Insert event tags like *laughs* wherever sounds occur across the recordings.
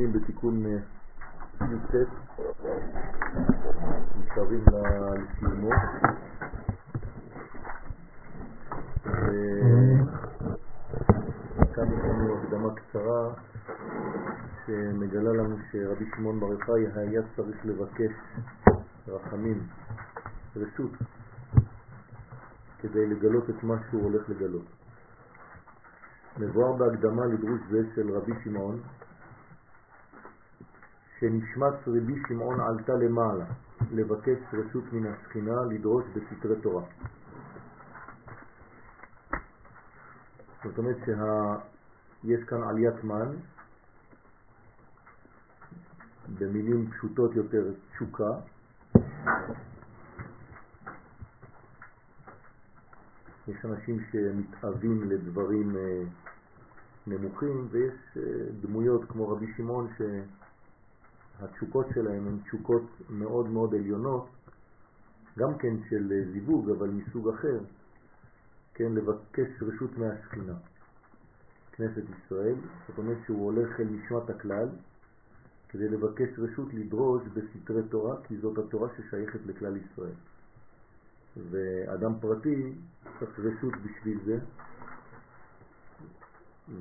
מסיימים בתיקון י"ט, נשארים לסיומו. וכאן יש לנו הקדמה קצרה שמגלה לנו שרבי שמעון בר יוחאי היה צריך לבקש רחמים, רשות, כדי לגלות את מה שהוא הולך לגלות. מבואר בהקדמה לדרוש זה של רבי שמעון, שנשמת רבי שמעון עלתה למעלה, לבקש רשות מן השכינה לדרוש בסתרי תורה. זאת אומרת שיש כאן עליית מן, במילים פשוטות יותר תשוקה, יש אנשים שמתאבים לדברים אה, נמוכים ויש אה, דמויות כמו רבי שמעון שהתשוקות שלהם הן תשוקות מאוד מאוד עליונות, גם כן של אה, זיווג אבל מסוג אחר, כן, לבקש רשות מהשכינה, כנסת ישראל, זאת אומרת שהוא הולך אל נשמת הכלל כדי לבקש רשות לדרוש בסתרי תורה, כי זאת התורה ששייכת לכלל ישראל. ואדם פרטי צריך רשות בשביל זה,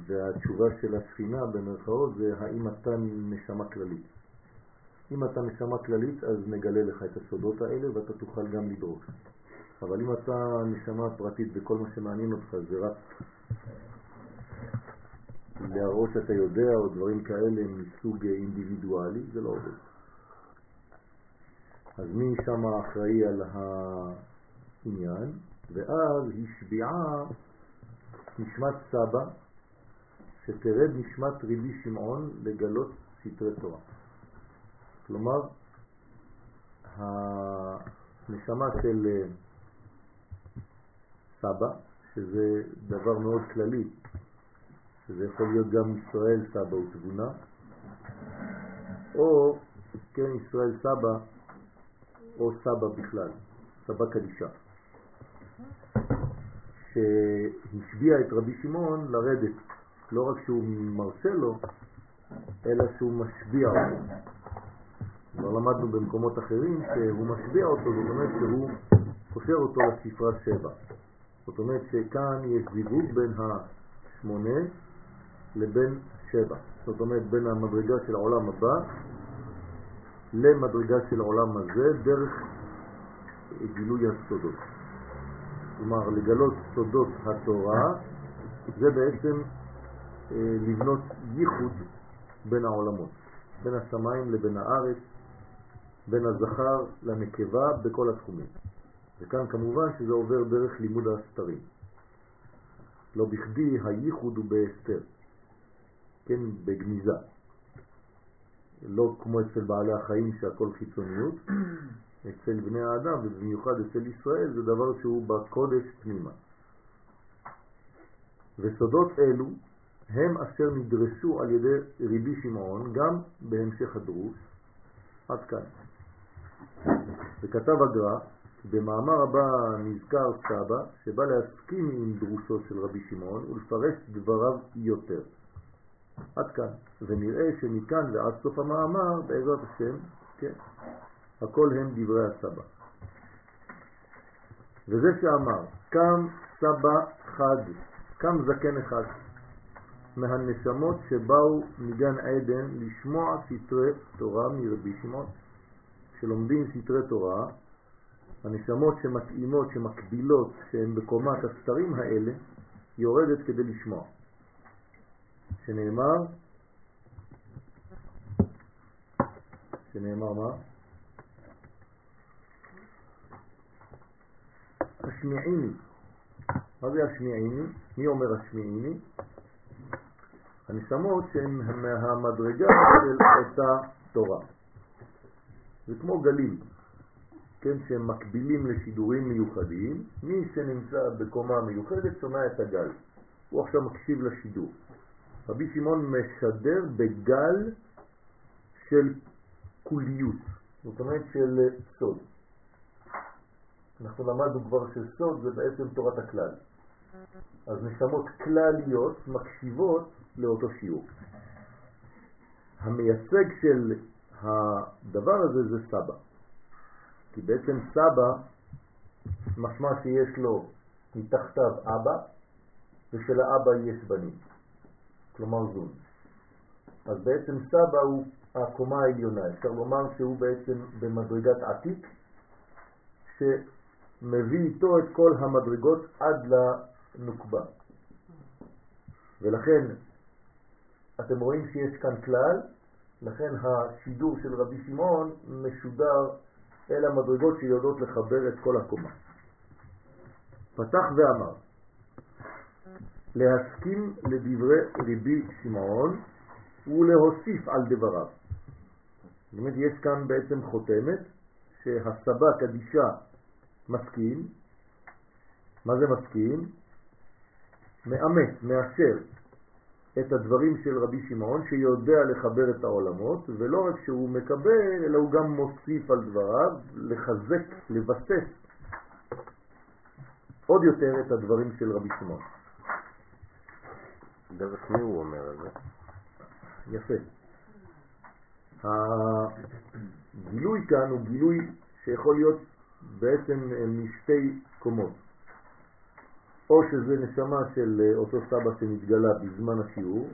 והתשובה של הספינה במרכאות זה האם אתה נשמה כללית. אם אתה נשמה כללית אז נגלה לך את הסודות האלה ואתה תוכל גם לדרוש. אבל אם אתה נשמה פרטית וכל מה שמעניין אותך זה רק להראות שאתה יודע או דברים כאלה מסוג אינדיבידואלי, זה לא עובד. אז מי שם אחראי על העניין? ואז השביעה נשמת סבא שתרד נשמת רבי שמעון לגלות סתרי תורה. כלומר, הנשמה של סבא, שזה דבר מאוד כללי, שזה יכול להיות גם ישראל סבא ותבונה, או כן ישראל סבא או סבא בכלל, סבא קדישה, שהשביע את רבי שמעון לרדת, לא רק שהוא מרשה לו, אלא שהוא משביע אותו. כבר למדנו במקומות אחרים שהוא משביע אותו, זאת אומרת שהוא קושר אותו לספרה שבע. זאת אומרת שכאן יש זיווג בין השמונה לבין שבע. זאת אומרת בין המדרגה של העולם הבא למדרגה של העולם הזה דרך גילוי הסודות. כלומר, לגלות סודות התורה זה בעצם אה, לבנות ייחוד בין העולמות, בין השמיים לבין הארץ, בין הזכר לנקבה בכל התחומים. וכאן כמובן שזה עובר דרך לימוד הסתרים. לא בכדי הייחוד הוא בהסתר, כן, בגניזה. לא כמו אצל בעלי החיים שהכל חיצוניות, *coughs* אצל בני האדם ובמיוחד אצל ישראל זה דבר שהוא בקודש פנימה. וסודות אלו הם אשר נדרשו על ידי ריבי שמעון גם בהמשך הדרוש, עד כאן. וכתב הגר"א, במאמר הבא נזכר סבא שבא להסכים עם דרושו של רבי שמעון ולפרש דבריו יותר. עד כאן. ונראה שמכאן ועד סוף המאמר, בעזרת השם, כן, הכל הם דברי הסבא. וזה שאמר, קם סבא חד, קם זקן אחד, מהנשמות שבאו מגן עדן לשמוע סתרי תורה מרבי שמעון. כשלומדים סתרי תורה, הנשמות שמתאימות, שמקבילות, שהן בקומת הסתרים האלה, יורדת כדי לשמוע. שנאמר, שנאמר מה? השמיעיני. מה זה השמיעיני? מי אומר השמיעיני? הנשמות שהן מהמדרגה של אותה תורה. זה כמו גלים, כן, שהם מקבילים לשידורים מיוחדים. מי שנמצא בקומה מיוחדת שומע את הגל. הוא עכשיו מקשיב לשידור. רבי שמעון משדר בגל של כוליות, זאת אומרת של סוד. אנחנו למדנו כבר שסוד זה בעצם תורת הכלל. אז נשמות כלליות מקשיבות לאותו שיעור. המייצג של הדבר הזה זה סבא. כי בעצם סבא משמע שיש לו מתחתיו אבא, ושלאבא יש בנים, כלומר זון. אז בעצם סבא הוא הקומה העליונה, אפשר לומר שהוא בעצם במדרגת עתיק, שמביא איתו את כל המדרגות עד לנוקבה. ולכן אתם רואים שיש כאן כלל, לכן השידור של רבי שמעון משודר אל המדרגות שיודעות לחבר את כל הקומה. פתח ואמר, להסכים לדברי רבי שמעון ולהוסיף על דבריו. זאת אומרת, יש כאן בעצם חותמת שהסבא קדישה מסכים. מה זה מסכים? מאמת, מאשר את הדברים של רבי שמעון שיודע לחבר את העולמות ולא רק שהוא מקבל אלא הוא גם מוסיף על דבריו לחזק, לבסס עוד יותר את הדברים של רבי שמעון. דרך מי הוא אומר את זה? יפה. הגילוי כאן הוא גילוי שיכול להיות בעצם משתי קומות. או שזה נשמה של אותו סבא שנתגלה בזמן השיעור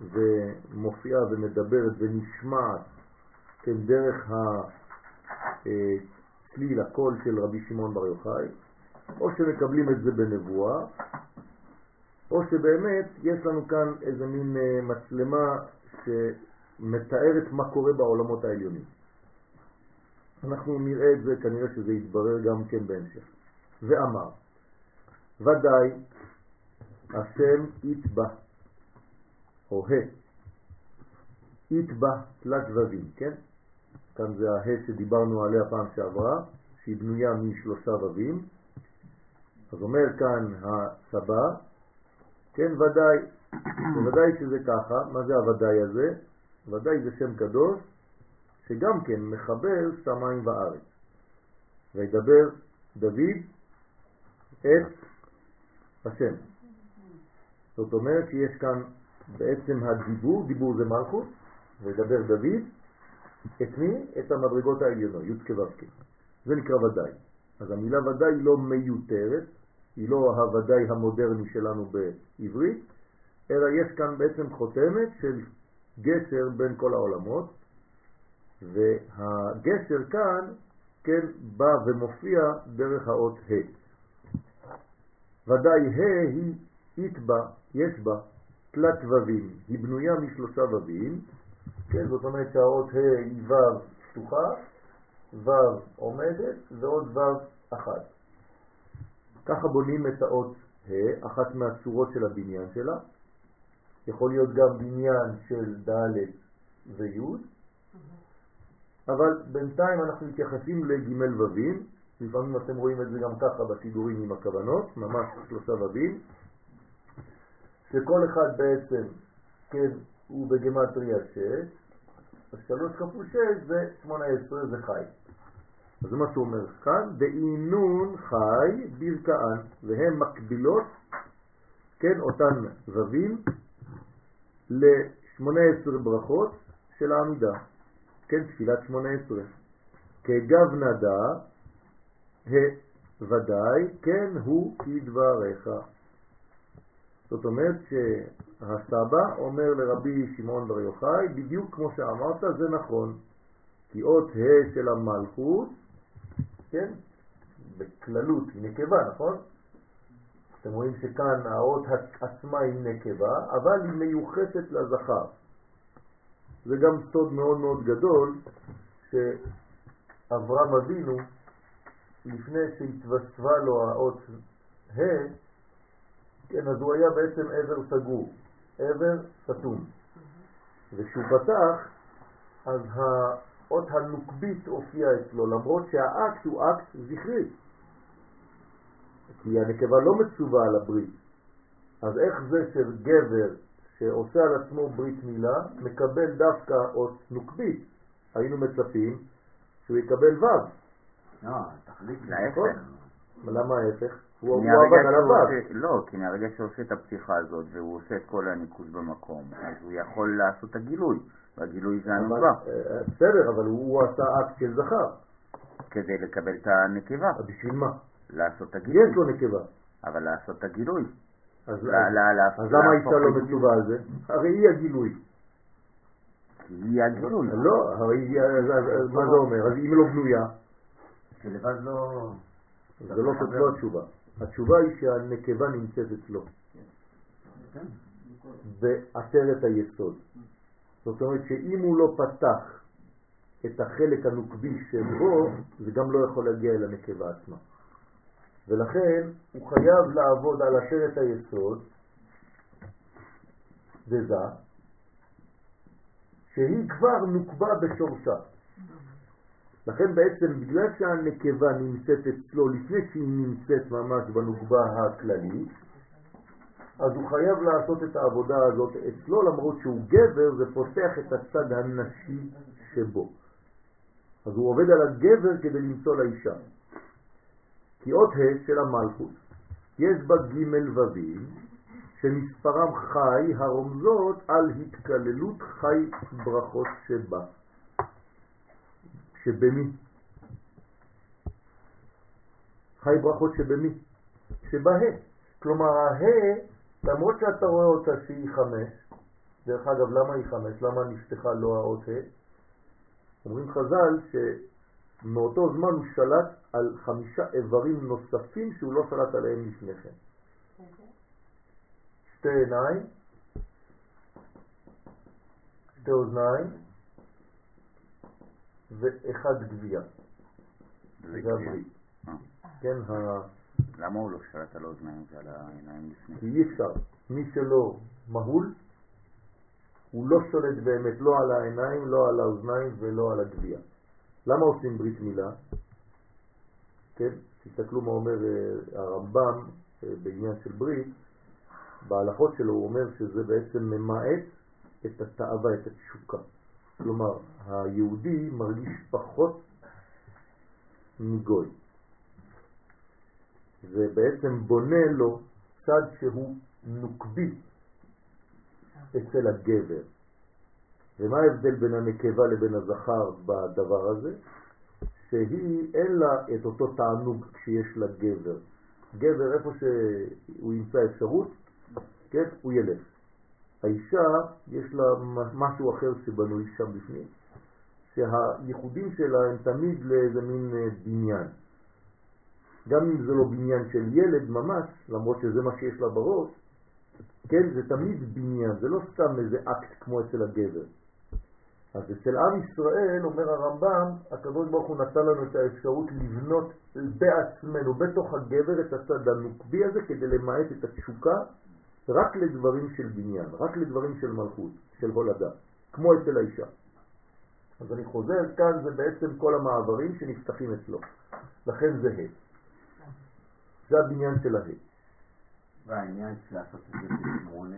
ומופיעה ומדברת ונשמעת כן, דרך הצליל, הקול של רבי שמעון בר יוחאי, או שמקבלים את זה בנבואה, או שבאמת יש לנו כאן איזה מין אה, מצלמה שמתארת מה קורה בעולמות העליונים. אנחנו נראה את זה, כנראה שזה יתברר גם כן בהמשך. ואמר, ודאי השם יתבע, או ה, יתבע תלת ווים, כן? כאן זה הה שדיברנו עליה פעם שעברה, שהיא בנויה משלושה ווים. אז אומר כאן הסבא, כן ודאי, ודאי שזה ככה, מה זה הוודאי הזה? ודאי זה שם קדוש, שגם כן מחבר שמיים וארץ. וידבר דוד את השם. זאת אומרת שיש כאן בעצם הדיבור, דיבור זה מלכות, וידבר דוד, את מי? את המדרגות העליונות, י' כו' זה נקרא ודאי. אז המילה ודאי לא מיותרת, היא לא הוודאי המודרני שלנו בעברית, אלא יש כאן בעצם חותמת של גשר בין כל העולמות, והגשר כאן, כן, בא ומופיע דרך האות ה'. ודאי ה' היא אית בה, יש בה תלת ווים, היא בנויה משלושה ווים, כן, זאת אומרת שהאות ה' היא ו' פתוחה, ו' עומדת ועוד ו' אחת. ככה בונים את האות ה', אחת מהצורות של הבניין שלה. יכול להיות גם בניין של ד' וי', אבל בינתיים אנחנו מתייחסים לג' ווים, לפעמים אתם רואים את זה גם ככה בשידורים עם הכוונות, ממש שלושה ווים, שכל אחד בעצם, כן, הוא בגמטריה 6, אז 3 כפול 6 זה 18, זה חי. אז מה שהוא אומר כאן, בעינון חי ברכאן, והן מקבילות, כן, אותן ווים, ל-18 ברכות של העמידה, כן, תפילת 18. כגב נדה, ודאי, כן הוא כדבריך. זאת אומרת שהסבא אומר לרבי שמעון בר יוחאי, בדיוק כמו שאמרת, זה נכון. כי אות ה' של המלכות כן? בכללות היא נקבה, נכון? אתם רואים שכאן האות עצמה היא נקבה, אבל היא מיוחסת לזכר. זה גם סוד מאוד מאוד גדול, שאברהם אבינו, לפני שהתווספה לו האות ה', כן, אז הוא היה בעצם עבר סגור, עבר סתום. וכשהוא פתח, אז האות הנוקבית הופיעה אצלו, למרות שהאקט הוא אקט זכרי. כי הנקבה לא מצווה על הברית. אז איך זה שגבר שעושה על עצמו ברית מילה מקבל דווקא אות נוקבית? היינו מצפים שהוא יקבל ו'. לא, להפך. נכון? למה ההפך? הוא עבד על הו'. לא, כי מהרגע שהוא עושה את הפתיחה הזאת והוא עושה את כל הניקוז במקום, אז הוא יכול לעשות את הגילוי. והגילוי זה הנקבה, אה, בסדר, אבל הוא עשה אקט של זכר. כדי לקבל את הנקבה, בשביל מה? לעשות את הגילוי, יש לו נקבה. אבל לעשות את הגילוי. אז למה להפוך אישה לא? מצווה על זה? הרי היא הגילוי. כי היא הגילוי. לא, הרי מה זה אומר? אז אם לא בנויה, שלבד לא... זה לא לא התשובה. התשובה היא שהנקבה נמצאת אצלו, בעטרת היסוד. זאת אומרת שאם הוא לא פתח את החלק הנוקבי שבו, זה גם לא יכול להגיע אל הנקבה עצמה. ולכן הוא חייב לעבוד על עטרת היסוד, וזה, שהיא כבר נוקבה בשורשה. לכן בעצם בגלל שהנקבה נמצאת אצלו לפני שהיא נמצאת ממש בנוקבה הכללית, אז הוא חייב לעשות את העבודה הזאת אצלו למרות שהוא גבר זה פותח את הצד הנשי שבו. אז הוא עובד על הגבר כדי למצוא לאישה. כי אות ה' של המלכות יש בה ג' ווים שמספרם חי הרומזות על התקללות חי ברכות שבה. שבמי? חי ברכות שבמי? שבה. כלומר, הה, למרות שאתה רואה אותה שהיא חמש, דרך אגב, למה היא חמש? למה נפתחה לא האות ה'? אומרים חז"ל שמאותו זמן הוא שלט על חמישה איברים נוספים שהוא לא שלט עליהם לפני כן. שתי עיניים, שתי אוזניים ואחד גבייה. זה הברית. אה. כן, ה... למה הוא לא שלט על האוזניים ועל העיניים לפני? כי אי אפשר. מי שלא מהול, הוא לא שולט באמת לא על העיניים, לא על האוזניים ולא על הגבייה. למה עושים ברית מילה? כן, תסתכלו מה אומר אה, הרמב"ם אה, בעניין של ברית, בהלכות שלו הוא אומר שזה בעצם ממעט את התאווה, את התשוקה. כלומר, היהודי מרגיש פחות מגוי. זה בעצם בונה לו צד שהוא נוקבי אצל הגבר. ומה ההבדל בין הנקבה לבין הזכר בדבר הזה? שהיא אין לה את אותו תענוג כשיש לה גבר. גבר איפה שהוא ימצא אפשרות, כן, הוא ילך. האישה יש לה משהו אחר שבנוי שם בפנים, שהייחודים שלה הם תמיד לאיזה מין אה, בניין. גם אם זה לא בניין של ילד ממש, למרות שזה מה שיש לה בראש, כן, זה תמיד בניין, זה לא סתם איזה אקט כמו אצל הגבר. אז אצל עם ישראל, אומר הרמב"ם, הקדוש ברוך הוא נתן לנו את האפשרות לבנות בעצמנו, בתוך הגבר, את הצד הנוקבי הזה, כדי למעט את התשוקה רק לדברים של בניין, רק לדברים של מלכות, של הולדה, כמו אצל האישה. אז אני חוזר, כאן זה בעצם כל המעברים שנפתחים אצלו. לכן זה ה'. זה הבניין של ה'. והעניין של לעשות את זה בשמונה,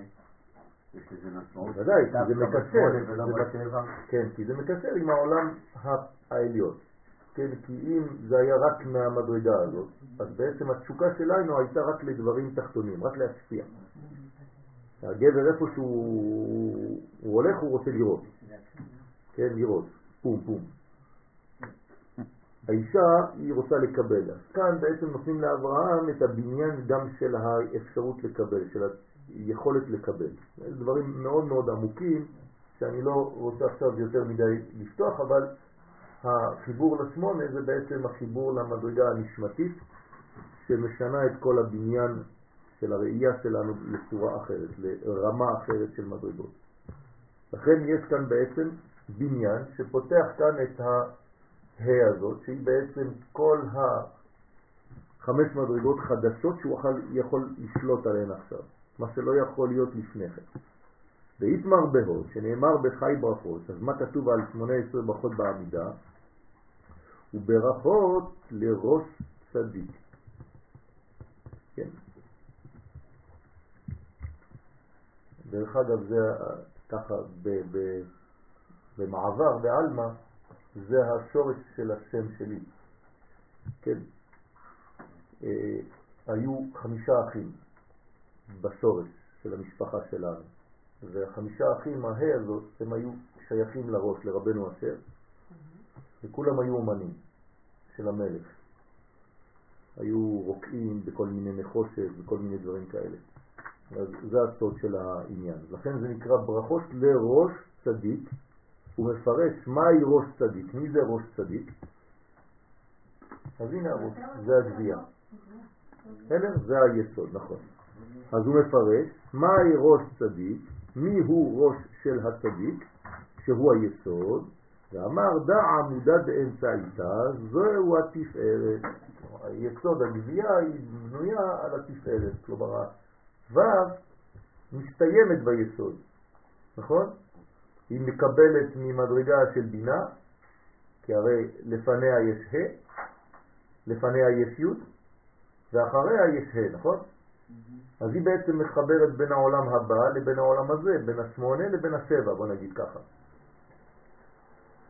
יש לזה משמעות. ודאי, כי זה מקשר. כן, כי זה מקשר עם העולם העליון. כן, כי אם זה היה רק מהמדרגה הזאת, אז בעצם התשוקה שלנו הייתה רק לדברים תחתונים, רק להשפיע. הגבר איפה שהוא הוא הולך, הוא רוצה לראות. כן, לראות. פום פום. האישה היא רוצה לקבל. אז כאן בעצם נותנים לאברהם את הבניין גם של האפשרות לקבל, של היכולת לקבל. זה דברים מאוד מאוד עמוקים שאני לא רוצה עכשיו יותר מדי לפתוח, אבל החיבור לשמונה זה בעצם החיבור למדרגה הנשמתית שמשנה את כל הבניין של הראייה שלנו לצורה אחרת, לרמה אחרת של מדרגות. לכן יש כאן בעצם בניין שפותח כאן את ה... ה' הזאת, שהיא בעצם כל החמש מדרגות חדשות שהוא יכול לשלוט עליהן עכשיו, מה שלא יכול להיות לפני כן. ויתמר בהוד, שנאמר בחי ברכות, אז מה כתוב על 18 ברכות בעמידה? וברכות לראש צדיק. כן. דרך אגב, זה ככה ב, ב, במעבר, בעלמא, זה השורש של השם שלי. כן. אה, היו חמישה אחים בשורש של המשפחה שלנו, והחמישה אחים, ההא הזאת, הם היו שייכים לראש, לרבנו אשר, וכולם היו אומנים של המלך. היו רוקעים בכל מיני נחושת וכל מיני דברים כאלה. אז זה הסוד של העניין. לכן זה נקרא ברכות לראש צדיק. הוא מפרש מהי ראש צדיק, מי זה ראש צדיק? אז הנה הראש, זה הגבייה. בסדר? זה היסוד, נכון. אז הוא מפרש מהי ראש צדיק, מי הוא ראש של הצדיק, שהוא היסוד, ואמר דע עמודה באמצעיתה, זהו התפארת. היסוד הגבייה היא בנויה על התפארת, כלומר הו' מסתיימת ביסוד, נכון? היא מקבלת ממדרגה של בינה, כי הרי לפניה יש ה', לפניה יש י', ואחריה יש ה', נכון? אז היא בעצם מחברת בין העולם הבא לבין העולם הזה, בין השמונה לבין השבע, בוא נגיד ככה.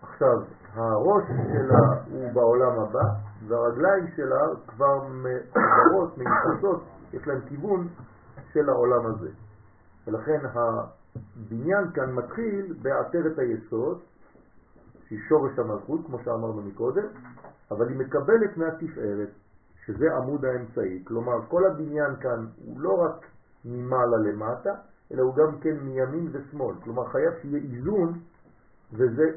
עכשיו, הראש שלה הוא בעולם הבא, והרגליים שלה כבר מעברות, *coughs* מיוחסות, יש להם כיוון של העולם הזה. ולכן הבניין כאן מתחיל בעטרת היסוד, שהיא שורש המלכות, כמו שאמרנו מקודם, אבל היא מקבלת מהתפארת, שזה עמוד האמצעי. כלומר, כל הבניין כאן הוא לא רק ממעלה למטה, אלא הוא גם כן מימין ושמאל. כלומר, חייב שיהיה איזון, וזה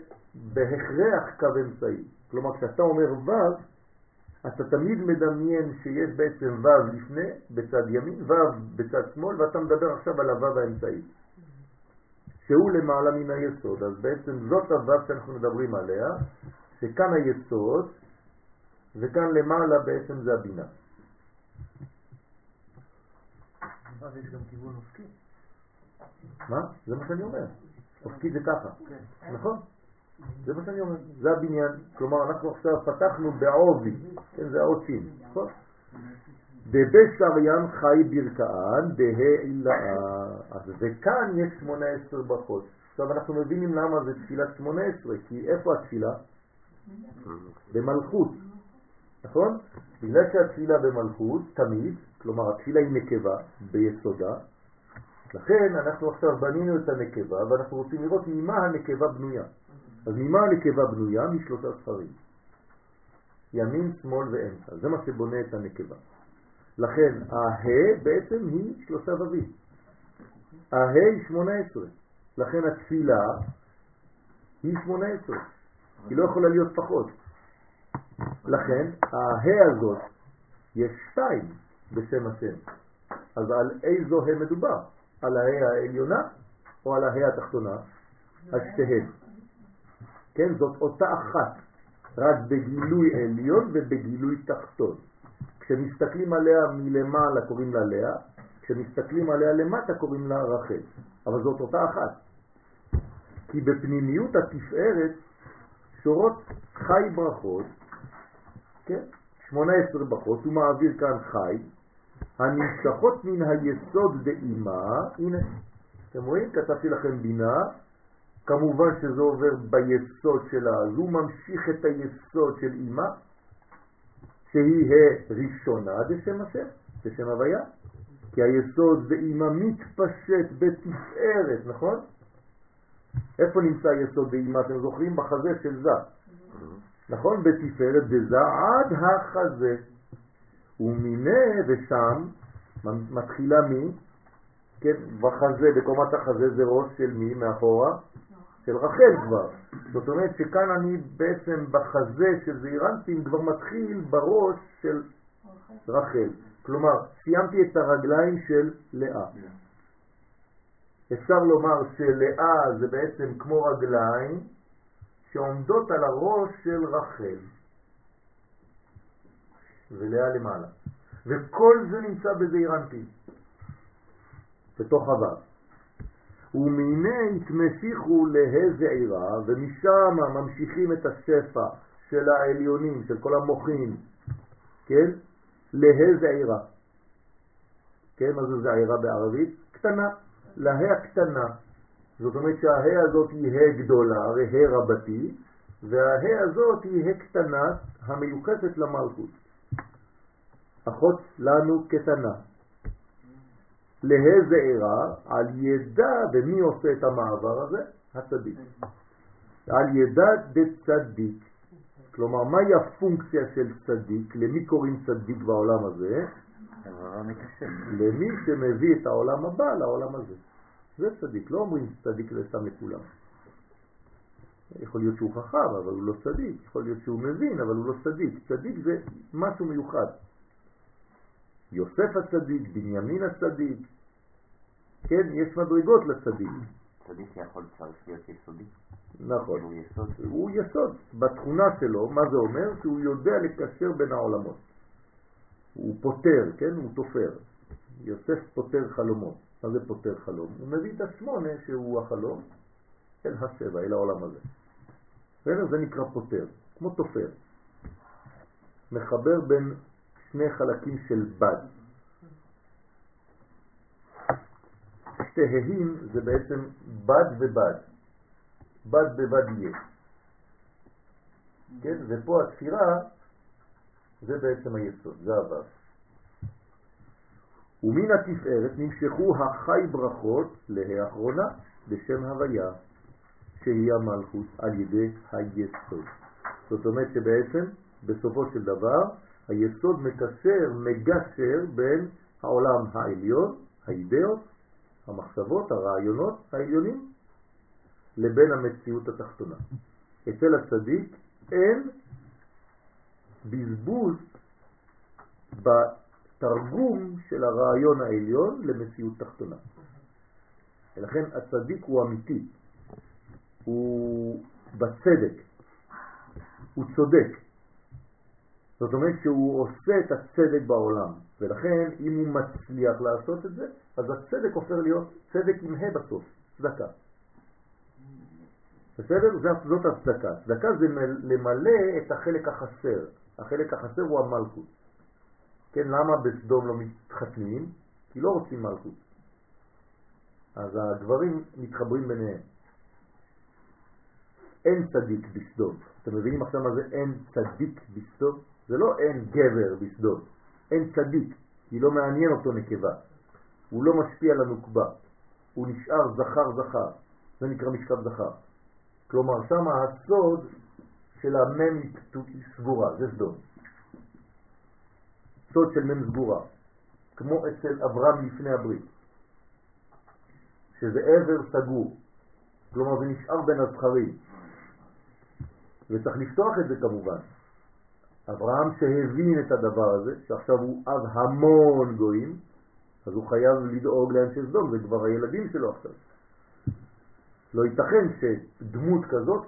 בהכרח קו אמצעי. כלומר, כשאתה אומר ו', אתה תמיד מדמיין שיש בעצם ו' לפני, בצד ימין, ו' בצד שמאל, ואתה מדבר עכשיו על הו' האמצעי. שהוא למעלה מן היסוד. אז בעצם זאת הו' שאנחנו מדברים עליה, שכאן היסוד, וכאן למעלה בעצם זה הבינה. מה? זה מה שאני אומר. אופקי זה ככה. כן. נכון? זה מה שאני אומר. זה הבניין. כלומר, אנחנו עכשיו פתחנו בעובי, כן, זה העוצים. נכון? בבשריין חי ברכאן, בהעילאה. אז וכאן יש 18 ברכות. עכשיו אנחנו מבינים למה זה תפילת 18, כי איפה התפילה? במלכות. נכון? בגלל שהתפילה במלכות, תמיד, כלומר התפילה היא נקבה ביסודה, לכן אנחנו עכשיו בנינו את הנקבה ואנחנו רוצים לראות ממה הנקבה בנויה. אז ממה הנקבה בנויה? משלושה ספרים. ימין, שמאל ואמצע. זה מה שבונה את הנקבה. לכן הה בעצם היא שלושה ובים. הה היא שמונה עשרה. לכן התפילה היא שמונה עשרה. היא לא יכולה להיות פחות. לכן הה הזאת יש שתיים בשם השם. אז על איזו ה מדובר? על הה העליונה או על הה התחתונה? על שתיהן. כן, זאת אותה אחת, רק בגילוי עליון ובגילוי תחתון. כשמסתכלים עליה מלמעלה קוראים לה לאה, כשמסתכלים עליה למטה קוראים לה רחל, אבל זאת אותה אחת. כי בפנימיות התפארת שורות חי ברכות, כן? 18 ברכות, הוא מעביר כאן חי, הנמשכות מן היסוד דאימה, הנה, אתם רואים? כתבתי לכם בינה, כמובן שזה עובר ביסוד שלה, אז הוא ממשיך את היסוד של אימה, שהיא הראשונה בשם השם, בשם הוויה, כי היסוד זה אימה מתפשט בתפארת, נכון? איפה נמצא יסוד באימה? אתם זוכרים? בחזה של זה. נכון? בתפארת בזה עד החזה. ומיני ושם מתחילה מי? כן, בחזה, בקומת החזה זה ראש של מי מאחורה? של רחל כבר. זאת אומרת שכאן אני בעצם בחזה של זעירנטים כבר מתחיל בראש של רחל. כלומר, סיימתי את הרגליים של לאה. אפשר לומר שלאה זה בעצם כמו רגליים שעומדות על הראש של רחל. ולאה למעלה. וכל זה נמצא בזעירנטים, בתוך הוו. ומהנה התמשיכו להזעירה, ומשם ממשיכים את השפע של העליונים, של כל המוחים, כן? להזעירה. כן, מה זה זעירה בערבית? קטנה, לה הקטנה. זאת אומרת שהה הזאת היא ה גדולה, הרי ה רבתי, והה הזאת היא ה קטנה המיוחסת למלכות. אחות לנו קטנה. להזעירה על ידע, ומי עושה את המעבר הזה? הצדיק. על ידה דצדיק. כלומר, מהי הפונקציה של צדיק? למי קוראים צדיק בעולם הזה? למי שמביא את העולם הבא לעולם הזה. זה צדיק, לא אומרים צדיק לסתם לכולם. יכול להיות שהוא חכם, אבל הוא לא צדיק, יכול להיות שהוא מבין, אבל הוא לא צדיק. צדיק זה משהו מיוחד. יוסף הצדיק, בנימין הצדיק, כן, יש מדרגות לצדיק. צדיק יכול צריך להיות יסודי. נכון. הוא יסוד. הוא יסוד. בתכונה שלו, מה זה אומר? שהוא יודע לקשר בין העולמות. הוא פותר, כן? הוא תופר. יוסף פותר חלומות. מה זה פותר חלום? הוא מביא את השמונה שהוא החלום אל השבע, אל העולם הזה. בסדר? זה נקרא פותר, כמו תופר. מחבר בין שני חלקים של בד. שתיהים זה בעצם בד ובד. בד בבד יהיה. כן? ופה התפירה זה בעצם היסוד, זה הוו. ומן התפארת נמשכו החי ברכות להאחרונה בשם הוויה, שהיא המלכות על ידי היסוד. זאת אומרת שבעצם בסופו של דבר היסוד מקשר, מגשר בין העולם העליון, האידאות, המחשבות, הרעיונות העליונים, לבין המציאות התחתונה. אצל הצדיק אין בזבוז בתרגום של הרעיון העליון למציאות תחתונה. ולכן הצדיק הוא אמיתי, הוא בצדק, הוא צודק. זאת אומרת שהוא עושה את הצדק בעולם, ולכן אם הוא מצליח לעשות את זה, אז הצדק הופך להיות צדק עם ה' בסוף, צדקה. בסדר? זאת הצדקה. צדקה זה למלא את החלק החסר. החלק החסר הוא המלכות. כן, למה בסדום לא מתחתנים? כי לא רוצים מלכות. אז הדברים מתחברים ביניהם. אין צדיק בסדום. אתם מבינים עכשיו מה זה אין צדיק בסדום? זה לא אין גבר בסדום. אין צדיק, כי לא מעניין אותו נקבה. הוא לא משפיע על הנוקבה. הוא נשאר זכר זכר. זה נקרא משכב זכר. כלומר, שם הסוד של המם סגורה, זה סדום. סוד של מם סגורה, כמו אצל אברהם לפני הברית, שזה עבר סגור, כלומר זה נשאר בין הזכרים, וצריך לפתוח את זה כמובן. אברהם שהבין את הדבר הזה, שעכשיו הוא אב המון גויים, אז הוא חייב לדאוג לאנשי סדום, זה כבר הילדים שלו עכשיו. לא ייתכן שדמות כזאת,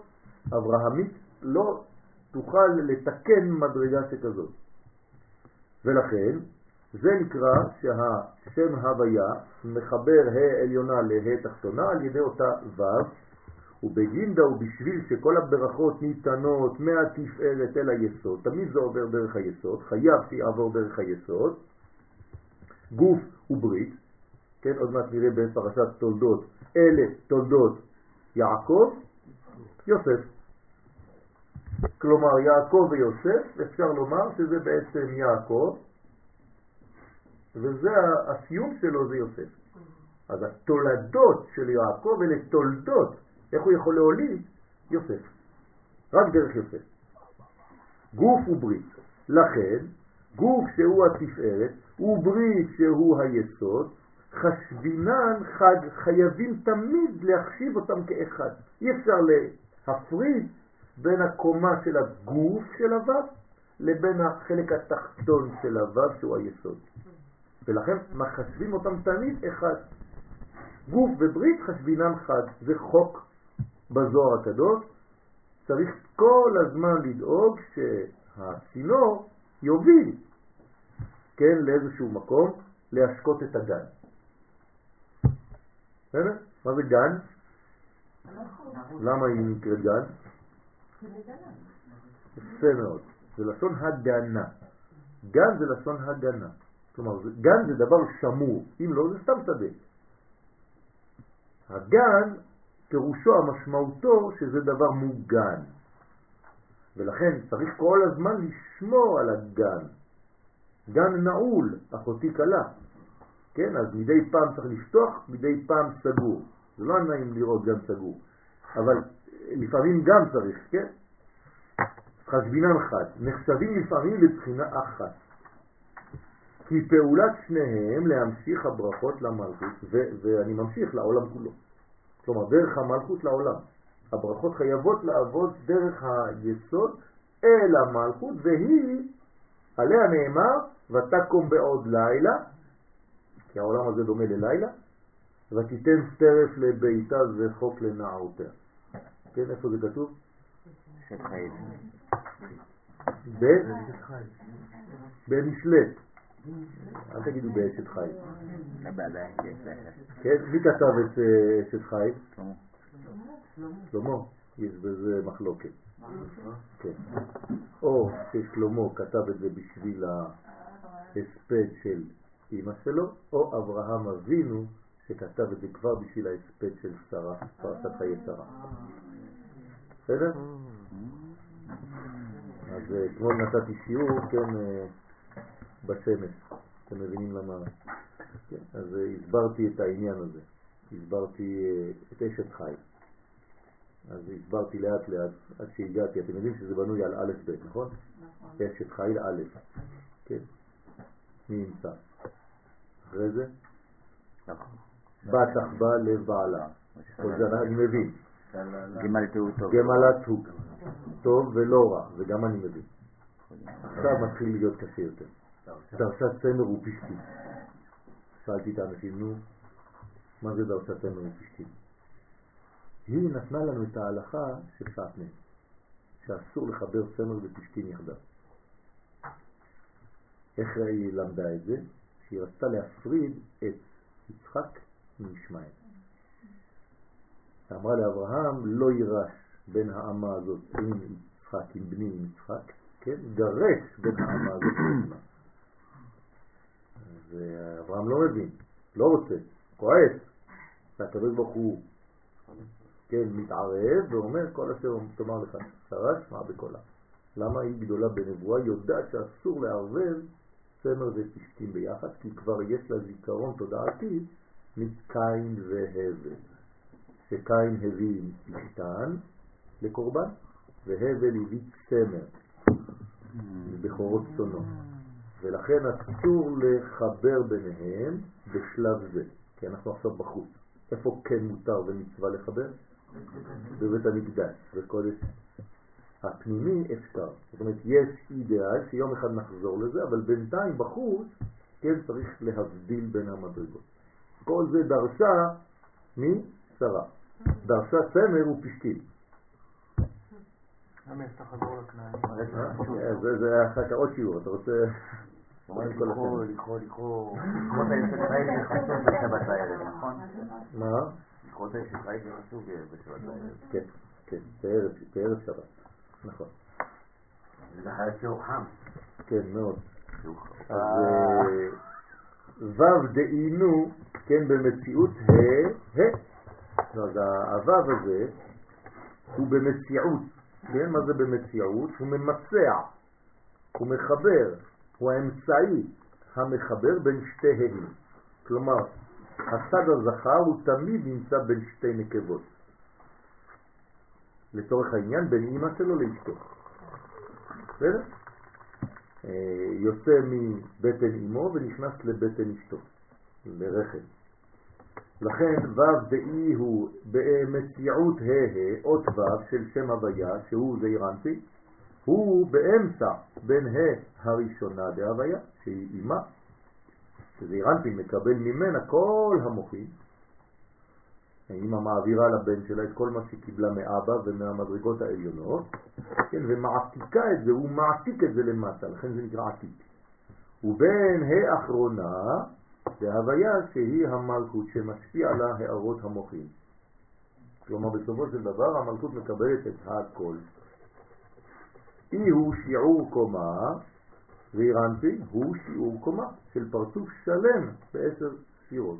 אברהמית, לא תוכל לתקן מדרגה שכזאת. ולכן, זה נקרא שהשם הוויה מחבר ה' עליונה לה' תחתונה על ידי אותה ו', ובגינדה ובשביל שכל הברכות ניתנות מהתפארת אל היסוד, תמיד זה עובר דרך היסוד, חייב שיעבור דרך היסוד, גוף וברית, כן, עוד מעט נראה בפרשת תולדות, אלה תולדות יעקב, יוסף. כלומר יעקב ויוסף, אפשר לומר שזה בעצם יעקב, וזה הסיום שלו זה יוסף. אז התולדות של יעקב אלה תולדות, איך הוא יכול להוליד? יוסף. רק דרך יוסף. גוף וברית. לכן, גוף שהוא התפארת, וברית שהוא היסוד, חשבינן חג חייבים תמיד להחשיב אותם כאחד. אי אפשר להפריד בין הקומה של הגוף של הוו לבין החלק התחתון של הוו שהוא היסוד. ולכן מחשבים אותם תמיד אחד. גוף וברית חשבינן חד, זה חוק בזוהר הקדוש. צריך כל הזמן לדאוג שהצינור יוביל, כן, לאיזשהו מקום, להשקות את הגן. בסדר? מה זה גן? למה היא נקראת גן? יפה מאוד. זה לשון הגנה. גן זה לשון הגנה. כלומר, גן זה דבר שמור, אם לא זה סתם שדה. הגן, פירושו, המשמעותו, שזה דבר מוגן. ולכן צריך כל הזמן לשמור על הגן. גן נעול, אחותי קלה. כן, אז מדי פעם צריך לפתוח, מדי פעם סגור. זה לא נעים לראות גן סגור. אבל לפעמים גם צריך, כן? חשבינן חד, נחשבים לפעמים לבחינה אחת. כי פעולת שניהם להמשיך הברכות למלכות, ואני ממשיך לעולם כולו. כלומר, דרך המלכות לעולם. הברכות חייבות לעבוד דרך היסוד אל המלכות, והיא, עליה נאמר, ותקום בעוד לילה, כי העולם הזה דומה ללילה, ותיתן סטרף לביתה וחוק לנערותיה. כן, איפה זה כתוב? חיים. במשלט. אל תגידו באשת חי. כן, מי כתב את אה, אשת חי? שלמה. יש בזה מחלוקת. כן. או ששלמה כתב את זה בשביל ההספד של אמא שלו, או אברהם אבינו שכתב את זה כבר בשביל ההספד של שרה, פרשת חיי שרה. בסדר? אז אה, אתמול נתתי שיעור, כן, אה, בשמש. אתם מבינים למה? כן, אז אה, הסברתי את העניין הזה. הסברתי את אשת חי. אז הסברתי לאט לאט עד שהגעתי. אתם יודעים שזה בנוי על א' ב', נכון? נכון. אשת חיל א', כן. מי נמצא? אחרי זה? נכון. בת אחבה לבעלה. כל זה אני מבין. גמלת הוא טוב. גמלת הוא טוב ולא רע, זה גם אני מבין. עכשיו מתחיל להיות קשה יותר. דרשת סמר ופשטים. שאלתי את האנשים, נו, מה זה דרשת סמר ופשטים? היא נתנה לנו את ההלכה של שעטנז, שאסור לחבר סמר ופשטים יחדיו. איך היא למדה את זה? שהיא רצתה להפריד את יצחק מישמעאל. אמרה לאברהם, לא יירש בין האמה הזאת עם יצחק, עם בני עם יצחק, כן? גרש בין האמה הזאת עם ואברהם לא מבין, לא רוצה, כועס. והקדוש ברוך הוא, כן, מתערב ואומר, כל אשר תאמר לך, שרה שמע בקולה. למה היא גדולה בנבואה? יודעת שאסור לערבב צמר ופשתים ביחד, כי כבר יש לה זיכרון תודעתי מקין והבל. שקין הביא פשתן לקורבן, והבל הביא צמר מבכורות צונו. ולכן אסור לחבר ביניהם בשלב זה, כי אנחנו עכשיו בחוץ. איפה כן מותר ומצווה לחבר? בבית המקדש, בקודש הפנימי אפשר. זאת אומרת, יש אידאה שיום אחד נחזור לזה, אבל בינתיים בחוץ כן צריך להבדיל בין המדרגות. כל זה דרשה משרה. דרשה צמר ופשתים. למה יש תחזור לכנעני? אה, זה היה אחר כך עוד שיעור, אתה רוצה... לקרוא, לקרוא, לקרוא, לקרוא את היסוד חיים זה חשוב בשבת הערב, נכון? מה? לקרוא את היסוד חיים זה חשוב בשבת הערב. כן, כן, בערב שבת, נכון. זה חייב שיעור חם. כן, מאוד. אה, ו' דהינו, כן, במציאות ה' ה'. אז הו' הזה הוא במציאות, כן? מה זה במציאות? הוא ממצע, הוא מחבר, הוא האמצעי המחבר בין שתי ה'. כלומר, הצד הזכר הוא תמיד נמצא בין שתי נקבות. לצורך העניין, בין אימא שלו לאשתו. בסדר? אה, יוצא מבטן אימו ונכנס לבטן אשתו, לרחם. לכן ו' דאי הוא במציאות ה' אות ו' של שם הוויה, שהוא זעירנטי, הוא באמצע בין ה' הראשונה דהוויה, שהיא אימה, שזעירנטי מקבל ממנה כל המוחים, האמא מעבירה לבן שלה את כל מה שקיבלה מאבא ומהמדרגות העליונות, כן, ומעתיקה את זה, הוא מעתיק את זה למטה, לכן זה נקרא עתיק. ובין האחרונה, והוויה שהיא המלכות שמשפיע על הערות המוחים. כלומר, בסופו של דבר המלכות מקבלת את הכל. אי הוא שיעור קומה, ואירנטי הוא שיעור קומה של פרצוף שלם בעשר ספירות.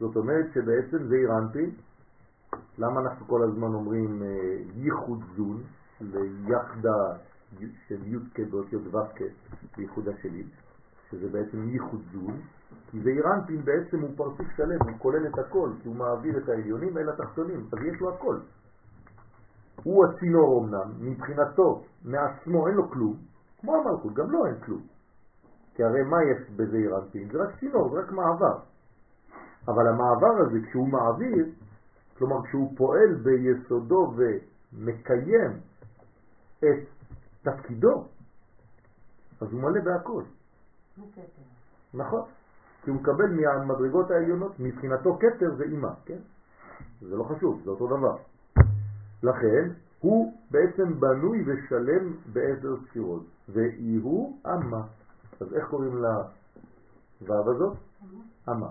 זאת אומרת שבעצם זה אירנטי, למה אנחנו כל הזמן אומרים אה, ייחוד זון, ליחדה של י' כדות, י' ו' כייחודה שלי, שזה בעצם ייחוד זון, כי זה אירנטין בעצם הוא פרצוף שלם, הוא כולל את הכל, כי הוא מעביר את העליונים אל התחתונים, אז יש לו הכל. הוא הצינור אמנם, מבחינתו, מעצמו אין לו כלום, כמו המלכות, גם לו אין כלום. כי הרי מה יש בזה אירנטין? זה רק צינור, זה רק מעבר. אבל המעבר הזה, כשהוא מעביר, כלומר כשהוא פועל ביסודו ומקיים את תפקידו, אז הוא מלא בהכל. נכון. כי הוא מקבל מהמדרגות העליונות, מבחינתו כתר זה אימא, כן? זה לא חשוב, זה אותו דבר. לכן, הוא בעצם בנוי ושלם בעשר ספירות, הוא אמה. אז איך קוראים לוו הזאת? אמה.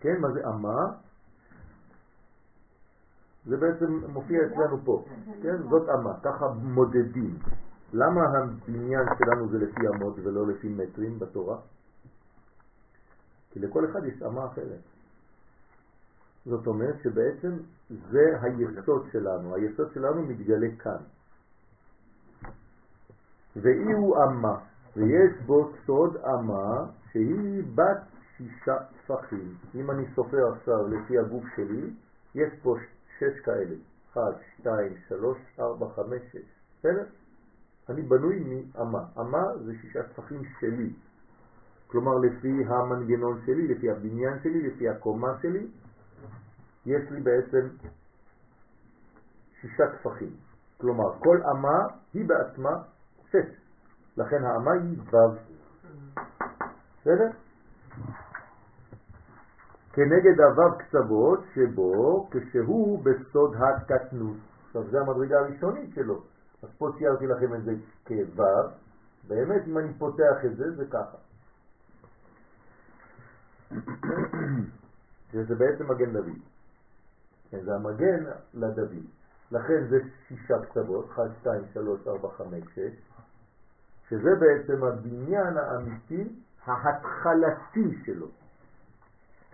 כן, מה זה אמה? זה בעצם מופיע אצלנו פה, כן? זאת אמה, ככה מודדים. למה הבניין שלנו זה לפי אמות ולא לפי מטרים בתורה? כי לכל אחד יש אמה אחרת. זאת אומרת שבעצם זה היסוד שלנו, היסוד שלנו מתגלה כאן. ואי הוא אמה, ויש בו סוד אמה שהיא בת שישה טפחים. אם אני סופר עכשיו לפי הגוף שלי, יש פה שש כאלה. אחד, שתיים, שלוש, ארבע, חמש, שש. בסדר? אני בנוי מאמה. אמה זה שישה טפחים שלי. כלומר לפי המנגנון שלי, לפי הבניין שלי, לפי הקומה שלי, יש לי בעצם שישה טפחים. כלומר, כל אמה היא בעצמה שש. לכן האמה היא ו'. בסדר? כנגד הו' קצוות שבו כשהוא בסוד הקטנות. עכשיו זה המדרגה הראשונית שלו. אז פה ציירתי לכם את זה כו', באמת אם אני פותח את זה זה ככה. *coughs* שזה בעצם מגן דוד. כן, זה המגן לדוד. לכן זה שישה קצוות, 1, 2, 3, 4, 5, 6, שזה בעצם הבניין האמיתי ההתחלתי שלו.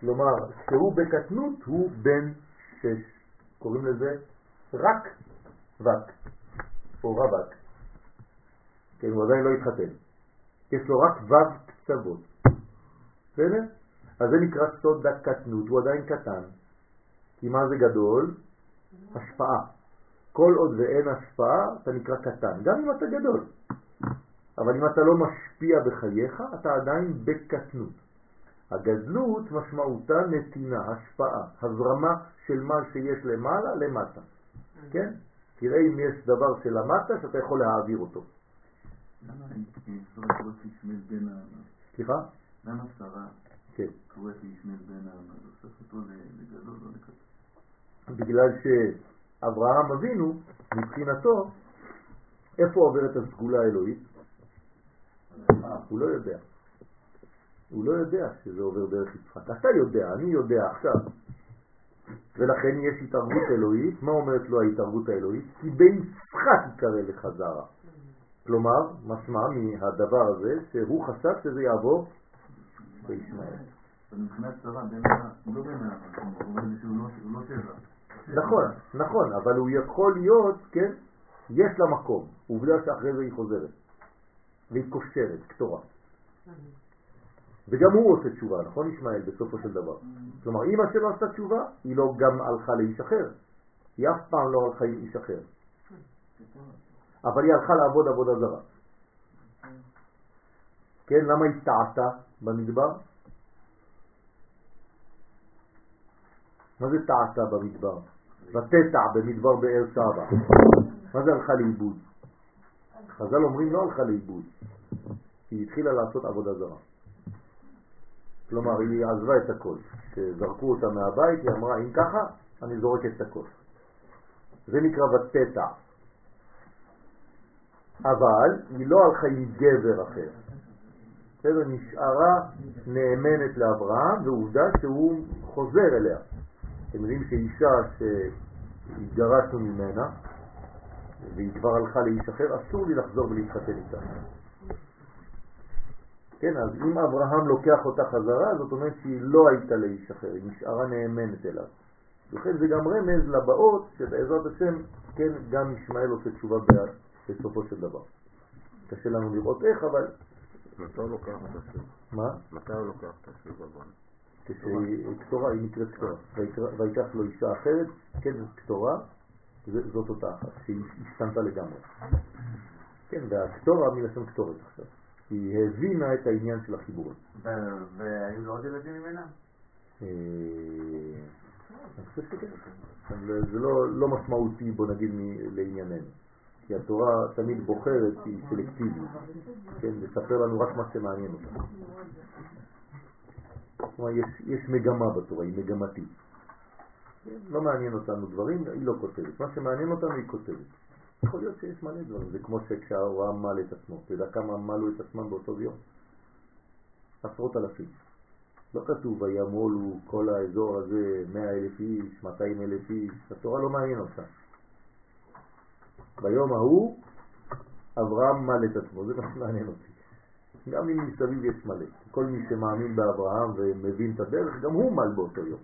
כלומר, שהוא בקטנות הוא בן שש. קוראים לזה רק וק, או רווק. כן, הוא עדיין לא התחתן. יש לו רק ו' קצוות. בסדר? אז זה נקרא סוד הקטנות, הוא עדיין קטן. כי מה זה גדול? השפעה. כל עוד ואין השפעה, אתה נקרא קטן, גם אם אתה גדול. אבל אם אתה לא משפיע בחייך, אתה עדיין בקטנות. הגדלות משמעותה נתינה, השפעה, הזרמה של מה שיש למעלה למטה. כן? תראה אם יש דבר שלמטה שאתה יכול להעביר אותו. למה לא? למה שרה כן. קוראת לישמל בין ה... הופך אותו לגדול או לקטן? בגלל שאברהם אבינו, מבחינתו, איפה עוברת הסגולה האלוהית? הוא לא יודע. הוא לא יודע שזה עובר דרך יצחק. אתה יודע, אני יודע עכשיו. ולכן יש התערבות אלוהית. מה אומרת לו ההתערבות האלוהית? כי ביצחק יקרא לך זרע. כלומר, משמע מהדבר הזה שהוא חשב שזה יעבור בישמעאל. מבחינת שרה, לא בין ה... הוא לא שבע. נכון, נכון, אבל הוא יכול להיות, כן, יש לה מקום. עובדה שאחרי זה היא חוזרת. והיא קושרת, קטורה. וגם הוא עושה תשובה, נכון ישמעאל, בסופו של דבר. כלומר, אמא שלו עשתה תשובה, היא לא גם הלכה לאיש אחר. היא אף פעם לא הלכה עם איש אחר. אבל היא הלכה לעבוד עבודה זרה. כן, למה היא טעתה במדבר? מה זה טעתה במדבר? ותטע במדבר באר סבא. מה זה הלכה לאיבוד? חז"ל אומרים לא הלכה לאיבוד, היא התחילה לעשות עבודה זרה. כלומר, היא עזבה את הכל. כשזרקו אותה מהבית, היא אמרה, אם ככה, אני זורקת את הכל. זה נקרא ותטע. אבל היא לא הלכה עם גבר אחר. בסדר, נשארה נאמנת לאברהם, ועובדה שהוא חוזר אליה. אתם יודעים שאישה שהתגרשנו ממנה, והיא כבר הלכה לאיש אחר, אסור לי לחזור ולהתחתן איתה. כן, אז אם אברהם לוקח אותה חזרה, זאת אומרת שהיא לא הייתה לאיש אחר, היא נשארה נאמנת אליו. לכן זה גם רמז לבאות שבעזרת השם, כן, גם ישמעאל עושה תשובה בסופו של דבר. קשה לנו לראות איך, אבל... מתי הוא לוקח את השם? מה? מתי הוא לוקח את השם בבון? כשהיא קטורה, היא נקראת קטורה. ויקח לו אישה אחרת, כן, קטורה, זאת אותה אחת, שהיא השתנתה לגמרי. כן, והקטורה מלשון קטורת עכשיו. היא הבינה את העניין של החיבורים. והיו לו עוד ילדים ממנה? אה, אני חושב שכן. זה לא, לא משמעותי, בוא נגיד, לענייננו. כי התורה תמיד בוחרת, היא סלקטיבית, כן, לספר לנו רק מה שמעניין אותה. כלומר, יש, יש מגמה בתורה, היא מגמתית. לא מעניין אותנו דברים, היא לא כותבת. מה שמעניין אותנו היא כותבת. יכול להיות שיש מלא דברים, זה כמו שכשהאברהם מל את עצמו, אתה יודע כמה מלו את עצמם באותו יום? עשרות אלפים. לא כתוב וימולו כל האזור הזה 100 אלף איש, 200 אלף איש, התורה לא מעניין אותה. ביום ההוא אברהם מל את עצמו, זה מה שמעניין אותי. גם אם מסביב יש מלא. כל מי שמאמין באברהם ומבין את הדרך, גם הוא מל באותו יום.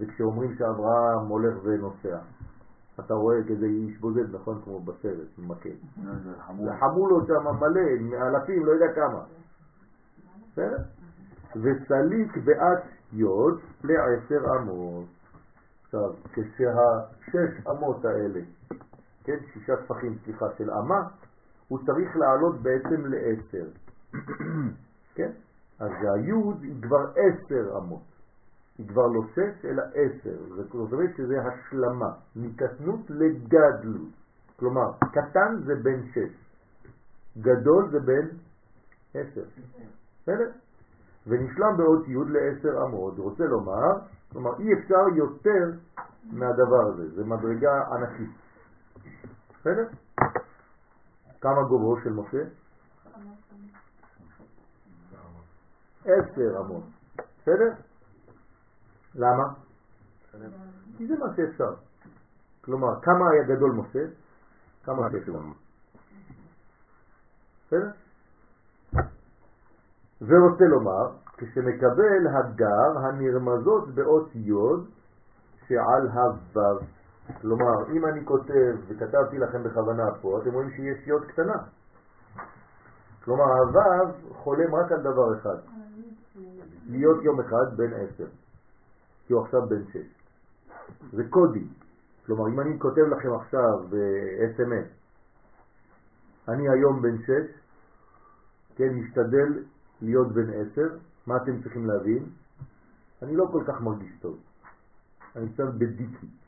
וכשאומרים שאברהם הולך ונוסע, אתה רואה כזה איש בודד, נכון? כמו בסרט, מקל. זה חמולות שם מלא, אלפים, לא יודע כמה. בסדר? וסליק בעת יוד לעשר אמות. עכשיו, כשהשש אמות האלה, כן, שישה טפחים, סליחה, של אמה, הוא צריך לעלות בעצם לעשר. כן? אז היוד היא כבר עשר אמות. היא כבר לא שש אלא עשר. זאת אומרת שזה השלמה, מקטנות לגדלות. כלומר, קטן זה בין שש, גדול זה בין עשר. בסדר? ונשלם באות י' לעשר אמות. רוצה לומר, כלומר אי אפשר יותר מהדבר הזה, זה מדרגה ענקית. בסדר? כמה גובהו של משה? עשר אמות. בסדר? למה? כי זה מה שאפשר. כלומר, כמה היה גדול משה? כמה שאפשר. בסדר? ורוצה לומר, כשמקבל הגר הנרמזות באות יוד שעל הוו. כלומר, אם אני כותב, וכתבתי לכם בכוונה פה, אתם רואים שיש יוד קטנה. כלומר, הוו חולם רק על דבר אחד, להיות יום אחד בן עשר, כי הוא עכשיו בן שש. זה קודי. כלומר, אם אני כותב לכם עכשיו ב-SMS, אני היום בן שש, כן, משתדל להיות בן עשר, מה אתם צריכים להבין? אני לא כל כך מרגיש טוב. אני קצת בדיקי.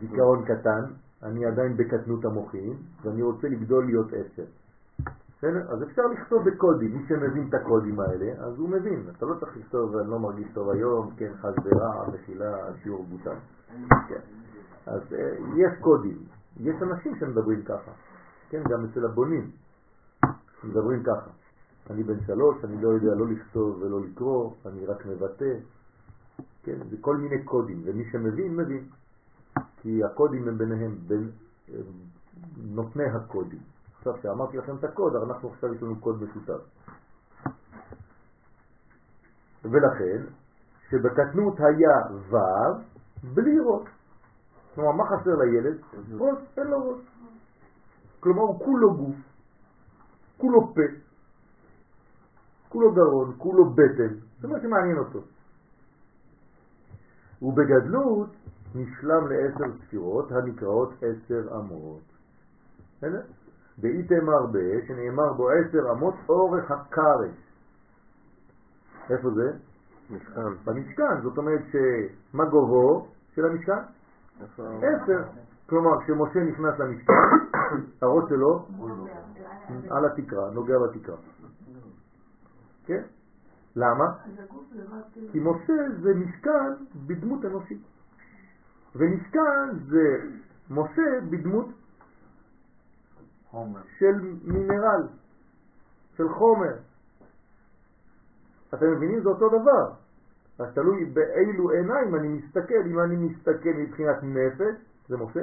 זיכרון קטן, אני עדיין בקטנות המוחים, ואני רוצה לגדול להיות עשר. בסדר? אז אפשר לכתוב בקודים, מי שמבין את הקודים האלה, אז הוא מבין. אתה לא צריך לכתוב, אני לא מרגיש טוב היום, כן, חס ורע, מחילה, שיעור בוטל. כן. אז אה, יש קודים. יש אנשים שמדברים ככה, כן, גם אצל הבונים, מדברים ככה. אני בן שלוש, אני לא יודע לא לכתוב ולא לקרוא, אני רק מבטא, כן, זה כל מיני קודים, ומי שמבין, מבין. כי הקודים הם ביניהם, בין נותני הקודים. עכשיו שאמרתי לכם את הקוד, אנחנו עכשיו יש לנו קוד משותף. ולכן, שבקטנות היה ו' בלי ראש. כלומר, מה חסר לילד? ראש, אין לו ראש. כלומר, הוא כולו גוף, כולו פה, כולו גרון, כולו בטן, זה מה שמעניין אותו. ובגדלות נשלם לעשר ספירות הנקראות עשר אמות. בסדר? באיתמר ב, שנאמר בו עשר אמות אורך הקרש. איפה זה? משכן. במשכן, זאת אומרת שמה גובהו של המשכן? עשר. כלומר, כשמשה נכנס למשכן, *coughs* הראש שלו על התקרה, נוגע בתקרה. כן? למה? כי משה זה משכן בדמות אנושית. ומשכן זה משה בדמות חומר. של מינרל, של חומר. אתם מבינים? זה אותו דבר. אז תלוי באילו עיניים אני מסתכל. אם אני מסתכל מבחינת נפש, זה משה,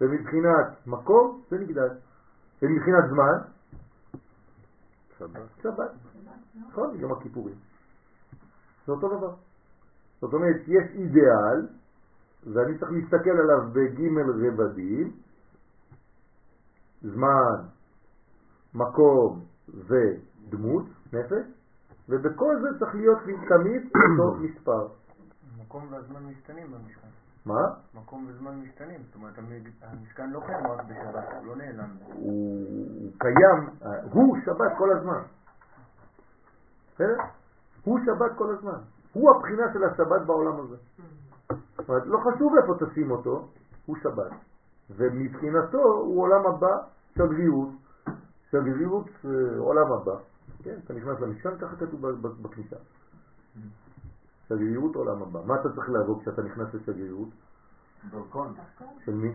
ומבחינת מקום, זה מקדש. ומבחינת זמן, שבת. שבת. נכון? יום הכיפורים. זה אותו דבר. זאת אומרת, יש אידיאל, ואני צריך להסתכל עליו בגימל רבדים, זמן, מקום ודמות, נפש, ובכל זה צריך להיות תמיד אותו מספר. המקום והזמן משתנים במשכן. מה? מקום וזמן משתנים, זאת אומרת המשכן לא קיים רק בשבת, הוא לא נעלם. הוא קיים, הוא שבת כל הזמן. בסדר? הוא שבת כל הזמן. הוא הבחינה של השבת בעולם הזה. זאת אומרת, לא חשוב איפה תשים אותו, הוא שבת. ומבחינתו הוא עולם הבא, שגרירות, שגרירות אה, עולם הבא. כן, אתה נכנס למשכן, ככה כתוב בכניסה. שגרירות עולם הבא. מה אתה צריך לעבור כשאתה נכנס לשגרירות? דרכון. של מי?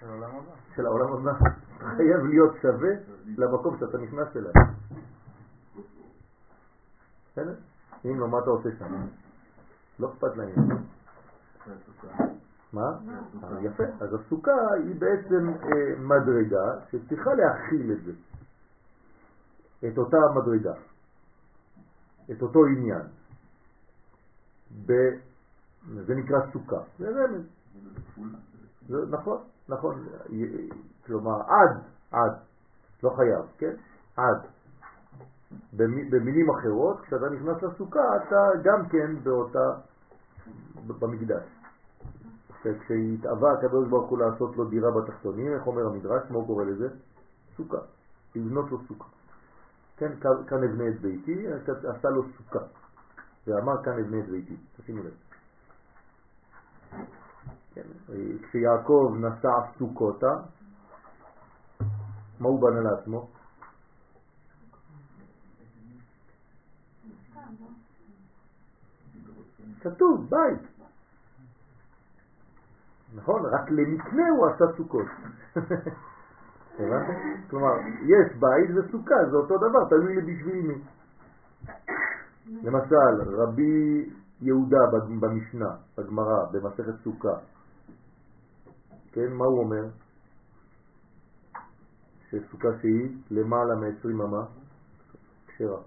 של העולם הבא. של העולם הבא. חייב להיות שווה למקום שאתה נכנס אליו. בסדר? אם לא, מה אתה עושה שם? לא אכפת לעניין. מה? אה, יפה. אז הסוכה היא בעצם אה, מדרגה שצריכה להכיל את זה. את אותה מדרגה. את אותו עניין. ב... זה נקרא סוכה. זה רמז. נכון, נכון. כלומר, עד, עד. לא חייב, כן? עד. במילים אחרות, כשאתה נכנס לסוכה, אתה גם כן באותה, במקדש. כשהתאווה הקדוש ברוך הוא לעשות לו דירה בתחתונים, איך אומר המדרש, מה הוא קורא לזה? סוכה. לבנות לו סוכה. כן, כאן אבנה את ביתי, עשה לו סוכה. ואמר כאן אבנה את ביתי. תשימו לב. כן, כשיעקב נסע סוכותה, מה הוא בנה לעצמו? כתוב, בית. נכון? רק למקנה הוא עשה סוכות. כלומר, יש בית וסוכה, זה אותו דבר, תלוי לי בשביל מי. למשל, רבי יהודה במשנה, בגמרא, במסכת סוכה, כן, מה הוא אומר? שסוכה שהיא למעלה מ-20 אמה, כשרה.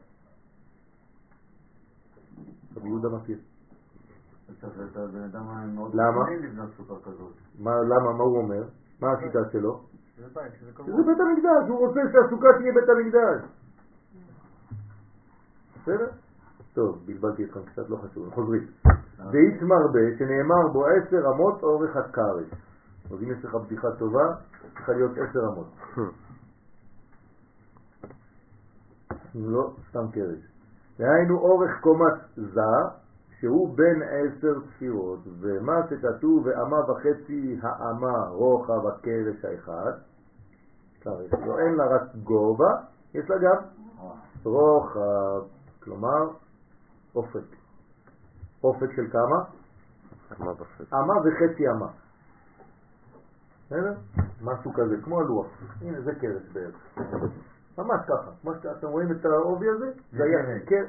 רבי יהודה מכיר. למה? למה? מה הוא אומר? מה השיטה שלו? שזה בית המקדש, הוא רוצה שהסוכה תהיה בית המקדש. בסדר? טוב, בלבלתי אתכם קצת, לא חשוב, חוזרים. ואיץ מרבה שנאמר בו עשר אמות אורך הקרש. אז אם יש לך בדיחה טובה, צריכה להיות עשר אמות. *laughs* לא, סתם קרש. דהיינו אורך קומת זה, שהוא בין עשר ספירות, ומה שכתוב ואמה וחצי האמה רוחב הקרש האחד, לא אין לה רק גובה, יש לה גם רוחב, כלומר אופק. אופק של כמה? אמה וחצי אמה. בסדר? משהו כזה, כמו הלוח. הנה, זה קרש בערך. ממש ככה. מה שאתם רואים את העובי הזה? זה היה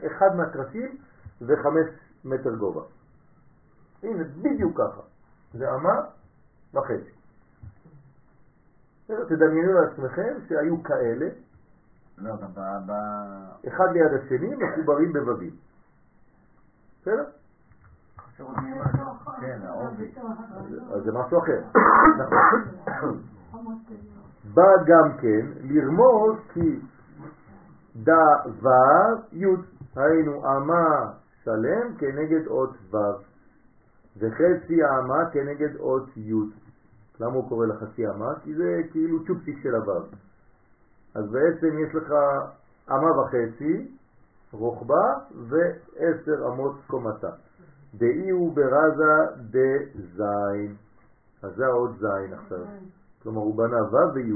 אחד מהקרשים וחמש מטר גובה. הנה, בדיוק ככה. זה אמה וחצי. תדמיינו לעצמכם שהיו כאלה, לא, אחד ליד השני, מחוברים בבבים. בסדר? כן, אז זה משהו אחר. *coughs* בא גם כן לרמוז כי דה ו' י', היינו אמה שלם כנגד אות ו', וחצי האמה כנגד אות י'. למה הוא קורא לחצי אמה? כי זה כאילו צ'ופסיק של הו'. אז בעצם יש לך אמה וחצי רוחבה ועשר אמות קומתה. דאי הוא ברזה דזין. אז זה העוד זין עכשיו. כלומר הוא בנה ו' וי'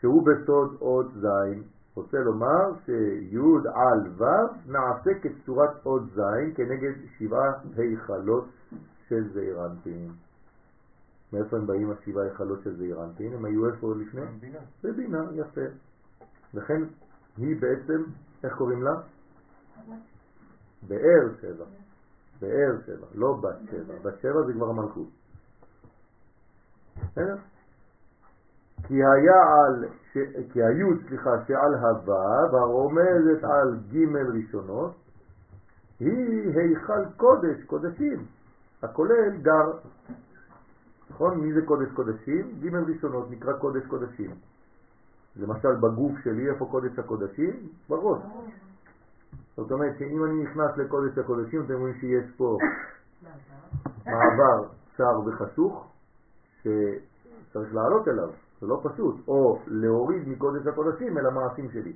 שהוא בסוד עוד זין. רוצה לומר שי' על ו' נעשה כצורת עוד זין כנגד שבעה היכלות של זעירנטין. מאיפה הם באים השבעה היכלות של זעירנטין? הם היו איפה לפני? בבינה. בבינה, יפה. לכן היא בעצם, איך קוראים לה? באר שבע. באר שבע, לא בת שבע. בת שבע זה כבר המלכות. בסדר? כי היה על, ש... כי היו, סליחה, שעל הוו, הרומזת על ג' ראשונות, היא היכל קודש, קודשים, הכולל גר. נכון? מי זה קודש קודשים? ג' ראשונות נקרא קודש קודשים. למשל בגוף שלי, איפה קודש הקודשים? בראש. זאת אומרת שאם אני נכנס לקודש הקודשים, אתם רואים שיש פה מעבר צר וחשוך, שצריך לעלות אליו, זה לא פשוט, או להוריד מקודש הקודשים אל המעשים שלי.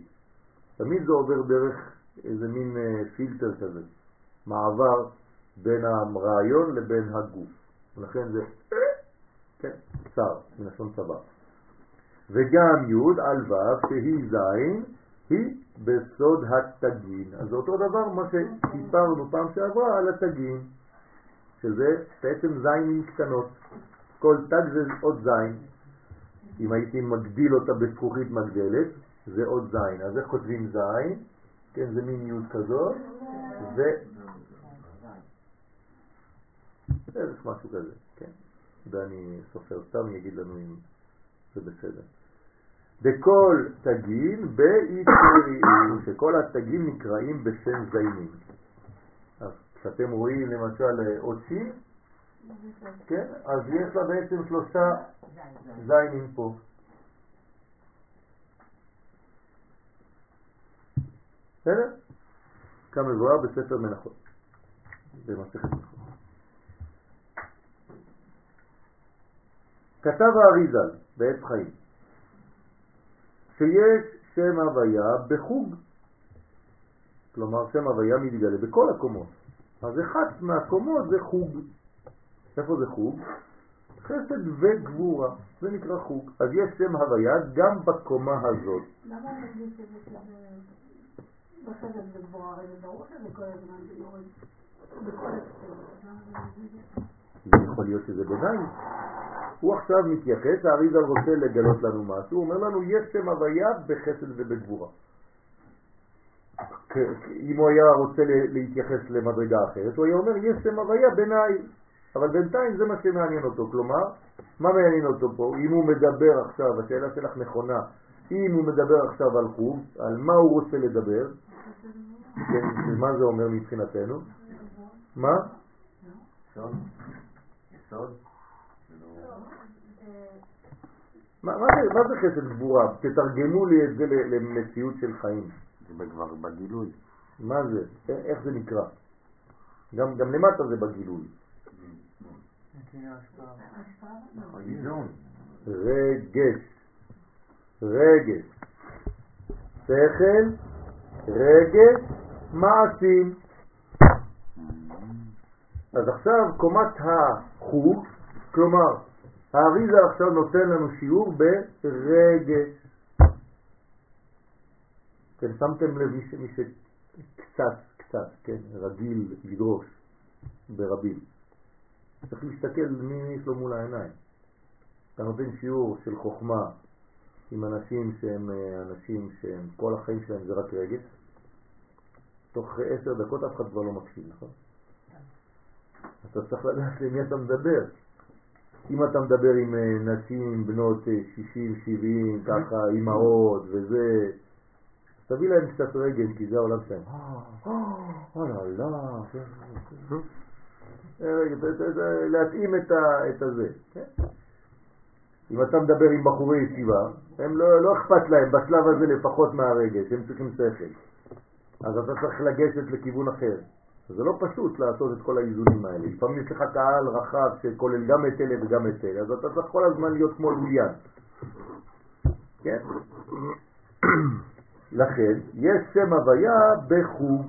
תמיד זה עובר דרך איזה מין אה, פילטר כזה, מעבר בין הרעיון לבין הגוף. ולכן זה, כן, צר, מלשון צבא. וגם י' על ו' שהיא ז' היא בסוד התגין. אז זה אותו דבר מה שסיפרנו פעם שעברה על התגין, שזה בעצם זיינים קטנות. כל תג זה עוד זין. אם הייתי מגדיל אותה בזכוכית מגדלת, זה עוד זין. אז איך כותבים זין? כן, זה מין י' כזאת, ו... איזה משהו כזה, כן. דני סופר סתם יגיד לנו אם זה בסדר. בכל תגים בעיקריים, שכל התגים נקראים בשם זיינים. אז כשאתם רואים למשל עוד שין, כן, אז יש לה בעצם שלושה זיינים פה. בסדר? כמבואר בספר מנחות, במסכת מנחות. כתב האריזל בעץ חיים שיש שם הוויה בחוג, כלומר שם הוויה מתגלה בכל הקומות. אז אחת מהקומות זה חוג. איפה זה חוג? חסד וגבורה, זה נקרא חוג. אז יש שם הוויה גם בקומה הזאת. למה זה יכול להיות שזה ביניים. הוא עכשיו מתייחס, האריזל רוצה לגלות לנו משהו, הוא אומר לנו יש שם הוויה בחסד ובגבורה. אם הוא היה רוצה להתייחס למדרגה אחרת, הוא היה אומר יש שם הוויה ביניים. אבל בינתיים זה מה שמעניין אותו, כלומר, מה מעניין אותו פה? אם הוא מדבר עכשיו, השאלה שלך נכונה, אם הוא מדבר עכשיו על חוג, על מה הוא רוצה לדבר, כן, מה זה אומר מבחינתנו? מה? מה, זה, חסד גבורה? תתרגמו לי את זה למציאות של חיים. זה כבר בגילוי. מה זה? איך זה נקרא? גם, גם למטה זה בגילוי. רגש, רגש, שכל, רגש, מעשים. אז עכשיו קומת החוג, כלומר האריזה עכשיו נותן לנו שיעור ברגש. כן, שמתם לב מי שקצת, קצת, כן, רגיל לדרוש ברבים. צריך להסתכל מי יש לו מול העיניים. אתה נותן שיעור של חוכמה עם אנשים שהם אה, אנשים שהם כל החיים שלהם זה רק רגש, תוך עשר דקות אף אחד כבר לא מקשיב, נכון? אתה צריך לדעת למי אתה מדבר. אם אתה מדבר עם אה, נשים בנות 60, אה, 70, ככה, אימהות וזה, תביא להם קצת רגל, כי זה העולם שלהם. אה, לא, להתאים את הזה. כן? אם אתה מדבר עם בחורי ישיבה, הם לא, לא אכפת להם בשלב הזה לפחות מהרגש, הם צריכים שכל. אז אתה צריך לגשת לכיוון אחר. זה לא פשוט לעשות את כל האיזונים האלה. לפעמים יש לך קהל רחב שכולל גם את אלה וגם את אלה, אז אתה צריך כל הזמן להיות כמו לוליין. כן? *clears throat* לכן, יש שם הוויה בחוג.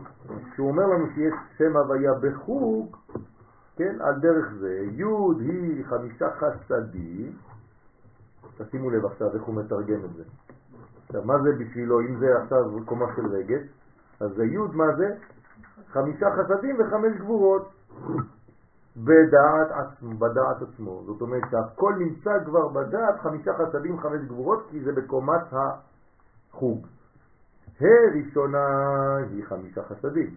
כשהוא אומר לנו שיש שם הוויה בחוג, כן, על דרך זה, י' היא חמישה חסדים, תשימו לב עכשיו איך הוא מתרגם את זה. עכשיו, מה זה בשבילו, אם זה עכשיו קומה של רגש, אז זה י' מה זה? חמישה חסדים וחמש גבורות בדעת עצמו, בדעת עצמו. זאת אומרת שהכל נמצא כבר בדעת חמישה חסדים וחמש גבורות כי זה בקומת החוג. הראשונה היא חמישה חסדים.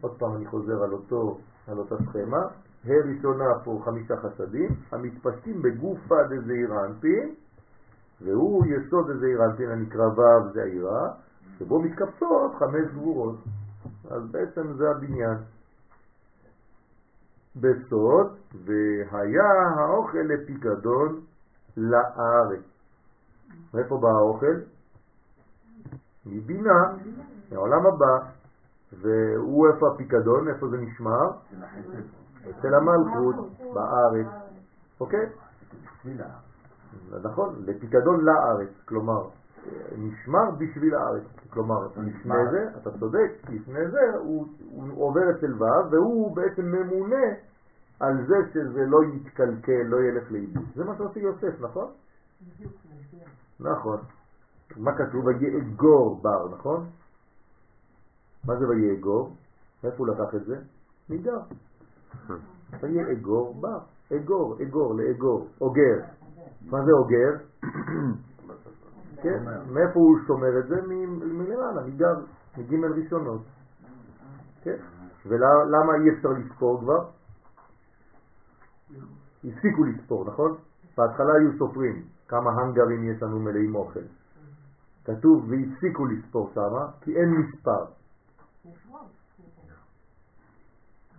עוד פעם אני חוזר על, אותו, על אותה סכמה. הראשונה פה חמישה חסדים, המתפשטים בגופה דזעיר והוא יסוד דזעיר אנפין הנקרא ו' זה העירה, שבו מתקפצות חמש גבורות. אז בעצם זה הבניין. בסוד, והיה האוכל לפיקדון לארץ. מאיפה בא האוכל? מבינה, מהעולם הבא, והוא איפה הפיקדון, איפה זה נשמר? אצל המלכות, בארץ, אוקיי? נכון, לפיקדון לארץ, כלומר, נשמר בשביל הארץ, כלומר, לפני זה, אתה צודק, לפני זה הוא, הוא עובר אצל ו' והוא בעצם ממונה על זה שזה לא יתקלקל, לא ילך לאיבוד. זה מה שעושה יוסף, נכון? נכון. מה כתוב? ויאגור בר, נכון? מה זה ויאגור? איפה הוא לקח את זה? ניגר. *laughs* ויאגור בר. אגור, אגור, לאגור, אוגר. מה זה אוגר? *coughs* כן, מאיפה הוא שומר את זה? מלמעלה, מגר, מג' ראשונות. כן, ולמה אי אפשר לספור כבר? הפסיקו לספור, נכון? בהתחלה היו סופרים כמה הנגרים יש לנו מלאים אוכל. כתוב והפסיקו לספור שמה, כי אין מספר.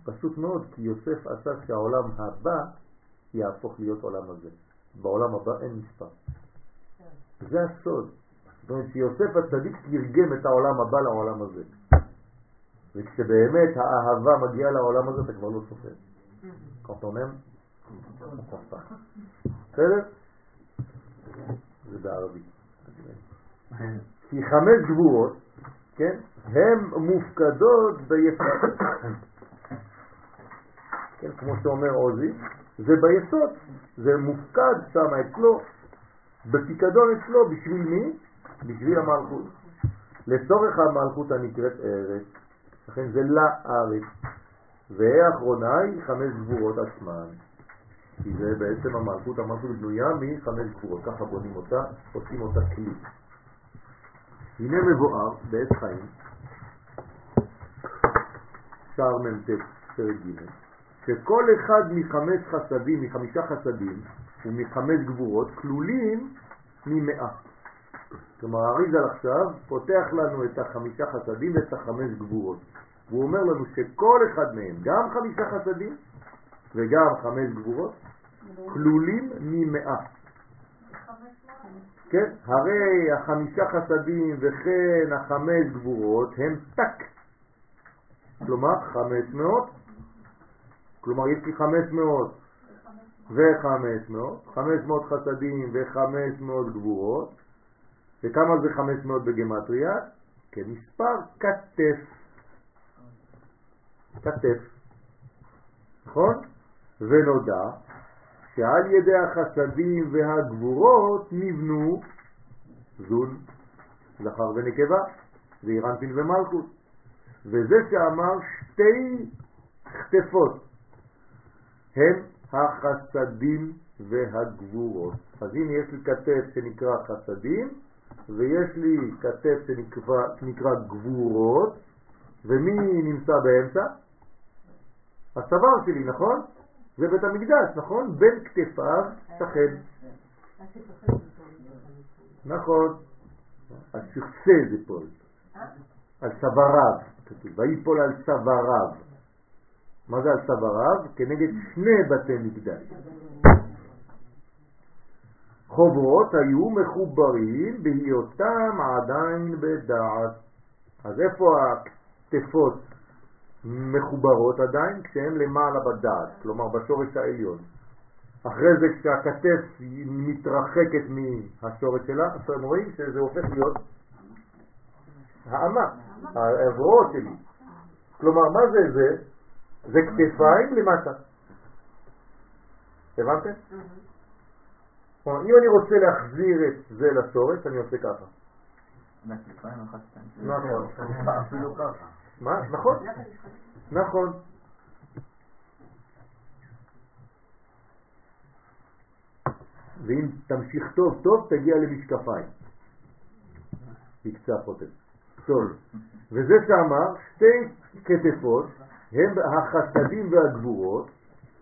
פשוט מאוד, כי יוסף עשה שהעולם הבא יהפוך להיות עולם הזה. בעולם הבא אין מספר. זה הסוד. זאת אומרת שיוסף הצדיק תרגם את העולם הבא לעולם הזה. וכשבאמת האהבה מגיעה לעולם הזה, אתה כבר לא סופר. קונטונם? בסדר? זה בערבית. כי חמש גבורות, כן, הן מופקדות ביסוד. כן, כמו שאומר עוזי, זה ביסוד, זה מופקד שם אצלו, בפיקדון אצלו, בשביל מי? בשביל המלכות. לצורך המלכות הנקראת ארץ, לכן זה לארץ, והאחרונה היא חמש גבורות עצמן. כי זה בעצם המלכות, המלכות בנויה מחמש גבורות, ככה בונים אותה, עושים אותה כלי. הנה מבואר בעת חיים, שער מ"ט, פרק ג', שכל אחד מחמש חסדים, מחמישה חסדים ומחמש גבורות כלולים ממאה. כלומר, אריזל עכשיו פותח לנו את החמישה חסדים ואת החמש גבורות. והוא אומר לנו שכל אחד מהם, גם חמישה חסדים וגם חמש גבורות, כלולים ממאה. כן? הרי החמישה חסדים וכן החמש גבורות הם תק. כלומר, חמש מאות. כלומר, יש לי חמש מאות וחמש מאות, חמש מאות חסדים וחמש מאות גבורות. וכמה זה חמש מאות בגמטריה? כמספר כתף. כתף. נכון? ונודע שעל ידי החסדים והגבורות נבנו זון, זכר ונקבה, ואירנפין ומלכות. וזה שאמר שתי כתפות הם החסדים והגבורות. אז הנה יש לי כתף שנקרא חסדים, ויש לי כתף שנקרא, שנקרא גבורות, ומי נמצא באמצע? הצוואר שלי, נכון? זה בית המקדש, נכון? בין כתפיו שכן. נכון. על שכסה זה פול. על כתוב, ויפול על צוואריו. מה זה על צוואריו? כנגד שני בתי מקדש. חוברות היו מחוברים בהיותם עדיין בדעת. אז איפה הכתפות מחוברות עדיין? כשהן למעלה בדעת, כלומר בשורש העליון. אחרי זה כשהכתף מתרחקת מהשורש שלה, אתם רואים שזה הופך להיות האמה, העברות שלי. כלומר, מה זה זה? זה כתפיים למטה. הבנתם? כלומר, אם אני רוצה להחזיר את זה לשורש, אני עושה ככה. נכון. *laughs* אפילו ככה. מה? נכון. נכון. ואם תמשיך טוב טוב, תגיע למשקפיים. בקצה החוטף. טוב. וזה שאמר, שתי כתפות הם החסדים והגבורות,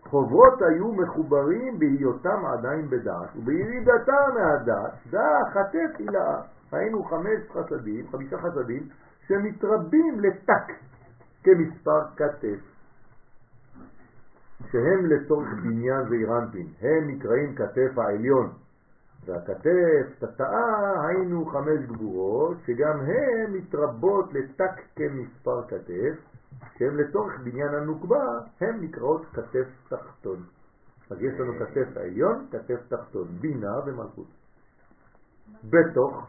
חוברות היו מחוברים בהיותם עדיין בדעת, ובירידתם מהדעת, דעה חטאת הילאה. היינו חמש חסדים, חמישה חסדים, שמתרבים לתק כמספר כתף, שהם לצורך בניין ואירנטין, הם נקראים כתף העליון, והכתף תתאה היינו חמש גבורות, שגם הן מתרבות לתק כמספר כתף, שהן לצורך בניין הנוקבה, הן נקראות כתף תחתון. אז יש לנו כתף העליון, כתף תחתון, בינה ומלכות. בתוך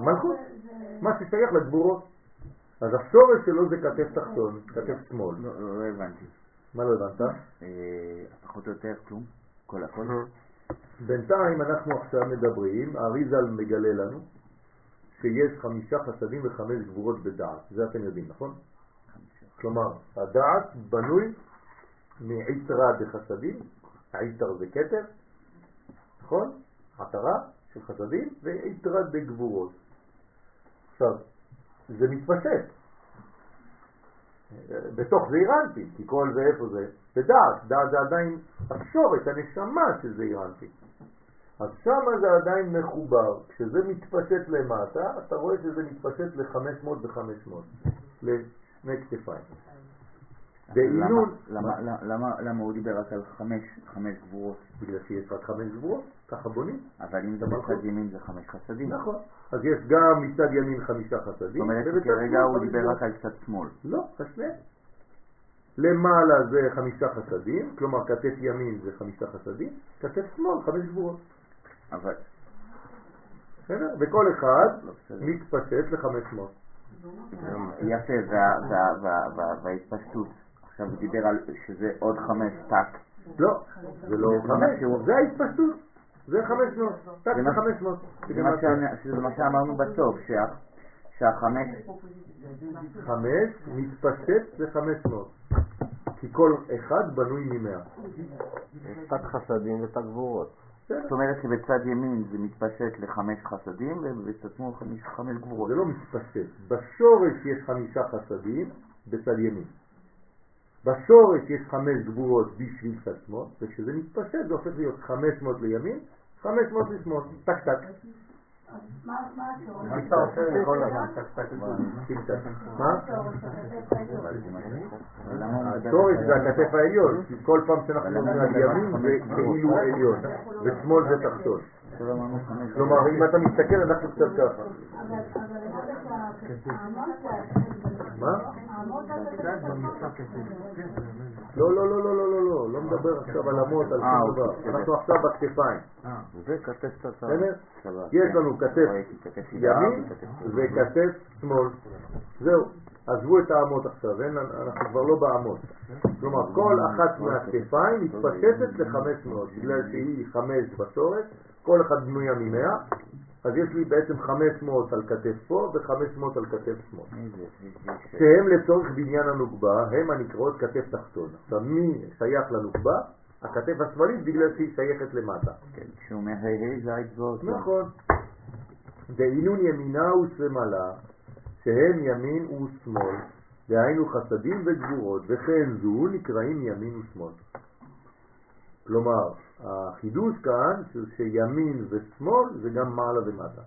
מלכות, מה ששייך לגבורות. אז השורש שלו זה כתף תחתון, כתף שמאל. לא, לא, לא הבנתי. מה לא הבנת? אה, פחות או יותר כלום? כל הכל? בינתיים אנחנו עכשיו מדברים, האריזל מגלה לנו שיש חמישה חסדים וחמש גבורות בדעת, זה אתם יודעים, נכון? כלומר, הדעת בנוי מעיתרה דחסדים, העיתר זה כתר, נכון? עטרה של חסדים ועיתרה דגבורות. עכשיו, זה מתפשט. בתוך זה אירנטי, כי כל זה איפה זה? בדעת, דעת זה עדיין השורש, הנשמה של זה אירנטי. אז שם זה עדיין מחובר. כשזה מתפשט למטה, אתה רואה שזה מתפשט ל-500 ו-500, לשני כתפיים. בעינון... למה הוא דיבר רק על חמש גבורות? בגלל שיש רק חמש גבורות, ככה בונים. אבל אם זה בצד ימין זה חמש חסדים. נכון. אז יש גם מצד ימין חמישה חסדים. זאת אומרת שכרגע הוא דיבר רק על צד שמאל. לא, חשבי. למעלה זה חמישה חסדים, כלומר כתף ימין זה חמישה חסדים, כתף שמאל חמש גבורות. אבל... וכל אחד לא, מתפשט לחמש מאות. יפה, וההתפשטות. עכשיו הוא דיבר על שזה עוד חמש טק. לא, זה לא חמש, זה ההתפשטות. זה חמש מאות, טק זה חמש מאות. זה מה שאמרנו בסוף, שהחמש... חמש מתפשט לחמש מאות. כי כל אחד בנוי ממאה. יש תת חסדים ותת גבורות. זאת אומרת שבצד ימין זה מתפשט לחמש חסדים ובצד שמאל חמש גבורות. זה לא מתפשט. בשורש יש חמישה חסדים בצד ימין. בשורש יש חמש גבורות בשביל צד שמאל, וכשזה מתפשט זה הופך להיות חמש מאות לימין, חמש מאות לשמאל, טק טק. מה אתה עושה כל הזמן? מה? השורש זה הכתף העליון, כי כל פעם שאנחנו אומרים על ימין זה כאילו עליון, ושמאל זה תחתון. כלומר, אם אתה מסתכל, אנחנו קצת ככה. מה? לא, לא, לא, לא, לא, לא, לא, לא מדבר עכשיו על אמות, על שום דבר. אנחנו עכשיו בכתפיים. זה כתף תצרה. יש לנו כתף ימין וכתף שמאל. זהו. עזבו את האמות עכשיו, אנחנו כבר לא באמות. כלומר, כל אחת מהכתפיים מתפשטת ל-500, בגלל שהיא 5 בשורש, כל אחת בנויה ממאה, אז יש לי בעצם 500 על כתף פה ו-500 על כתף שמאל. שהם לצורך בניין הנוגבה, הם הנקראות כתף תחתון. עכשיו, מי שייך לנוגבה? הכתף השמאלית בגלל שהיא שייכת למטה. כן, כשהוא אומר זה האצבעות. נכון. דהינון ימינה ושמאלה, שהם ימין ושמאל, דהיינו חסדים וגבורות, וכן זו נקראים ימין ושמאל. כלומר, החידוש כאן שימין ושמאל זה גם מעלה ומטה.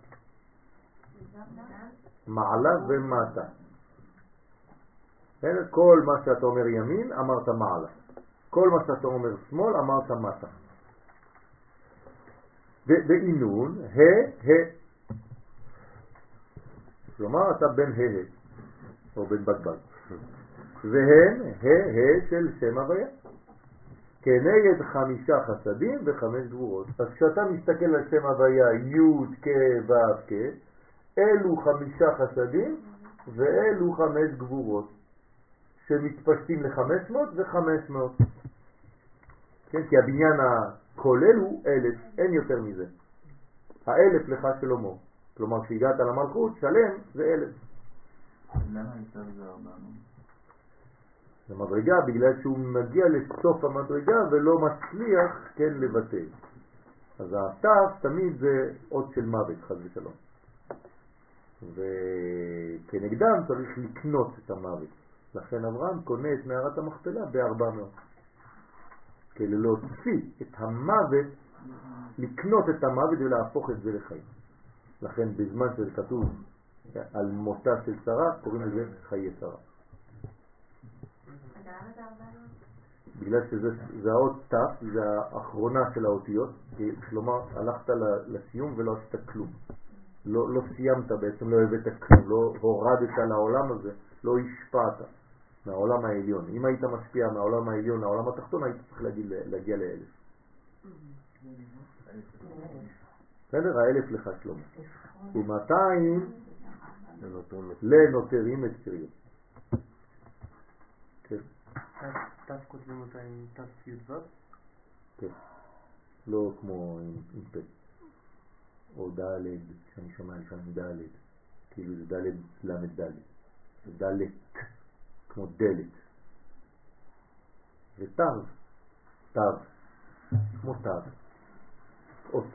מעלה ומטה. כל מה שאתה אומר ימין אמרת מעלה. כל מה שאתה אומר שמאל אמרת מטה. בעינון, ה, ה. כלומר אתה בן ה, או בן בגבג. והן ה, ה של שם הוויה. כנגד חמישה חסדים וחמש גבורות. אז כשאתה מסתכל על שם הוויה י' כ' ו' כ', אלו חמישה חסדים ואלו חמש גבורות, שמתפשטים ל-500 ו-500. כן, כי הבניין הכולל הוא אלף, אין יותר מזה. האלף לך שלמה. כלומר, כשהגעת למלכות, שלם זה אלף. למה יותר זה 400? למדרגה בגלל שהוא מגיע לסוף המדרגה ולא מצליח כן לבטל. אז התף תמיד זה אות של מוות, חד ושלום. וכנגדם צריך לקנות את המוות. לכן אברהם קונה את מערת המכפלה ב-400. כדי להוציא את המוות, לקנות את המוות ולהפוך את זה לחיים. לכן בזמן שזה כתוב על מותה של שרה, קוראים לזה חיי שרה. בגלל שזה האות ת', זה האחרונה של האותיות, כלומר הלכת לסיום ולא עשית כלום. לא, לא סיימת בעצם, לא הבאת כלום, לא הורדת לעולם הזה, לא השפעת מהעולם העליון. אם היית משפיע מהעולם העליון לעולם התחתון, היית צריך להגיע, להגיע לאלף. בסדר? האלף לך שלום. ומאתיים לנותרים את קריות. כן. ת' כותבים אותה עם ת' י"ו? כן. לא כמו עם פ'. או ד', שאני שומע לפעמים ד', כאילו זה ד' ל' ד'. זה ד', כמו דלת. ותו, תו, כמו תו, אות.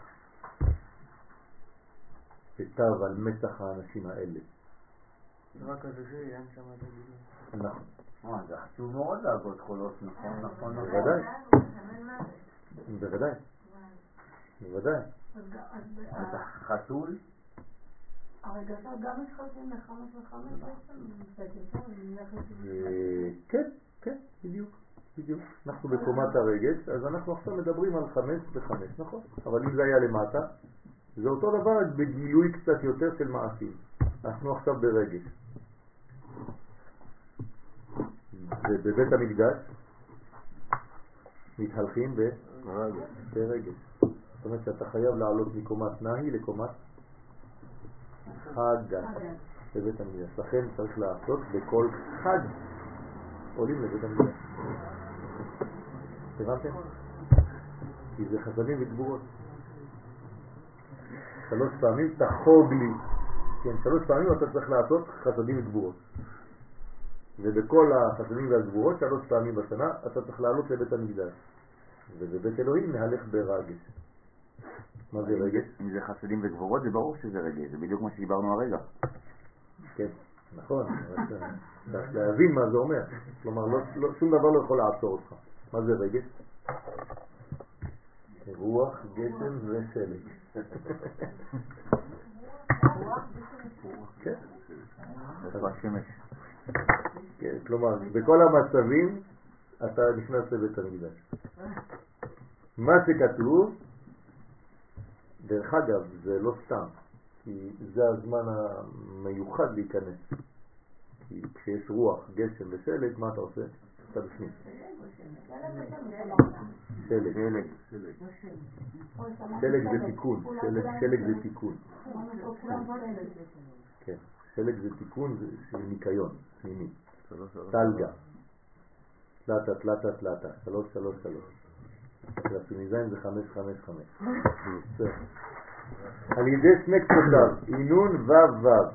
ותו על מתח האנשים האלה. רק על זה אין שם את הגילים. נכון. אה, זה חשוב מאוד להגות חולות, נכון, נכון, נכון. בוודאי. בוודאי. בוודאי. חתול? הרגשות גם מתחלקים לחמש וחמש בעצם? אה, כן, כן, בדיוק. בדיוק. אנחנו בקומת הרגש, אז אנחנו עכשיו מדברים על חמש וחמש, נכון? אבל אם זה היה למטה, זה אותו דבר בגילוי קצת יותר של מעשים. אנחנו עכשיו ברגש. ובבית המקדש מתהלכים ברגש. זאת אומרת שאתה חייב לעלות מקומת נהי לקומת חגה בבית המקדש. לכן צריך לעשות בכל חג עולים לבית המקדש. הבנתם? כי זה חסדים וגבורות. שלוש פעמים תחוג לי. כן, שלוש פעמים אתה צריך לעשות חסדים וגבורות. ובכל החסדים והגבורות, שלוש פעמים בשנה, אתה צריך לעלות לבית המקדש. ובבית אלוהים נהלך ברגש. מה זה רגש? אם זה חסדים וגבורות, זה ברור שזה רגש, זה בדיוק מה שדיברנו הרגע. כן, נכון, צריך להבין מה זה אומר. כלומר, לא, לא, שום דבר לא יכול לעצור אותך. מה זה רגש? *laughs* רוח, גשם ושלג. כן. כן, כלומר, בכל המצבים אתה נכנס לבית המקדש. מה שכתוב, דרך אגב, זה לא סתם, כי זה הזמן המיוחד להיכנס. כי כשיש רוח, גשם ושלג, מה אתה עושה? אתה בפנים. שלג. שלג זה תיקון, שלג זה תיקון. כן, שלג זה תיקון של ניקיון פנימי. טלגה. תלתה, תלתה, תלתה. שלוש, שלוש, שלוש. הסוניזיים זה חמש, חמש, חמש. על ידי שני קצותיו, אינון וו וו.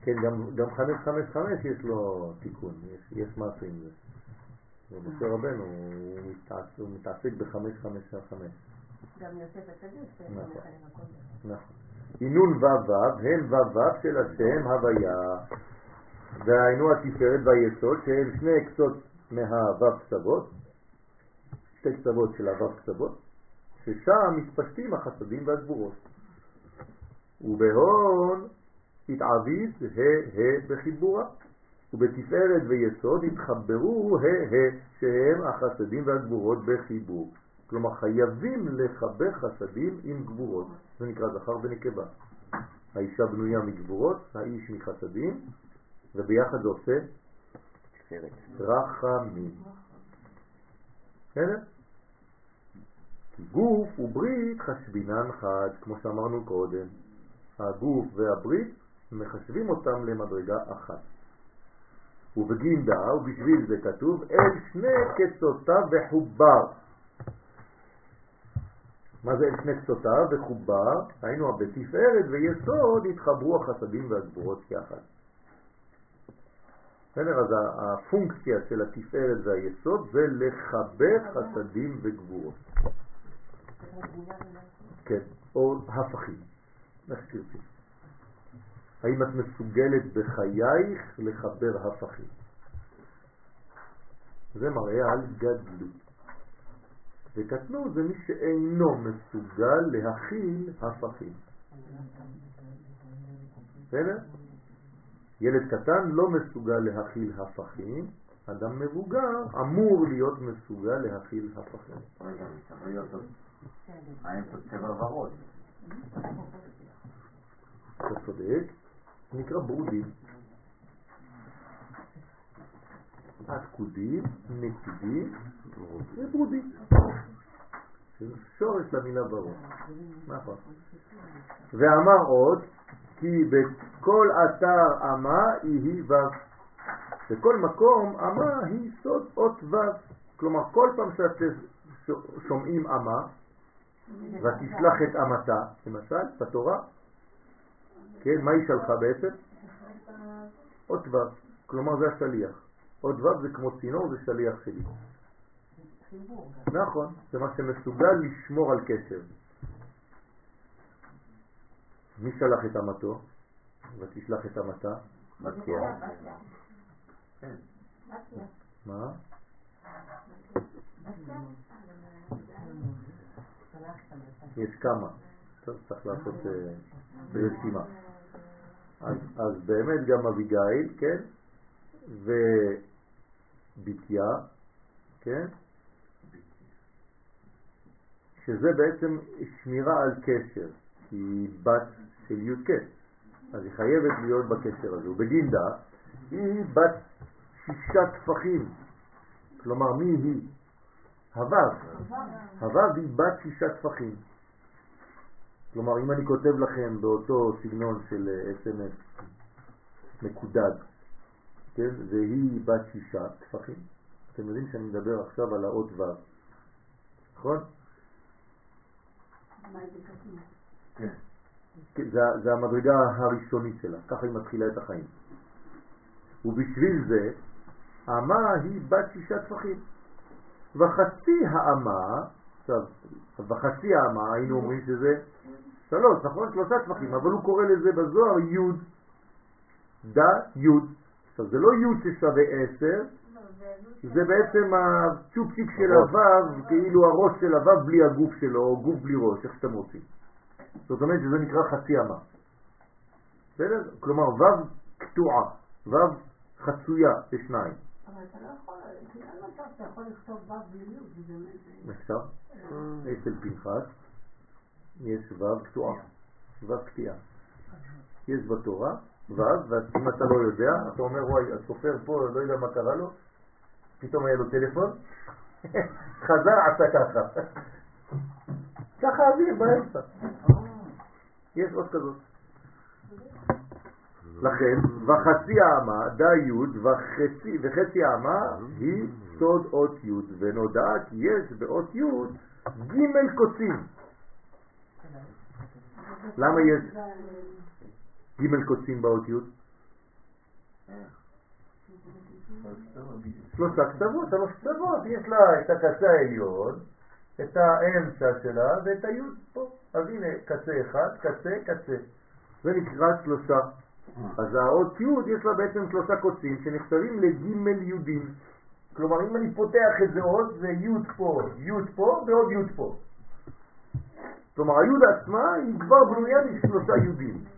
כן, גם חמש, חמש, חמש יש לו תיקון, יש משהו עם זה. ומשה רבנו, הוא מתעסק בחמש, חמש, חמש. גם יוסף הצדיק, נכון. אינון וו הם וו של השם הוויה. והיינו התפארת והיסוד שהם שני קצות מהוו קצוות, שתי קצוות של הוו קצוות, ששם מתפשטים החסדים והגבורות. ובהון התעביד ה' בחיבורה, ובתפארת ויסוד התחברו ה' שהם החסדים והגבורות בחיבור. כלומר חייבים לחבר חסדים עם גבורות, זה נקרא זכר ונקבה. האישה בנויה מגבורות, האיש מחסדים, וביחד זה עושה רחמים. בסדר? גוף וברית חשבינן חד, כמו שאמרנו קודם. הגוף והברית מחשבים אותם למדרגה אחת. ובגינדה, ובשביל זה כתוב, אל שני קצותיו וחובר. מה זה אל שני קצותיו וחובר? היינו בתפארת ויסוד התחברו החסדים והגבורות יחד. בסדר? אז הפונקציה של התפארת והיסוד זה לחבר חסדים וגבורות. כן, או הפכים, איך שתרצי. האם את מסוגלת בחייך לחבר הפכים? זה מראה על גדלות. וקטנות זה מי שאינו מסוגל להכיל הפכים. בסדר? ילד קטן לא מסוגל להכיל הפכים, אדם מבוגר אמור להיות מסוגל להכיל הפכים. רגע, צריך להיות פה צבע ורוד? אתה צודק, נקרא ברודים. עתקודים, נקודים וברודים. זה שורש למילה ברור. נכון. ואמר עוד, כי בכל אתר אמה יהי ו'. בכל מקום אמה היא סוד אות ו'. כלומר, כל פעם שאתם שומעים אמה, ותשלח את אמתה, למשל, בתורה, כן, מה היא שלחה בעצם? אות ו', כלומר זה השליח. אות ו' זה כמו צינור, זה שליח שלי. נכון, זה מה שמסוגל לשמור על קשר. מי שלח את אמתו? ותשלח את אמתה? בתיה. מה? יש כמה, צריך לעשות אה, רשימה. אז, אז באמת גם אביגיל, כן? ובתיה, כן? שזה בעצם שמירה על קשר, כי היא בת של י"ק, אז היא חייבת להיות בקשר הזה. ובגינדה היא בת שישה טפחים, כלומר מי היא? הוו. הוו היא בת שישה טפחים. כלומר, אם אני כותב לכם באותו סגנון של אס.אם.אס מקודד, כן, והיא בת שישה טפחים, אתם יודעים שאני מדבר עכשיו על האות ו', נכון? כן. זה, זה המדרגה הראשונית שלה, ככה היא מתחילה את החיים. ובשביל זה, אמה היא בת שישה טפחים. וחצי האמה, עכשיו, וחצי האמה, היינו אומרים שזה שלוש, נכון? שלושה טפחים, אבל הוא קורא לזה בזוהר י' דה י'. עכשיו, זה לא י' ששווה עשר, זה בעצם הצ'ופצ'יק של הוו, כאילו הראש של הוו בלי הגוף שלו, או גוף בלי ראש, איך שאתם רוצים. זאת אומרת שזה נקרא חצי אמה. בסדר? כלומר וו קטועה, וו חצויה לשניים. אבל אתה לא יכול, למה אתה יכול לכתוב ו' בלי י'? אפשר? אצל פנחס יש ו' קטועה, ו' קטיעה. יש בתורה ואם אתה לא יודע, אתה אומר וואי, הסופר פה, לא יודע מה קרה לו, פתאום היה לו טלפון, *laughs* חזר, עשה ככה. *laughs* ככה אוויר באמצע. יש עוד כזאת. לכן, וחצי האמה, דה י' וחצי, וחצי האמה היא סוד אות י', ונודע כי יש באות י' ג' קוצים. למה יש ג' קוצים באות י'? שלושה קצוות, שלוש קצוות, יש לה את הקצה העליון, את האמצע שלה ואת הי' פה. אז הנה קצה אחד, קצה, קצה. זה נקרא שלושה. אז האות י' יש לה בעצם שלושה קוצים שנכתבים לג' י'. כלומר, אם אני פותח את זה עוד, זה י' פה, י' פה ועוד י' פה. כלומר, הי' עצמה היא כבר בנויה משלושה י'.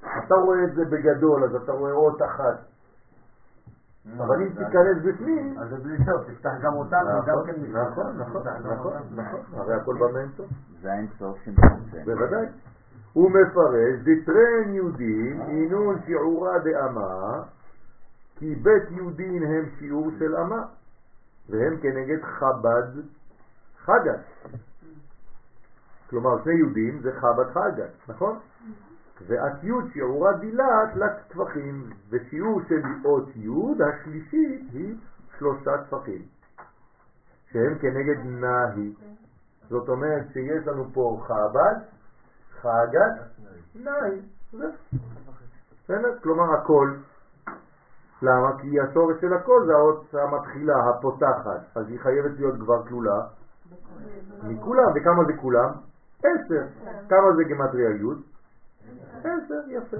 אתה רואה את זה בגדול, אז אתה רואה אות אחת. אבל אם תיכנס בפנים... אז זה בלי סוף, תפתח גם אותם וגם נכון, כן נכון, נכון, נכון, נכון, הרי הכל בא מאינסוף. זה האינסוף שמתמצא. בוודאי. הוא מפרש, דטרן יהודים אינון שיעורה דאמה, כי בית יהודין הם שיעור של אמה, והם כנגד חב"ד חגת. כלומר, שני יהודים זה חב"ד חגת, נכון? ואת י' שיעורה דילת לטפחים, ושיעור של אות י' השלישית היא שלושה טפחים, שהם כנגד נהי. זאת אומרת שיש לנו פה חב"ד, חגת. בסדר? כלומר הכל. למה? כי השורש של הכל זה האות המתחילה, הפותחת, אז היא חייבת להיות כבר כלולה מכולם, וכמה זה כולם? עשר. כמה זה גמטריה י'? עשר, יפה.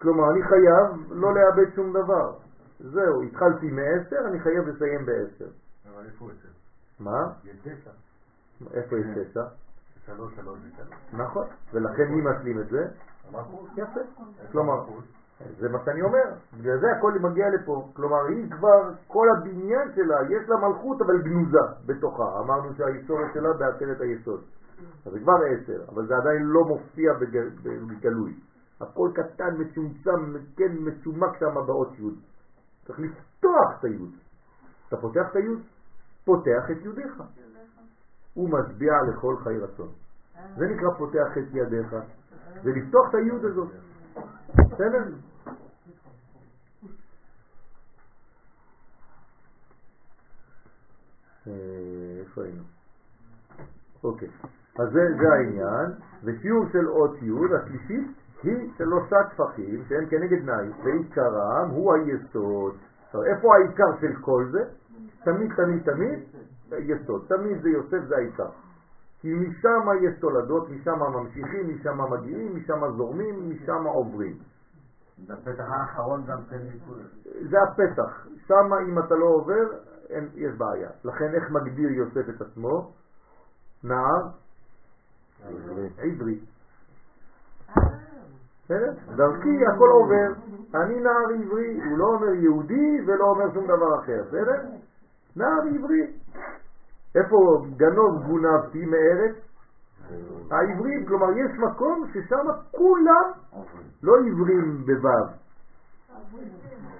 כלומר, אני חייב לא לאבד שום דבר. זהו, התחלתי מעשר, אני חייב לסיים בעשר. אבל איפה זה? מה? יש תשע. איפה יש תשע? שלוש, שלוש ושלוש. נכון. ולכן מי משלים את זה? יפה. כלומר, זה מה שאני אומר, בגלל זה הכל מגיע לפה. כלומר, היא כבר, כל הבניין שלה, יש לה מלכות אבל גנוזה בתוכה. אמרנו שההיסטוריה שלה בעצרת היסוד. אז זה כבר עשר, אבל זה עדיין לא מופיע בגלוי. הכל קטן, מצומצם, כן, מצומק שם באות י'. צריך לפתוח את הי'. אתה פותח את הי', פותח את ידיך. הוא משביע לכל חי רצון. זה נקרא פותח את ידיך. זה לפתוח את הי' הזאת. בסדר? אה, איפה היינו? אוקיי, אז זה, זה העניין, ושיעור של אות י' השלישית היא שלושה טפחים שהם כנגד נאי, ועיקרם הוא היסוד. עכשיו, איפה העיקר של כל זה? תמיד, תמיד, תמיד, יסוד. תמיד זה יוסף, זה העיקר. כי משם יש תולדות, משם ממשיכים, משם מגיעים, משם זורמים, משם עוברים. זה הפתח האחרון גם כן זה הפתח. שם אם אתה לא עובר, אין, יש בעיה. לכן איך מגדיר יוסף את עצמו? נער עברי. בסדר? דרכי הכל עובר. אני נער עברי, הוא לא אומר יהודי ולא אומר שום דבר אחר, בסדר? נער עברי. איפה גנוב גונבתי מארץ? העברים, כלומר יש מקום ששם כולם לא עברים בוו,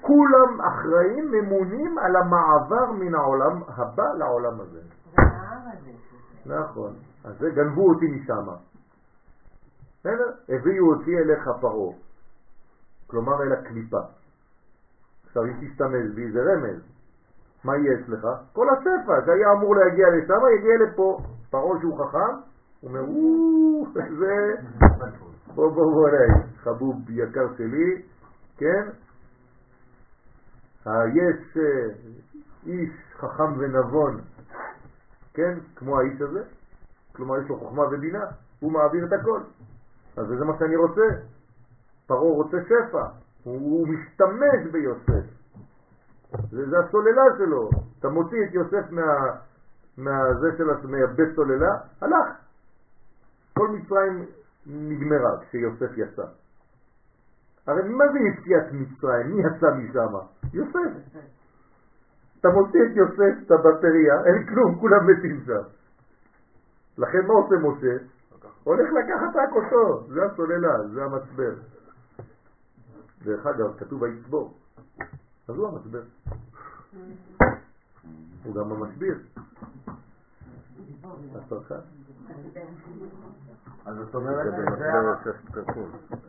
כולם אחראים, ממונים על המעבר מן העולם הבא לעולם הזה. נכון, אז זה גנבו אותי משם. בסדר? הביאו אותי אליך פרעה, כלומר אל הקליפה. עכשיו אם תשתמש בי זה רמז, מה יש לך? כל השפע שהיה אמור להגיע לשם יגיע לפה. פרעה שהוא חכם, הוא אומר, זה... בוא בוא בוא אליי, חבוב יקר שלי, כן? יש אה, איש חכם ונבון, כן? כמו האיש הזה, כלומר יש לו חוכמה ובינה, הוא מעביר את הכל. אז זה מה שאני רוצה. פרעה רוצה שפע, הוא, הוא משתמש ביוסף. זה, זה הסוללה שלו. אתה מוציא את יוסף מה, מהזה של מהבית סוללה, הלך. כל מצרים נגמרה כשיוסף יצא. הרי מה זה יציאת מצרים? מי יצא משם? יוסף. אתה מוציא את יוסף, את הבטריה, אין כלום, כולם מתים שם. לכן מה עושה משה? הולך לקחת רק אותו, זה הסוללה, זה המצבר. דרך אגב, כתוב ויצבור. אז הוא המשבר. הוא גם המשביר. הצרכן. אז זאת אומרת,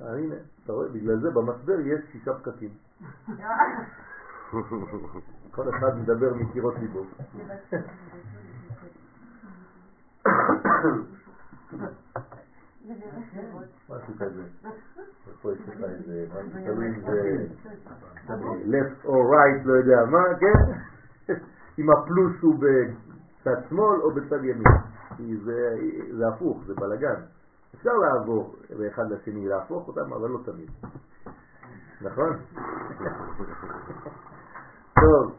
אה, הנה, אתה רואה, בגלל זה במשבר יש שישה פקקים. *laughs* כל אחד מדבר מקירות ליבו. משהו כזה. פה יש לך איזה, משהו תלוי אם זה left or right, לא יודע מה, כן? אם הפלוס הוא בצד שמאל או בצד ימין. כי זה, זה הפוך, זה בלגן. אפשר לעבור מאחד לשני, להפוך אותם, אבל לא תמיד. נכון? טוב,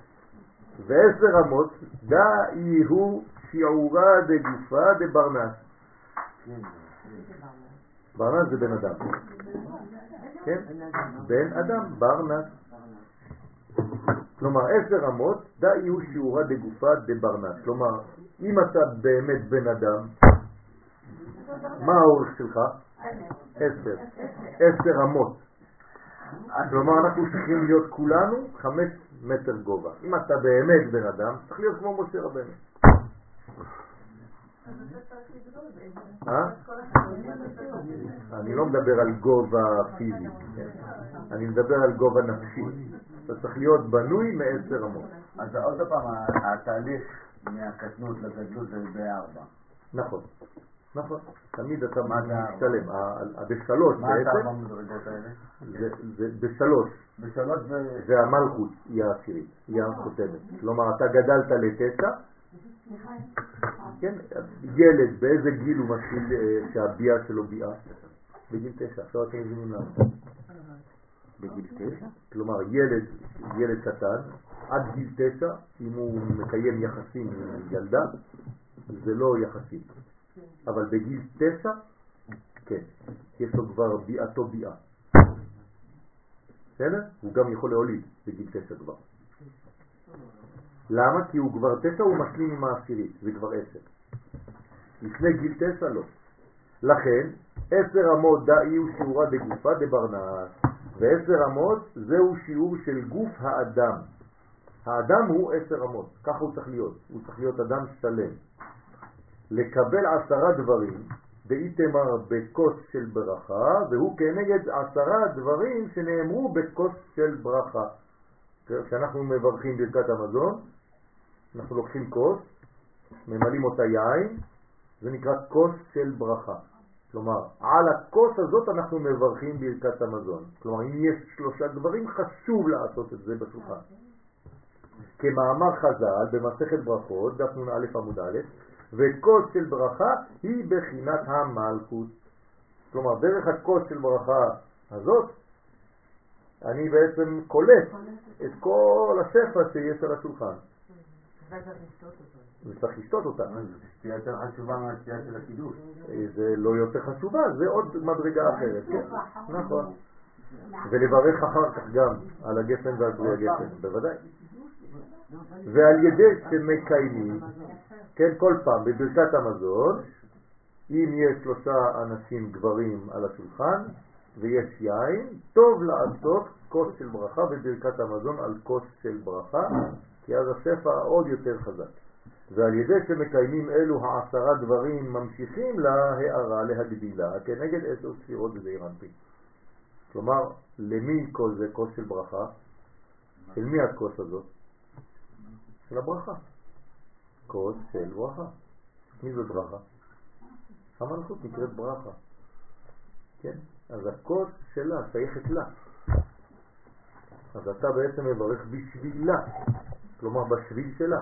ועשר אמות, דאי הוא שיעורה דגופה דברנס. ברנס זה בן אדם. כן? בן אדם, ברנס. כלומר, עשר אמות, דאי הוא שיעורה דגופה דברנס. כלומר, אם אתה באמת בן אדם, מה האורך שלך? עשר. עשר אמות. כלומר, אנחנו צריכים להיות כולנו חמש מטר גובה. אם אתה באמת בן אדם, צריך להיות כמו משה רבנו. אה? אני לא מדבר על גובה פיזי, כן? אני מדבר על גובה נפשי. אתה צריך להיות בנוי מעשר אמות. אז עוד פעם, התהליך מהקטנות לגדלות זה בארבע. נכון, נכון. תמיד אתה משתלם. בשלוש בעצם... מה אתה ארבע מדרגות האלה? בשלוש. בשלוש. זה המלכות, היא העשירית, היא החותמת. כלומר, אתה גדלת לתשע, כן, ילד, באיזה גיל הוא מתחיל אה, שהביאה שלו ביאה? בגיל תשע, עכשיו אתם מבינים למה. בגיל תשע? כלומר, ילד, ילד קטן, עד גיל תשע, אם הוא מקיים יחסים עם ילדה, זה לא יחסים. אבל בגיל תשע, כן, יש לו כבר ביאתו ביאה. בסדר? הוא גם יכול להוליד בגיל תשע כבר. למה? כי הוא כבר תשע, הוא משלים עם העשירית, זה כבר עשר. לפני גיל תשע לא. לכן, עשר אמות דאי הוא שיעורה דגופה דברנס, ועשר אמות זהו שיעור של גוף האדם. האדם הוא עשר אמות, ככה הוא צריך להיות, הוא צריך להיות אדם שלם. לקבל עשרה דברים, ואיתמר בכוס של ברכה, והוא כנגד עשרה דברים שנאמרו בכוס של ברכה. כשאנחנו מברכים ברכת המזון, אנחנו לוקחים כוס, ממלאים אותה יין, זה נקרא כוס של ברכה. כלומר, על הכוס הזאת אנחנו מברכים ברכת המזון. כלומר, אם יש שלושה דברים, חשוב לעשות את זה בשולחן. כמאמר חז"ל במסכת ברכות, דף נ"א עמוד א', וכוס של ברכה היא בחינת המלכות. כלומר, דרך הכוס של ברכה הזאת, אני בעצם קולט את כל השפע שיש על השולחן. וצריך לשתות אותה. שתייה יותר חשובה מהשתייה של הקידוש. זה לא יותר חשובה, זה עוד מדרגה אחרת. כן, נכון. ולברך אחר כך גם על הגפן ועל פרי הגפן, בוודאי. ועל ידי שמקיימים, כן, כל פעם בברכת המזון, אם יש שלושה אנשים גברים על השולחן ויש יין, טוב לעשות כוס של ברכה בברכת המזון על כוס של ברכה, כי אז השפע עוד יותר חזק. ועל ידי שמקיימים אלו העשרה דברים ממשיכים להערה, להגדילה, כנגד עשר ספירות בזעיר אנפין. כלומר, למי כל זה כוס של ברכה? של מי הכוס הזאת? של הברכה. כוס של ברכה. מי זאת ברכה? המלכות נקראת ברכה. כן? אז הכוס שלה שייכת לה. אז אתה בעצם מברך בשבילה, כלומר בשביל שלה,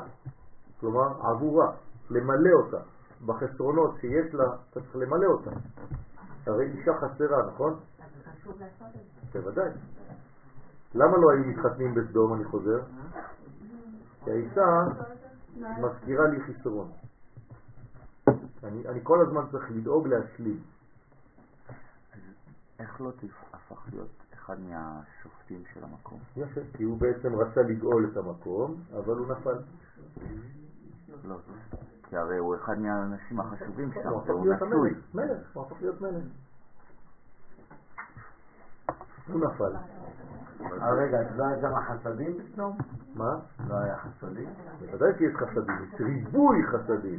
כלומר עבורה, למלא אותה. בחסרונות שיש לה, אתה צריך למלא אותה. הרי אישה חסרה, נכון? בוודאי. למה לא היו מתחתנים בסדום, אני חוזר? כי האישה מזכירה לי חיסרון. אני, אני כל הזמן צריך לדאוג להשלים. איך לא הפך להיות אחד מהשופטים של המקום? יפה, כי הוא בעצם רצה לגאול את המקום, אבל הוא נפל. לא, כי הרי הוא אחד מהאנשים החשובים שם, הוא והוא נשוי. מלך, הוא הפך להיות מלך. הוא נפל. אה, רגע, אז לא היה גם החסדים בסדום? מה? לא היה חסדים? בוודאי שיש חסדים, יש ריבוי חסדים.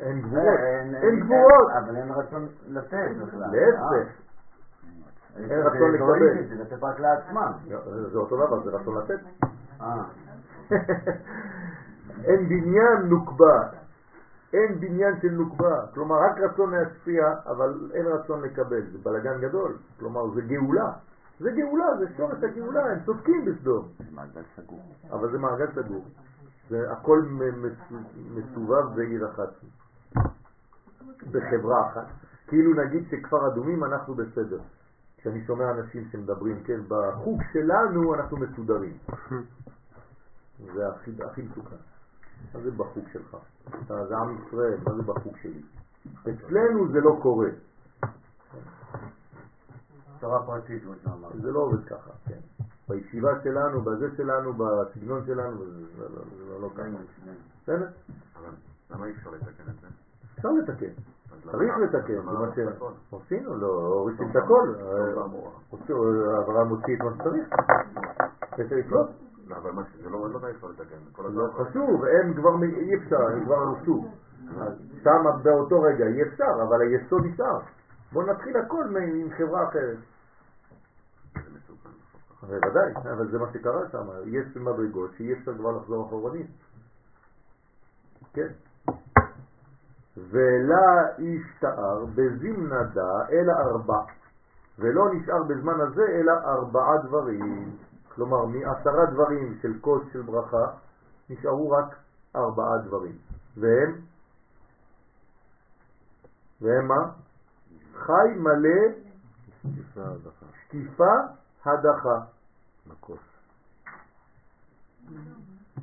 אין גבורות, אה, אין גבורות. אבל אין רצון לתת בכלל. להפך, אה. אין רצון לקבל. זה לתת רק לעצמם. זה אותו דבר, זה רצון לתת. אה. *laughs* אין בניין נוקבה, אין בניין של נוקבה, כלומר רק רצון להשפיע, אבל אין רצון לקבל, זה בלגן גדול, כלומר זה גאולה, זה גאולה, זה שורש הגאולה, הם צודקים בסדום, זה מעגל סגור. אבל זה מעגל סגור, זה הכל מסובב בעיר אחת, בחברה אחת, כאילו נגיד שכפר אדומים אנחנו בסדר, כשאני שומע אנשים שמדברים, כן, בחוג שלנו אנחנו מסודרים, *laughs* זה הכי, הכי מסוכן. מה זה בחוג שלך? אתה, זה עם ישראל, מה זה בחוג שלי? אצלנו זה לא קורה, תורה פרטית, כמו שאמרת. זה לא עובד ככה, כן. בישיבה שלנו, בזה שלנו, בסגנון שלנו, זה, לא- לא, לא ככה. בסדר? אבל למה אי אפשר לתקן את זה? אפשר לתקן, צריך לתקן, זה לא מה ש... לעשות הכל? עשינו, לא, הורידו את הכל, לא אברהם הוציא את מה שצריך, צריך לקלוט. לא, אבל זה לא לא אי אפשר לתקן. לא חשוב, הם כבר, אי אפשר, הם כבר. אז שם באותו רגע אי אפשר, אבל היסוד נשאר. בואו נתחיל הכל עם חברה אחרת. בוודאי, אבל זה מה שקרה שם, יש מדרגות שאי אפשר כבר לחזור אחורנית. כן. ולה השתער בזמנדה אלא ארבע, ולא נשאר בזמן הזה אלא ארבעה דברים. כלומר, מעשרה דברים של כוס של ברכה, נשארו רק ארבעה דברים. והם? והם מה? חי מלא שקיפה הדחה.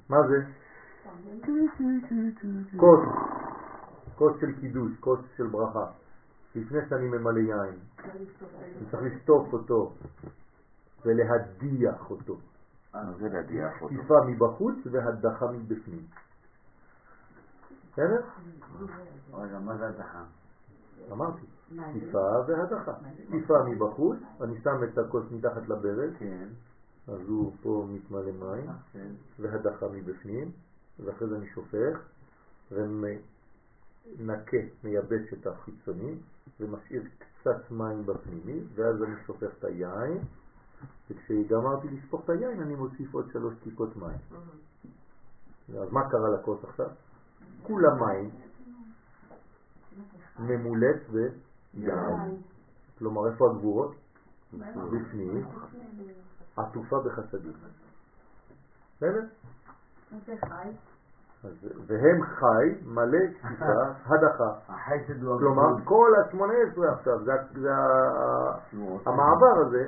מה זה? כוס, כוס של קידוש, כוס של ברכה. לפני שאני ממלא יין, אני צריך לשטוף אותו. ולהדיח אותו. אה, זה להדיח אותו. תקיפה מבחוץ והדחה מבפנים. בסדר? רגע, מה זה הדחה? אמרתי, תקיפה והדחה. תקיפה מבחוץ, אני שם את הכוס מתחת לברד, כן, אז הוא פה מתמלא מים, כן. והדחה מבפנים, ואחרי זה אני שופך, ומנקה, מייבש את החיצוני, ומשאיר קצת מים בפנימי, ואז אני שופך את היין, וכשגמרתי לשפוך את היין אני מוסיף עוד שלוש טיפות מים. אז מה קרה לכוס עכשיו? כולה מים, ממולאת ביין. כלומר, איפה הגבורות? בפנים, עטופה בחסדים. בסדר? והם חי, מלא תקיפה, *laughs* הדחה. כלומר. כל ה-18 עכשיו, זה. המעבר הזה,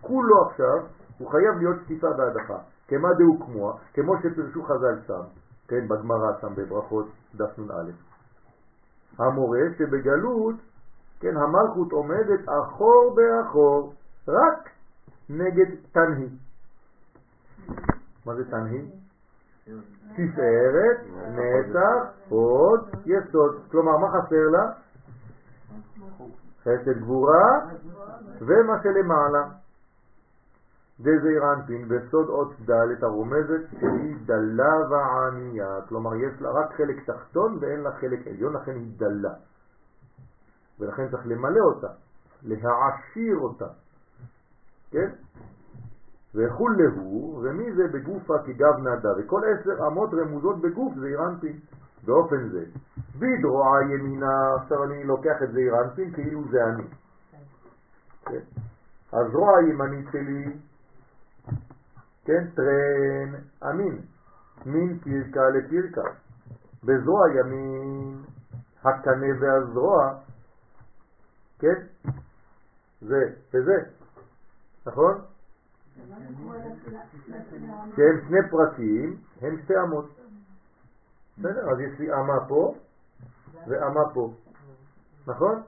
כולו עכשיו, הוא חייב להיות תקיפה והדחה. כמה דהו כמוה, כמו שפרשו חז"ל שם, כן, בגמרא שם בברכות, דף נ"א. המורה שבגלות, כן, המלכות עומדת אחור באחור, רק נגד תנהי. מה זה תנהי? תפארת, נצח, הוד, יסוד. כלומר, מה חסר לה? חסד גבורה ומה שלמעלה. דזעיר אנפין בסוד אות ד' הרומזת שהיא דלה וענייה, כלומר יש לה רק חלק תחתון ואין לה חלק עליון, לכן היא דלה. ולכן צריך למלא אותה, להעשיר אותה, כן? וכול להו, ומי זה בגופה כגב נדה, וכל עשר אמות רמוזות בגוף זעיר אנפין. באופן זה, בדרועה ימינה, עכשיו אני לוקח את זעיר אנפין כאילו זה אני. כן? הזרוע הימנית שלי, כן, טרן, אמין, מין פרקה לפרקה. בזרוע ימין, הקנה והזרוע, כן, זה וזה, נכון? שהם שני פרקים, הם שתי אמות. בסדר, אז יש לי אמה פה ואמה פה, נכון?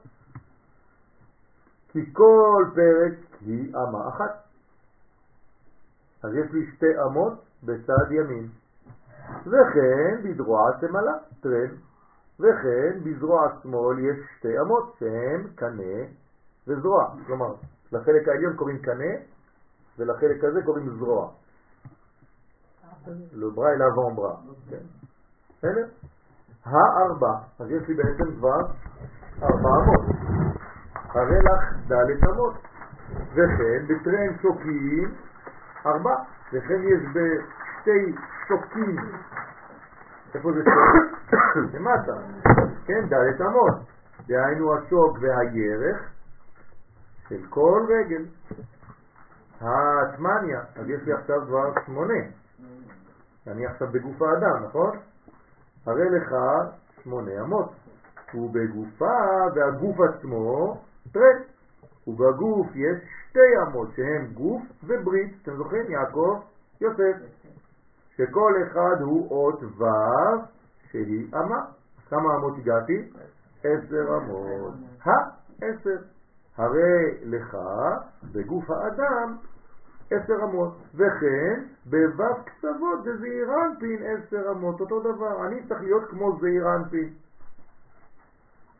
כי כל פרק היא אמה אחת. אז יש לי שתי אמות בצד ימין. וכן בזרוע שמאלה, טרן, וכן בזרוע שמאל יש שתי אמות שהן קנה וזרוע. כלומר, לחלק העליון קוראים קנה ולחלק הזה קוראים זרוע. bras et l'avant-bras. כן. בסדר? הארבע, אז יש לי בעצם כבר ארבע אמות. הרי לך ד' אמות. וכן בטרן שוקים ארבע. וכן יש בשתי שוקים, איפה זה שוק? *coughs* למטה. כן, ד' אמות. דהיינו השוק והירך של כל רגל. האטמניה, אז יש לי עכשיו כבר שמונה. אני עכשיו בגוף האדם, נכון? הרי לך שמונה אמות. ובגופה והגוף עצמו טרק. ובגוף יש שתי אמות שהם גוף וברית. אתם זוכרים? יעקב, יוסף. שכל אחד הוא אות ו' שהיא אמה. כמה אמות הגעתי? עשר אמות. העשר. הרי לך בגוף האדם עשר אמות, וכן בו' קצוות זה זעיר אנפין עשר אמות, אותו דבר, אני צריך להיות כמו זעיר אנפין.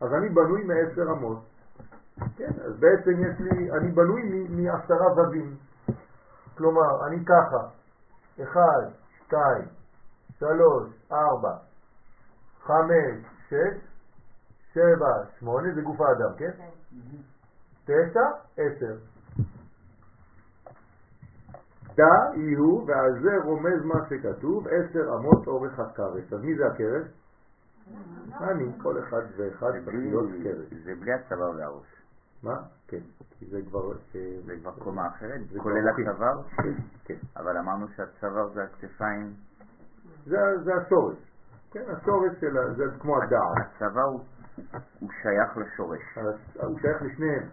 אז אני בנוי מעשר אמות. כן, אז בעצם יש לי, אני בנוי מעשרה ובים. כלומר, אני ככה, אחד, שתיים, שלוש, ארבע, חמש, שש, שבע, שמונה, זה גוף האדם, כן? תשע, עשר. דע יהיו, ועל זה רומז מה שכתוב, עשר אמות אורך הכרס. אז מי זה הכרס? אני, כל אחד ואחד זה צריך בלי- להיות כרס. זה בלי הצוואר והראש. מה? כן, כי זה כבר... אה, זה כבר קומה אחרת, כולל מוחין. הצוואר, כן, כן. אבל אמרנו שהצוואר זה הכתפיים, זה, זה השורש. כן, השורש של ה... זה כמו הדעת. הצוואר הוא- הוא שייך לשורש. אז הוא שייך לשניהם,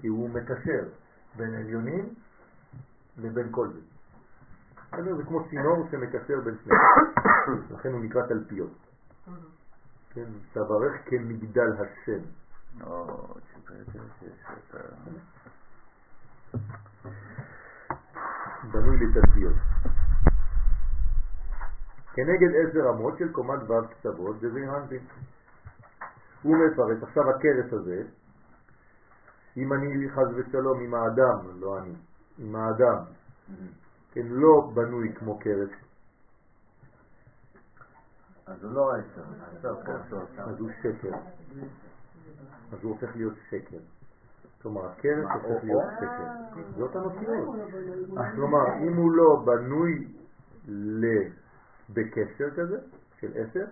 כי הוא מקשר בין עליונים לבין כל זה. בסדר? זה כמו צינור שמקשר בין שניהם. *coughs* לכן הוא נקרא תלפיות. כן, תברך כמגדל השם. בנוי לתלפיות. כנגד עשר אמות של קומת ו' קצוות וזעירנטים. הוא מפרט, עכשיו הקרס הזה, אם אני חז ושלום עם האדם, לא אני, עם האדם, כן, לא בנוי כמו קרס, אז הוא לא עשר, אז הוא שקר. אז הוא הופך להיות שקר. כלומר, הקרס הופך להיות שקר. זאת המציאות. כלומר, אם הוא לא בנוי ל- בקשר כזה, של עשר,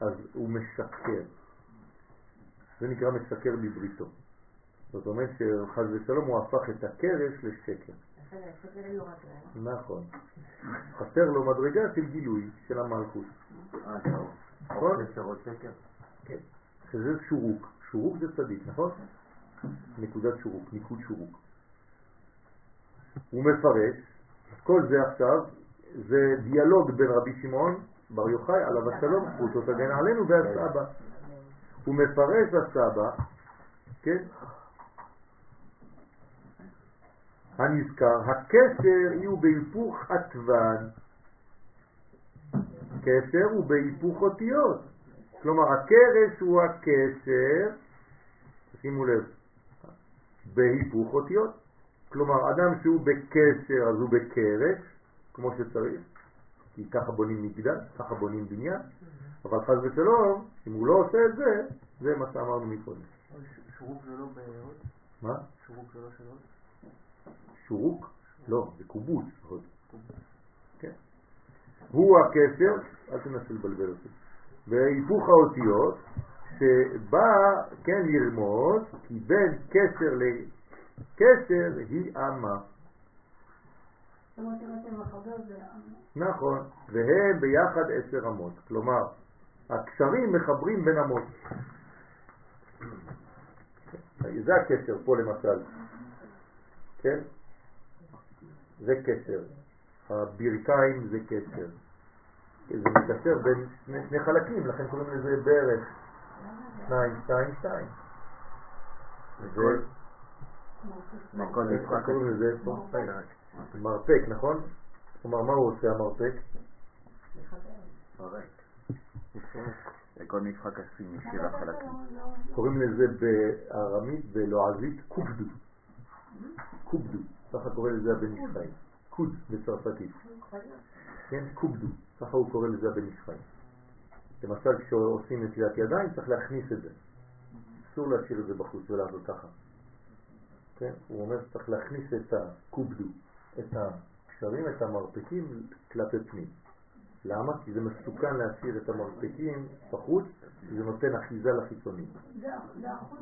אז הוא משקר. זה נקרא משקר בבריתו. זאת אומרת שחז ושלום הוא הפך את הקרש לשקר. נכון. חסר לו מדרגה של גילוי של המלכות. אה. נכון? כן. שזה שורוק. שורוק זה צדיק, נכון? נקודת שורוק, ניקוד שורוק. הוא מפרש, כל זה עכשיו, זה דיאלוג בין רבי שמעון בר יוחאי עליו השלום, זכותו תגן עלינו והסבא. הוא מפרש הסבא, כן? הנזכר, הקשר יהיו בהיפוך עטוון. קשר הוא בהיפוך אותיות. כלומר, הקרש הוא הקשר, שימו לב, בהיפוך אותיות. כלומר, אדם שהוא בקשר אז הוא בקרש, כמו שצריך, כי ככה בונים מגדל, ככה בונים בניין, אבל חס ושלום, אם הוא לא עושה את זה, זה מה שאמרנו מקודם. שורוק זה לא בהוד? מה? שורוק זה לא של הוד? שורוק? לא, זה קובוץ. הוד. כן. הוא הקשר, אל תנסה לבלבל אותי, בהיפוך האותיות, שבא כן לרמוז, כי בין קשר לקשר היא אמה. נכון, והם ביחד עשר אמות, כלומר הקשרים מחברים בין אמות. זה הקשר פה למשל, כן? זה קשר, הברכיים זה קשר, זה מתקשר בין שני חלקים, לכן קוראים לזה ברך. 222. זה? איך קוראים מרפק, נכון? כלומר, מה הוא עושה המרפק? מרפק. זה כל משחק הסיני החלקים. קוראים לזה בארמית, בלועזית, קובדו. קובדו. ככה קורא לזה הבן ישראל. קוד בצרפתית. כן, קובדו. ככה הוא קורא לזה הבן ישראל. למשל, כשעושים נטילת ידיים צריך להכניס את זה. אסור להשאיר את זה בחוץ ולעשות ככה. כן, הוא אומר שצריך להכניס את הקובדו, את הקשרים, את המרפקים כלפי פנים. למה? כי זה מסוכן להשאיר את המרפקים בחוץ, זה נותן אחיזה לחיצונים. זה זה החוט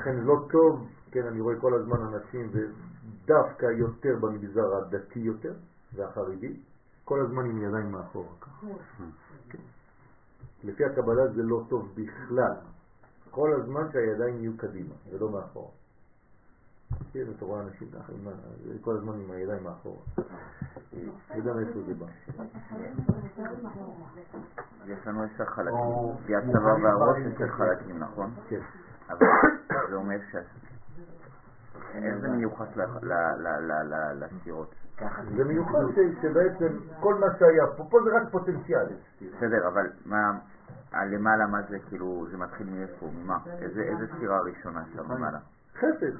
לכן לא טוב, כן, אני רואה כל הזמן אנשים, ודווקא יותר במגזר הדתי יותר, והחרדי, כל הזמן עם ידיים מאחורה. לפי הקבלה זה לא טוב בכלל. כל הזמן שהידיים יהיו קדימה, ולא מאחורה. כן, אתה רואה אנשים ככה, כל הזמן עם הידיים מאחורה. לא יודע מאיפה זה בא. יש לנו עשר חלקים. לפי הצבא והראש עשר חלקים, נכון? כן. אבל זה אומר ש... איך זה מיוחס ל- ל- ל- ל- ל- לספירות? זה מיוחד ש- שבעצם כל מה שהיה פה, פה זה רק פוטנציאל. בסדר, אבל מה... הלמעלה מה זה כאילו, זה מתחיל מאיפה, ממה? איזה ספירה ראשונה שם למעלה? חסד.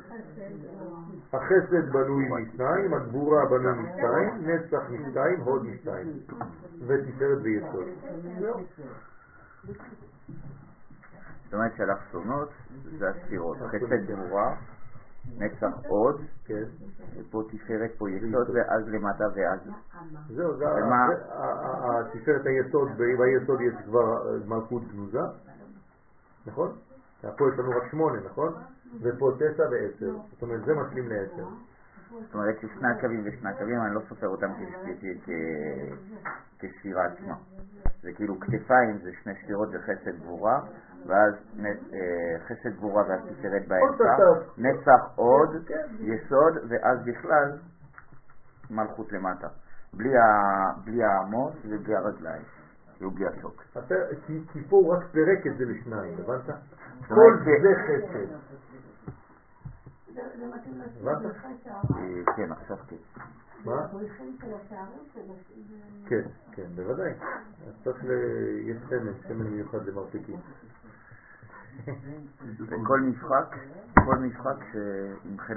החסד בנוי משניים, הגבורה בנוי משתיים, נצח משתיים, הוד משתיים. ותפארת ויסוד. זאת אומרת שהאלכסונות זה הספירות, חסד גבורה, נצח עוד, כן. ופה תפארת, פה יסוד, ואז למטה ואז... זהו, זה ומה- ה- ה- ה- תפארת היסוד, ביסוד יש כבר מלכות גנוזה, נכון? פה יש לנו רק שמונה, נכון? ופה תשע ועשר. זאת אומרת, זה משלים לעשר. זאת אומרת ששני הקווים ושני הקווים, אני לא סופר אותם כספירה עצמה. זה כאילו כתפיים זה שני ספירות וחסד גבורה, ואז אה, חסד גבורה ואז תפארת באמצע. נצח עוד, כן. יסוד, ואז בכלל מלכות למטה. בלי ה- בלי האמות ובלי הרגליים, כאילו בלי. אתה- כי פה הוא רק פירק את זה לשניים, הבנת? כל זה חסד. שער. אה, כן, עכשיו כן. מה? כן, כן, בוודאי. אז צריך. יש שמן, שמן מיוחד למרפקים. וכל משחק, כל משחק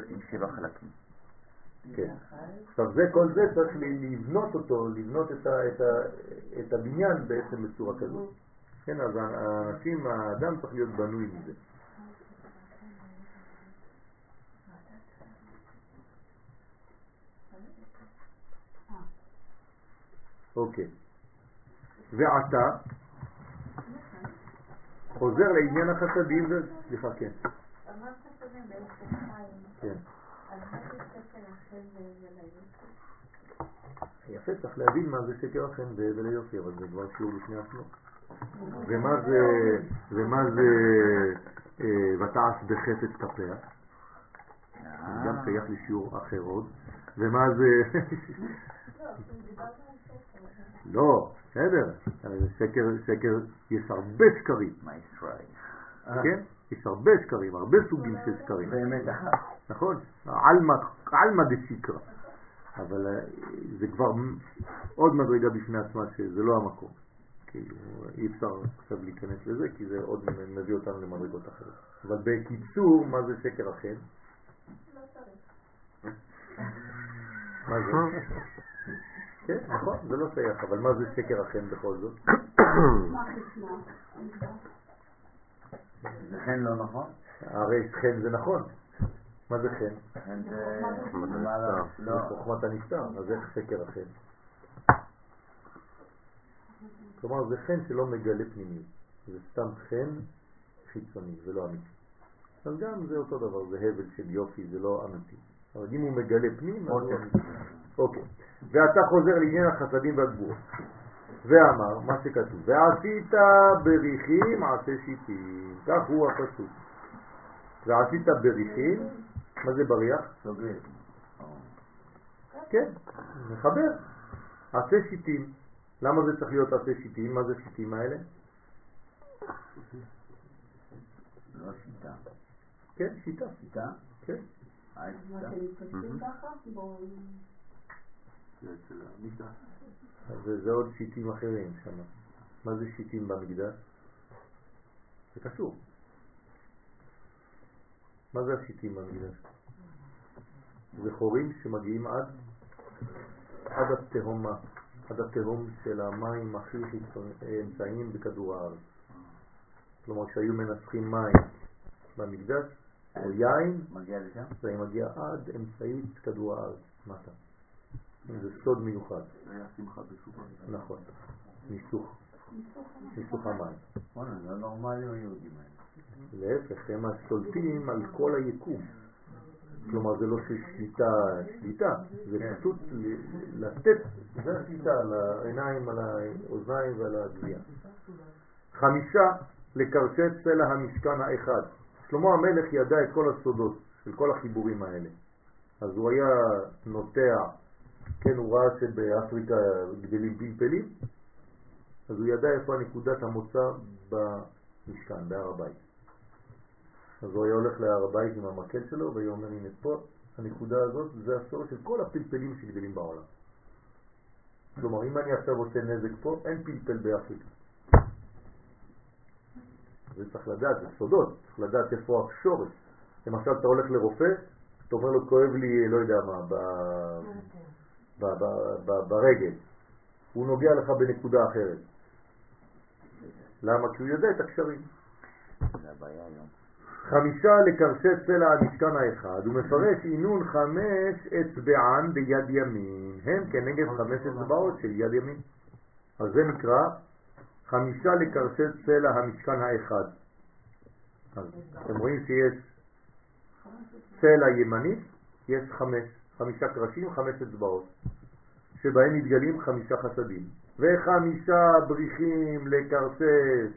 עם שבע חלקים. כן. עכשיו זה, כל זה צריך לבנות אותו, לבנות את, ה, את, ה, את הבניין בעצם בצורה כזאת. כן, אז האנשים, האדם צריך להיות בנוי מזה. אוקיי. ועתה, חוזר לעניין החסדים, ו... סליחה, כן. אמרת קודם בעשר חיים, כן. אז מה זה? יפה, צריך להבין מה זה שקר החן וליופי, אבל זה כבר שיעור בפני עצמו. ומה זה, ומה זה אה, ותעש בחפץ כפיה? אה, גם שייך לשיעור אחר עוד. ומה זה... לא, בסדר. שקר, שקר, יש הרבה שקרים, מה ישראל? כן? יש הרבה שקרים, הרבה סוגים של שקרים. באמת אחת. נכון? עלמא דשיקרא. אבל אה, זה כבר עוד מדרגה בפני עצמה שזה לא המקום. כאילו, אי אפשר עכשיו להיכנס לזה, כי זה עוד מביא אותנו למדרגות אחרות. אבל בקיצור, מה זה שקר החן? מה זה? *laughs* כן, נכון, זה לא שייך, אבל מה זה שקר החן בכל זאת? זה כן לא נכון? הרי חן זה נכון. מה זה חן? כן זה... לא? זה לא. חוכמת הנסתר, אז איך שקר החן? כלומר זה חן שלא מגלה פנימי, זה סתם חן חיצוני, זה לא אמיתי. אז גם זה אותו דבר, זה הבל של יופי, זה לא אמיתי. אבל אם הוא מגלה פנים, אז הוא אמיתי. אוקיי. ואתה חוזר לעניין החסדים והגבורות. ואמר, מה שכתוב, ועשית בריחים עשה שיטים, כך הוא הפסוק. ועשית בריחים, מה זה בריח? סוגר. כן, מחבר. עשה שיטים. למה זה צריך להיות עשה שיטים? מה זה שיטים האלה? לא שיטה. כן, שיטה. שיטה? כן. אה, מה. אתם ככה? בואו... אז זה, זה עוד שיטים אחרים שם. מה זה שיטים במקדש? זה קשור. מה זה השיטים במקדש? זה חורים שמגיעים עד, עד התהומה, עד התהום של המים הכי אמצעיים בכדור הארץ. כלומר, כשהיו מנסחים מים במקדש, או יין? זה מגיע עד אמצעית כדור הארץ, מטה. זה סוד מיוחד. היה שמחה בסוכה. נכון, ניסוך, ניסוך המים. וואלה, זה נורמלי היהודים האלה. להפך, הם השולטים על כל היקום. כלומר, זה לא שליטה, שליטה, זה כן. פשוט לתת, זה השליטה על העיניים, על האוזניים ועל הגבייה. חמישה לקרשת סלע המשכן האחד. שלמה המלך ידע את כל הסודות של כל החיבורים האלה. אז הוא היה נוטע, כן, הוא ראה שבאפריקה גדלים פלפלים, אז הוא ידע איפה נקודת המוצא במשכן, בהר הבית. אז הוא היה הולך להר הבית עם המקל שלו, והיה אומר, הנה פה, הנקודה הזאת, זה הסור של כל הפלפלים שגדלים בעולם. כלומר, אם אני עכשיו עושה נזק פה, אין פלפל באפריקה. זה צריך לדעת, זה סודות, צריך לדעת איפה השורש. למשל, אתה הולך לרופא, אתה אומר לו, כואב לי, לא יודע מה, ב... ברגל. הוא נוגע לך בנקודה אחרת. למה? כי הוא יודע את הקשרים. חמישה לקרשת סלע המשכן האחד, הוא מפרש עינון חמש אצבען ביד ימין, הם כנגד חמש אצבעות של יד ימין. אז זה נקרא חמישה לקרשת סלע המשכן האחד. אז אתם רואים שיש סלע ימנית, יש חמש, חמישה קרשים, חמש אצבעות, שבהם מתגלים חמישה חסדים. וחמישה בריחים לקרסי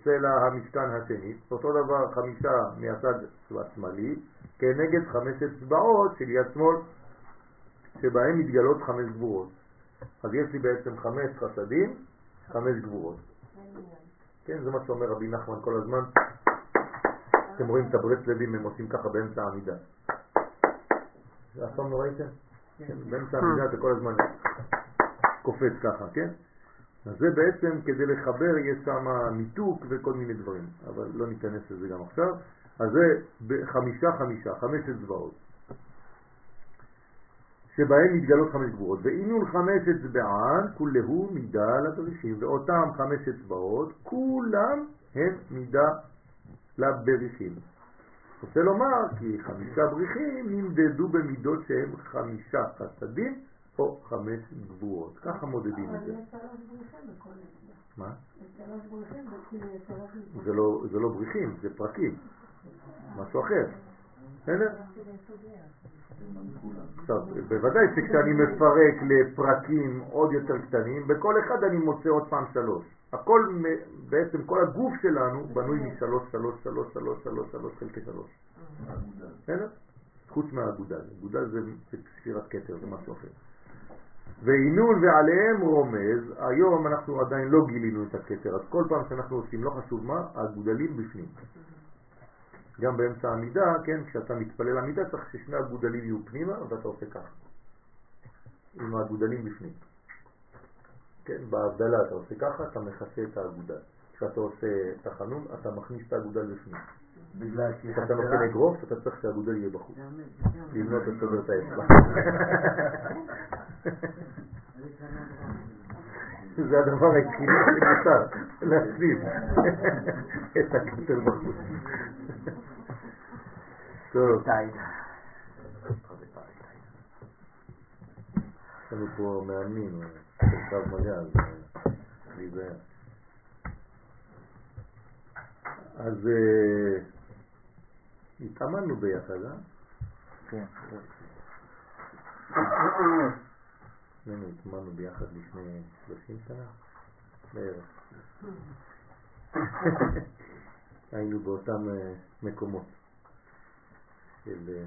סלע המשכן השני, אותו דבר חמישה מהצד השמאלי, כנגד חמש אצבעות של יד שמאל, שבהם מתגלות חמש גבורות. אז יש לי בעצם חמש חסדים, חמש גבורות. כן, זה מה שאומר רבי נחמן כל הזמן. אתם רואים את הברסלבים, הם עושים ככה באמצע העמידה. אף פעם לא ראיתם? כן, באמצע המידה אתה כל הזמן קופץ ככה, כן? אז זה בעצם כדי לחבר יש שם מיתוק וכל מיני דברים, אבל לא ניכנס לזה גם עכשיו. אז זה חמישה חמישה, חמש אצבעות, שבהם מתגלות חמש גבורות. ואינון חמש אצבען, כולהו מידה לבריחים, ואותם חמש אצבעות, כולם הם מידה לבריחים. רוצה לומר כי חמישה בריחים נמדדו במידות שהם חמישה חסדים או חמש גבורות. ככה מודדים את זה. אבל יש שלוש בריחים בכל נקודה. מה? זה לא, זה לא בריחים, זה פרקים. משהו אחר. בסדר? עכשיו, בוודאי שכשאני מפרק לפרקים עוד יותר קטנים, בכל אחד אני מוצא עוד פעם שלוש. הכל, בעצם כל הגוף שלנו בנוי משלוש, שלוש, שלוש, שלוש, שלוש, שלוש חלקי שלוש. בסדר? חוץ מהאגודל. אגודל זה זה ספירת כתר, זה משהו אחר. ועינון ועליהם רומז, היום אנחנו עדיין לא גילינו את הכתר, אז כל פעם שאנחנו עושים, לא חשוב מה, הגודלים בפנים. גם באמצע העמידה, כן, כשאתה מתפלל עמידה צריך ששני הגודלים יהיו פנימה ואתה עושה ככה. עם הגודלים בפנים. כן, בהבדלה אתה עושה ככה, אתה מכסה את האגודל. כשאתה עושה תחנון, אתה מכניס את האגודל שהיא כשאתה נותן. אגרוף, אתה צריך שהאגודל יהיה בחוץ. לבנות את סדר את האצבע. *laughs* זה הדבר היחידי שנותר, להציב את הכתר בחוץ. טוב. יש לנו פה מאמנים, קו מגע, אז להיזהר. אז אה, התאמנו ביחד, אה? כן. שנינו התאמנו ביחד לפני 30 שנה בערך. *laughs* היינו באותם אה, מקומות של אה,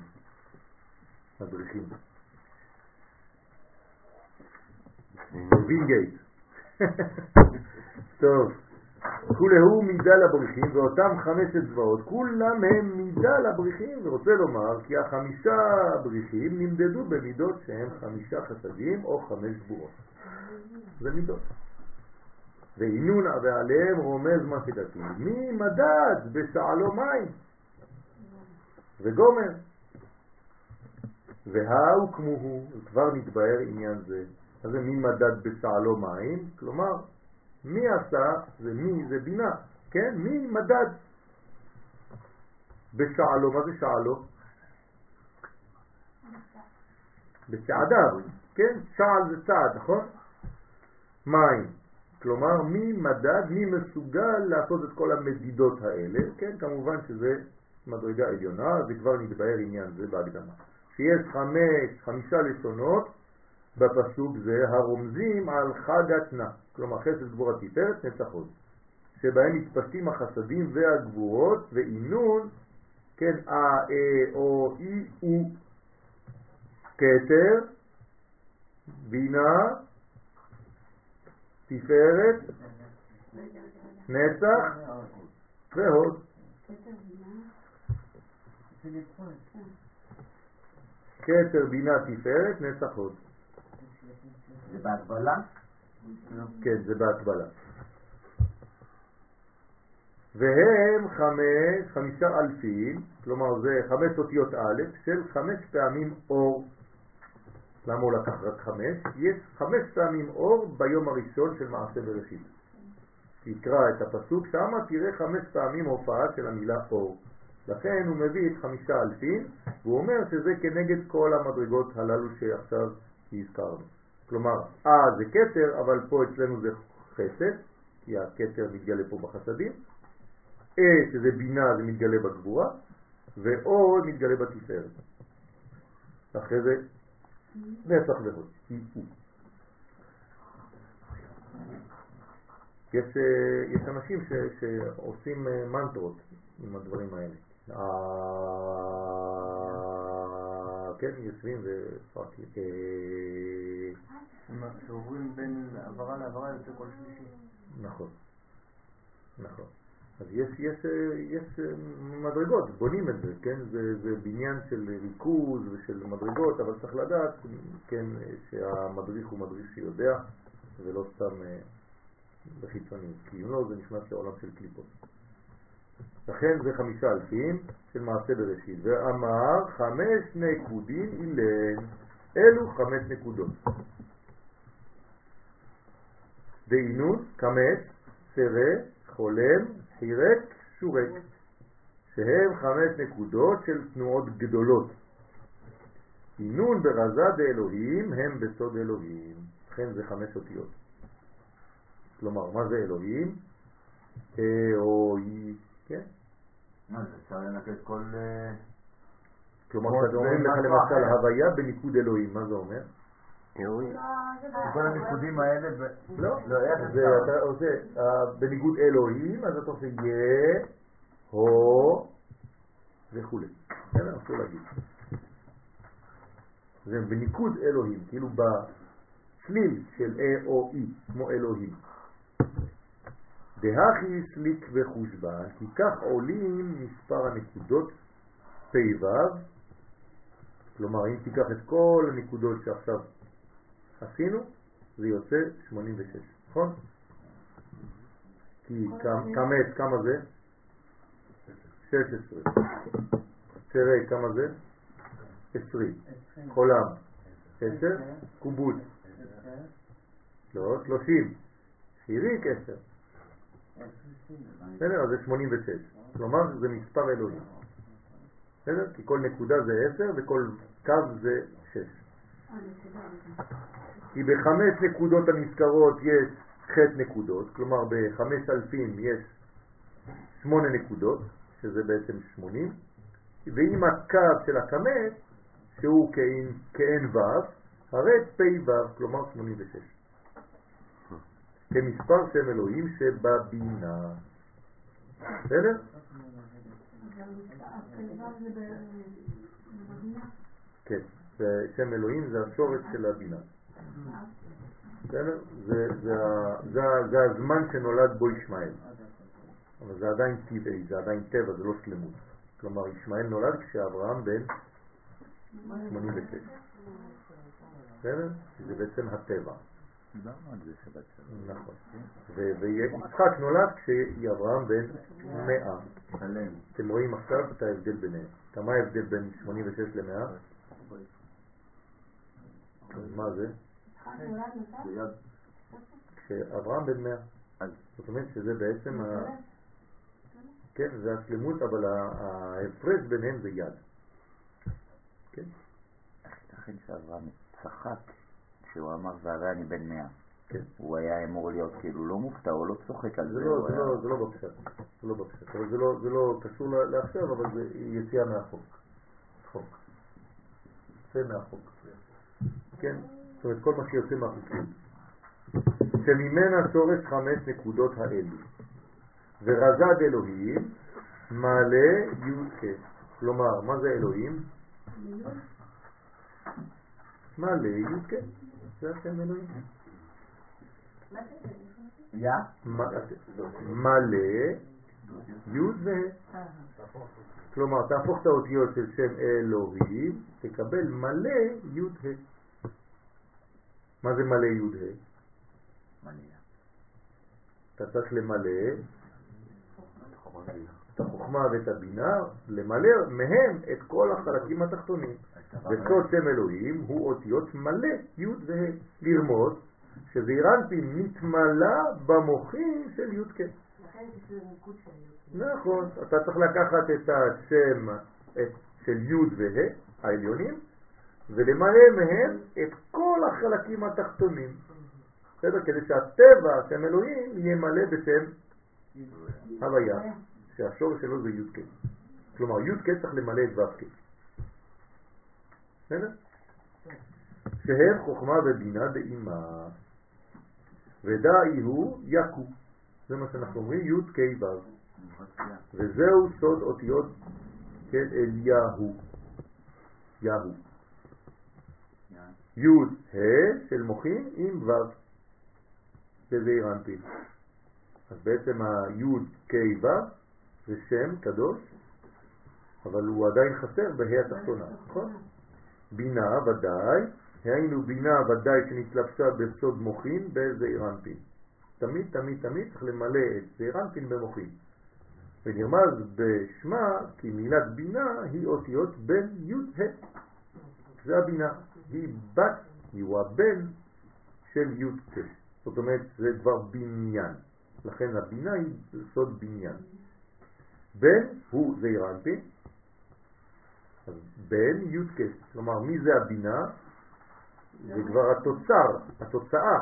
מדריכים. וינגייט. *laughs* טוב, כולהו מידה לבריחים ואותם חמש אצבעות, כולם הם מידה לבריחים, ורוצה לומר כי החמישה בריחים נמדדו במידות שהם חמישה חסדים או חמש גבורות. זה מידות. ועינון ועליהם רומז מה שכתוב, מי מדד בשעלו מים וגומר. והאו כמוהו, כבר נתבהר עניין זה. אז זה מי מדד בשעלו מים, כלומר, מי עשה, זה מי, זה בינה, כן? מי מדד בשעלו, מה זה שעלו? בצעדיו, כן? שעל זה צעד, נכון? מים, כלומר מי מדד, מי מסוגל לעשות את כל המדידות האלה, כן? כמובן שזה מדרגה עליונה, זה כבר נתבהר עניין זה בהקדמה. שיש חמש, חמישה לשונות בפסוק זה הרומזים על חג התנא, כלומר חסד גבורה תפארת נצח הוד, שבהם מתפשטים החסדים והגבורות ועינון, כן, אה, אה, או, אי, או, כתר, בינה, תפארת, נצח והוד. כתר, בינה, תפארת, נצח הוד. זה בהגבלה? כן, זה בהקבלה. והם חמש, חמישה אלפים, כלומר זה חמש אותיות א' של חמש פעמים אור. למה הוא לקח רק חמש? יש חמש פעמים אור ביום הראשון של מעשה בראשית. תקרא את הפסוק שמה, תראה חמש פעמים הופעה של המילה אור. לכן הוא מביא את חמישה אלפים, והוא אומר שזה כנגד כל המדרגות הללו שעכשיו הזכרנו. כלומר, אה זה כתר, אבל פה אצלנו זה חסד, כי הכתר מתגלה פה בחסדים, אה שזה בינה זה מתגלה בגבורה, ואו מתגלה בתפארת. אחרי זה נצח הוא. יש, אה, יש אנשים ש, שעושים אה, מנטרות עם הדברים האלה. כן, יושבים ופרקים. אה, שעוברים בין העברה לעברה יוצא כל שלישי. נכון, נכון. אז יש, יש, יש אה, מדרגות, בונים את זה, כן? זה, זה בניין של ריכוז ושל מדרגות, אבל צריך לדעת, כן, שהמדריך הוא מדריך שיודע, ולא סתם אה, בחיצוניות, כי אם לא זה נכנס לעולם של קליפות. לכן זה חמישה אלפים של מעשה בראשית, ואמר חמש נקודים אילן, אלו חמש נקודות. דהינוס, קמץ, סרה, חולם, חירק, שורק, שהם חמש נקודות של תנועות גדולות. עינון ברזה דאלוהים הם בסוד אלוהים, לכן זה חמש אותיות. כלומר, מה זה אלוהים? אלוהי, כן? מה זה, אפשר לנקד כל... אה, כלומר, כל כשאתם אומרים זה לך משהו למשל. הוויה בניקוד אלוהים, מה זה אומר? כל הניקודים האלה... לא, לא, איך זה אפשר? אתה עושה, אה, בניגוד אלוהים, אז אתה עושה יה, הו וכו'. בסדר? אסור להגיד. זה בניקוד אלוהים, כאילו בצליל של אה או אי, כמו אלוהים. דהכי סליק וחושבן, כי כך עולים מספר הנקודות פ"ו, כלומר אם תיקח את כל הנקודות שעכשיו עשינו, זה יוצא 86, נכון? כי כמה- כמה זה? 16. צרי, כמה זה? 20. חולם, 10. קובוץ, לא, 30. חיריק, 10. בסדר? אז זה 86. כלומר זה מספר אלוהים. בסדר? כי כל נקודה זה 10 וכל קו זה 6. כי בחמש נקודות הנזכרות יש ח' נקודות, כלומר בחמש אלפים יש שמונה נקודות, שזה בעצם שמונים, ועם הקו של הקמץ, שהוא כאין, ו', הרי פ' ו', כלומר 86. כמספר שם אלוהים שבבינה. בסדר? כן, שם אלוהים זה השורש של הבינה. בסדר? זה, הזמן שנולד בו ישמעאל. אבל זה עדיין טבעי, זה עדיין טבע, זה לא שלמות. כלומר, ישמעאל נולד כשאברהם בן 86. בסדר? זה בעצם הטבע. דיברנו על זה שבת שלום. נכון. ו- ויצחק נולד כשאברהם בן 100. שלם. אתם רואים עכשיו את ההבדל ביניהם. אתה מה ההבדל בין 86 ל-100? מה זה? כשאברהם בן 100. אז זאת אומרת שזה בעצם, ה... כן, זה השלמות, אבל ההפרש ביניהם זה יד. כן? ייתכן שאברהם צחק כשהוא אמר והרי אני בן מאה. כן. הוא היה אמור להיות כאילו לא מופתע או לא צוחק על זה זה. לא, הוא זה היה- לא, זה לא בפשט, זה לא בפשט, אבל זה לא, זה לא קשור לעכשיו, אבל זה יציאה מהחוק. חוק. יוצא מהחוק. כן? זאת אומרת, כל מה שיוצא מהחוקים. שממנה שורש חמש נקודות האלו. ורזד אלוהים מלא י"ק. כלומר, מה זה אלוהים? מלא י"ק. זה השם אלוהים. מלא י' וה'. כלומר, תהפוך את האותיות של שם אלוהים, תקבל מלא י' ה'. מה זה מלא י' ה'? אתה צריך למלא את החוכמה ואת הבינה, למלא מהם את כל החלקים התחתונים. וסוד שם אלוהים הוא אותיות מלא, י' וה', לרמוז שזעירנטים נתמלא במוחים של י' כ'. נכון, אתה צריך לקחת את השם את, של י' וה' העליונים ולמלא מהם את כל החלקים התחתונים. בסדר? כדי שהטבע, שם אלוהים, יהיה מלא בשם הוויה, שהשורש שלו זה י' כ'. כלומר, י' כ' צריך למלא את ו' כ'. שהם חוכמה ובינה דאימה, ודאי הוא יקו. זה מה שאנחנו אומרים, י' כ' ו'. וזהו סוד אותיות כן, אליהו. יהו. י' ה' של מוחים עם ו'. שזה אירנטי. אז בעצם היוד קי ו' זה שם קדוש, אבל הוא עדיין חסר בה"א התחתונה, נכון? בינה ודאי, היינו בינה ודאי שנתלבשה בסוד מוחין בזעיר אנפין. תמיד תמיד תמיד צריך למלא את זעיר אנפין במוחין. ונרמז בשמה כי מילת בינה היא אותיות בין י' ה'. זה הבינה. היא בת, הוא הבן של י' כ'. זאת אומרת, זה כבר בניין. לכן הבינה היא סוד בניין. בן הוא זעיר אנפין, אז כ'. כלומר, מי זה הבינה? זה כבר התוצר, התוצאה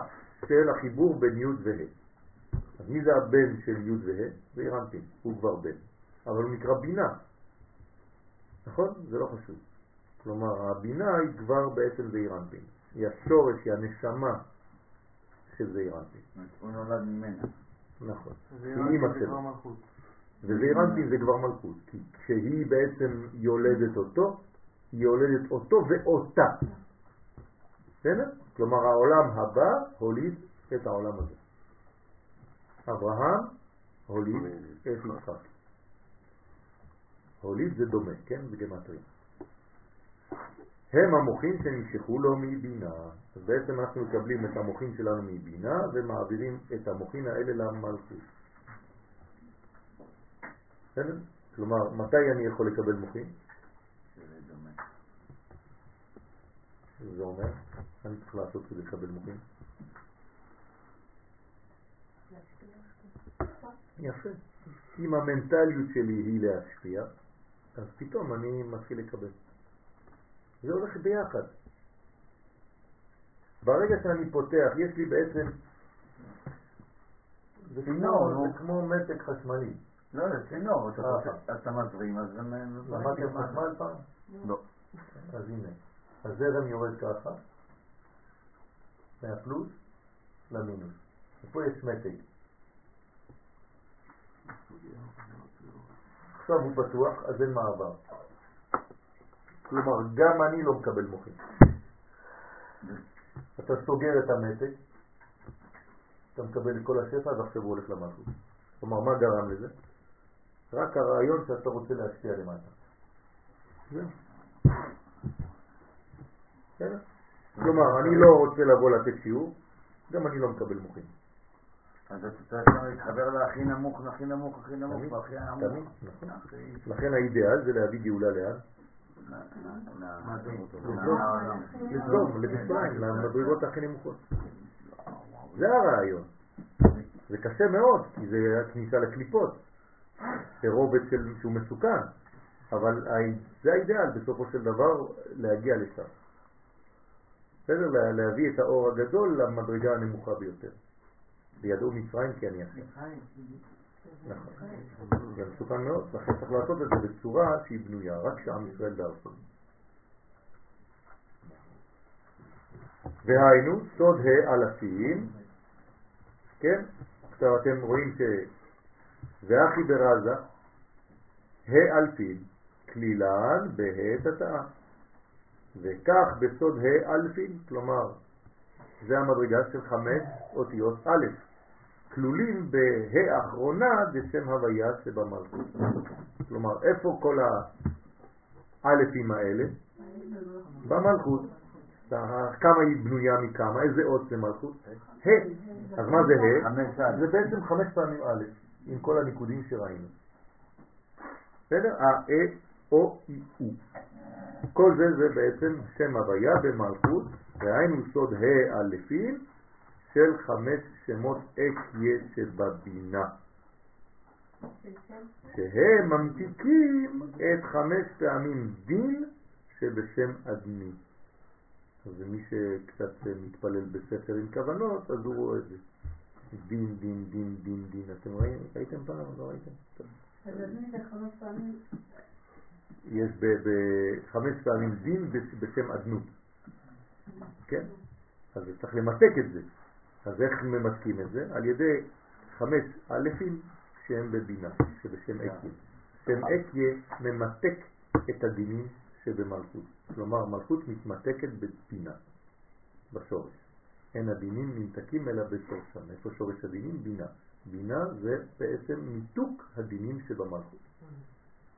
של החיבור בין י' וה'. אז מי זה הבן של י' וה'? זה אירנפין, הוא כבר בן. אבל הוא נקרא בינה. נכון? זה לא חשוב. כלומר, הבינה היא כבר בעצם זה אירנפין. היא השורש, היא הנשמה של זה אירנפין. הוא נולד ממנה. נכון. זה היא אימא זה שלו. וזעירנטין זה כבר מלכות, כי כשהיא בעצם יולדת אותו, היא יולדת אותו ואותה. בסדר? כלומר העולם הבא הוליד את העולם הזה. אברהם הוליד את יצחק. הוליד זה דומה, כן? בגמטריה. הם המוחים שנמשכו לו מבינה. אז בעצם אנחנו מקבלים את המוחים שלנו מבינה ומעבירים את המוחים האלה למלכות. בסדר? כלומר, מתי אני יכול לקבל דומה. זה אומר, אני צריך לעשות כדי לקבל מוחים. יפה. אם המנטליות שלי היא להשפיע, אז פתאום אני מתחיל לקבל. זה הולך ביחד. ברגע שאני פותח, יש לי בעצם... זה כמו. זה כמו מתק חשמלי. לא, זה צינור, אתה אה. אתה מזרים, אז זה... מ- למדתם חשמל פעם? לא. אז הנה, הזרם יורד ככה, מהפלוס למינוס. ופה יש מתג. עכשיו הוא פתוח, אז אין מעבר. כלומר, גם אני לא מקבל מוחים. אתה סוגר את המתג, אתה מקבל את כל השפע, ועכשיו הוא הולך למלכות. כלומר, מה גרם לזה? רק הרעיון שאתה רוצה להשפיע למטה. זהו. בסדר? כלומר, אני לא רוצה לבוא לתת שיעור, גם אני לא מקבל מוחים. אז אתה צריך גם להתחבר להכי נמוך, הכי נמוך, הכי נמוך, והכי נמוך. נכון. לכן האידאל זה להביא גאולה לאן? ל- ל- ל- מה זה? לסדום, לעולם. לסדום, למצרים, למדרגות הכי נמוכות. זה הרעיון. זה קשה מאוד, כי זה הכניסה לקליפות. זה רובד של, שהוא מסוכן, אבל זה האידאל בסופו של דבר להגיע לשם. בסדר? לה- להביא את האור הגדול למדרגה הנמוכה ביותר. וידעו מצרים כי אני אחר. נכון. זה מסוכן מאוד, לכן צריך לעשות את זה בצורה שהיא בנויה, רק שעם ישראל בארצו. והיינו סוד האלפים, כן? עכשיו אתם רואים ש... ואחי ברזה, האלפין, כלילן בה' תתאה. וכך בסוד האלפין, כלומר, זה המדרגה של חמש אותיות א', כלולים בה' האחרונה דשם הוויה שבמלכות. כלומר, איפה כל האלפים האלה? במלכות. כמה היא בנויה מכמה? איזה אות זה מלכות? ה'. אז מה זה ה'? זה בעצם חמש פעמים א', עם כל הניקודים שראינו. בסדר? ה, אה, או, אי, או. כל זה זה בעצם שם הוויה במלכות, והיינו סוד האלפים של חמש שמות אקיה שבבינה, שהם ממתיקים את חמש פעמים דין שבשם אדני. אז מי שקצת מתפלל בספר עם כוונות, אז הוא רואה את זה. דין, דין, דין, דין, דין. אתם? ראיתם פעם? לא ראיתם? אז אני זה חמש פעמים, יש בחמש פעמים דין בש- בשם אדנות. כן? אז צריך למתק את זה. אז איך ממתקים את זה? על ידי חמש אלפים שהם בבינה, שבשם אקיה. שם אקיה ממתק את הדינים שבמלכות. כלומר, מלכות מתמתקת בבינה, בשורש. אין הדינים נמתקים אלא בשורשם. איפה שורש הדינים? בינה. בינה זה בעצם מיתוק הדינים שבמלכות.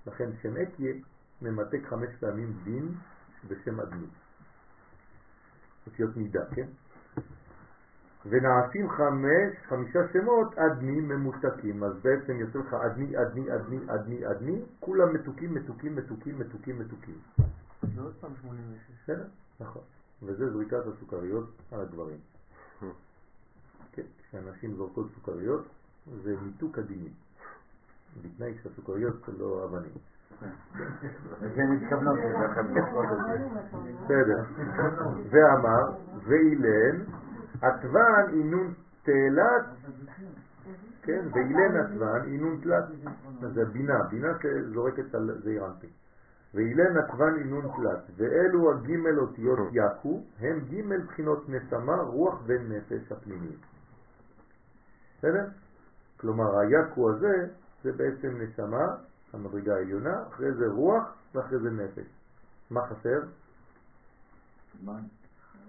לכן שם אקיה ממתק חמש פעמים דין בשם אדמי. אותיות מידה, כן? ונעשים חמש, חמישה שמות אדמי ממותקים, אז בעצם יוצא לך אדמי, אדמי, אדמי, אדמי, אדמי, כולם מתוקים, מתוקים, מתוקים, מתוקים, מתוקים. זה עוד פעם 86. בסדר? נכון. וזה זריקת הסוכריות על הגברים. כן, כשאנשים זורקות סוכריות, זה מיתוק הדינים. בתנאי שהסוכריות לא אבנים. זה מתכוונות. בסדר. ואמר, ואילן, עטבן אינון תלת, כן, ואילן עטבן אינון תלת. זה בינה, בינה שזורקת על זעיר אנפין. ואילן עטבן אינון תלת, ואלו הגימל אותיות יקו, הם גימל בחינות נשמה, רוח ונפש הפנימיים. בסדר? כלומר, היקו הזה זה בעצם נשמה, המדרגה העליונה, אחרי זה רוח ואחרי זה נפש. מה חסר?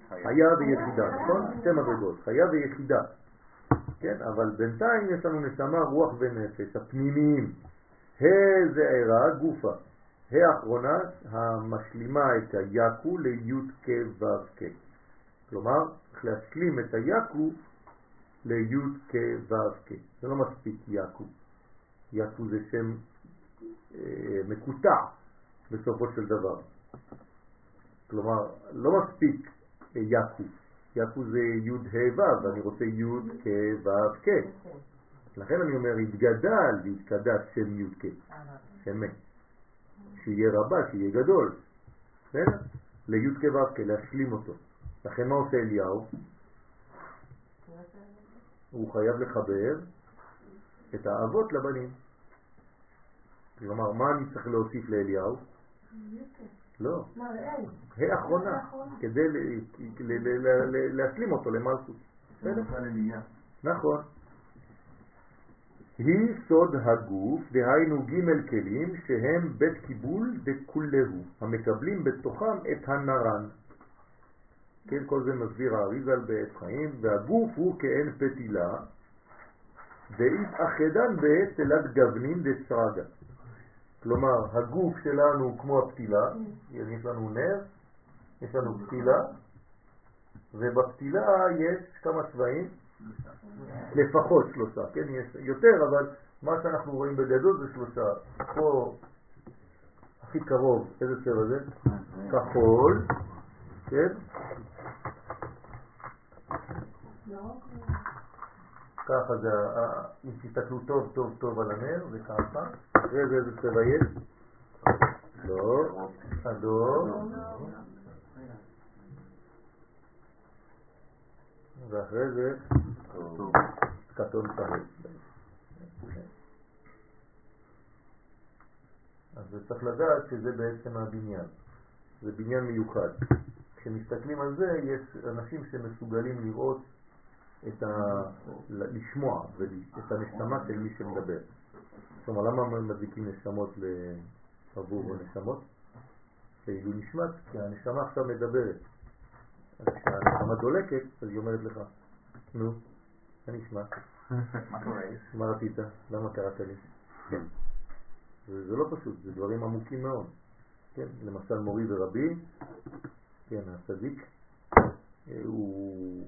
חיה ויחידה, נכון? שתי מדרגות, חיה ויחידה. כן, אבל בינתיים יש לנו נשמה, רוח ונפש, הפנימיים. ה' זה ערה, גופה. האחרונה המשלימה את היקו ליוד כ' ו' כ'. כלומר, צריך להשלים את היקו ליוד כ' ו' כ'. זה לא מספיק יקו. יקו זה שם אה, מקוטע בסופו של דבר. כלומר, לא מספיק יקו. יקו זה י' ה' ו', ואני רוצה י' כ' ו' כ'. לכן אני אומר, התגדל והתקדש שם י' כ', שם מ'. שיהיה רבה, שיהיה גדול. בסדר? לי' כ' ו' כ', להשלים אותו. לכן מה עושה אליהו? הוא חייב לחבר את האבות לבנים. כלומר, מה אני צריך להוסיף לאליהו? לא. ה' אחרונה, כדי להשלים אותו למלכות. נכון. היא סוד הגוף, דהיינו ג' כלים, שהם בית קיבול דכולהו, המקבלים בתוכם את הנרן. כן, כל זה מסביר האריזל בעת חיים, והגוף הוא כאין פתילה, והתאחדן בתלת גוונין דסרגה. כלומר, הגוף שלנו כמו הפתילה, יש לנו נר, יש לנו פתילה, ובפתילה יש כמה צבעים? לפחות שלושה, כן? יש יותר, אבל מה שאנחנו רואים בגדול זה שלושה. פה הכי קרוב, איזה צבע זה? כחול, כן? ככה זה, אם תסתכלו טוב טוב טוב על הנר, זה ככה. איזה צבע יש? לא, אדום. ואחרי זה כתום צהוב. אז צריך לדעת שזה בעצם הבניין. זה בניין מיוחד. כשמסתכלים על זה, יש אנשים שמסוגלים לראות את ה... לשמוע את הנשמה של מי שמדבר. כלומר, למה מדליקים נשמות לעבור או נשמות? לעילוי נשמת, כי הנשמה עכשיו מדברת. כשהנשמה דולקת, אז היא אומרת לך, נו, מה נשמע? *laughs* מה קורה? מה רצית? למה קראת לי? כן. זה, לא פשוט, זה דברים עמוקים מאוד. כן, למשל מורי ורבי, כן, הצדיק, אה, הוא,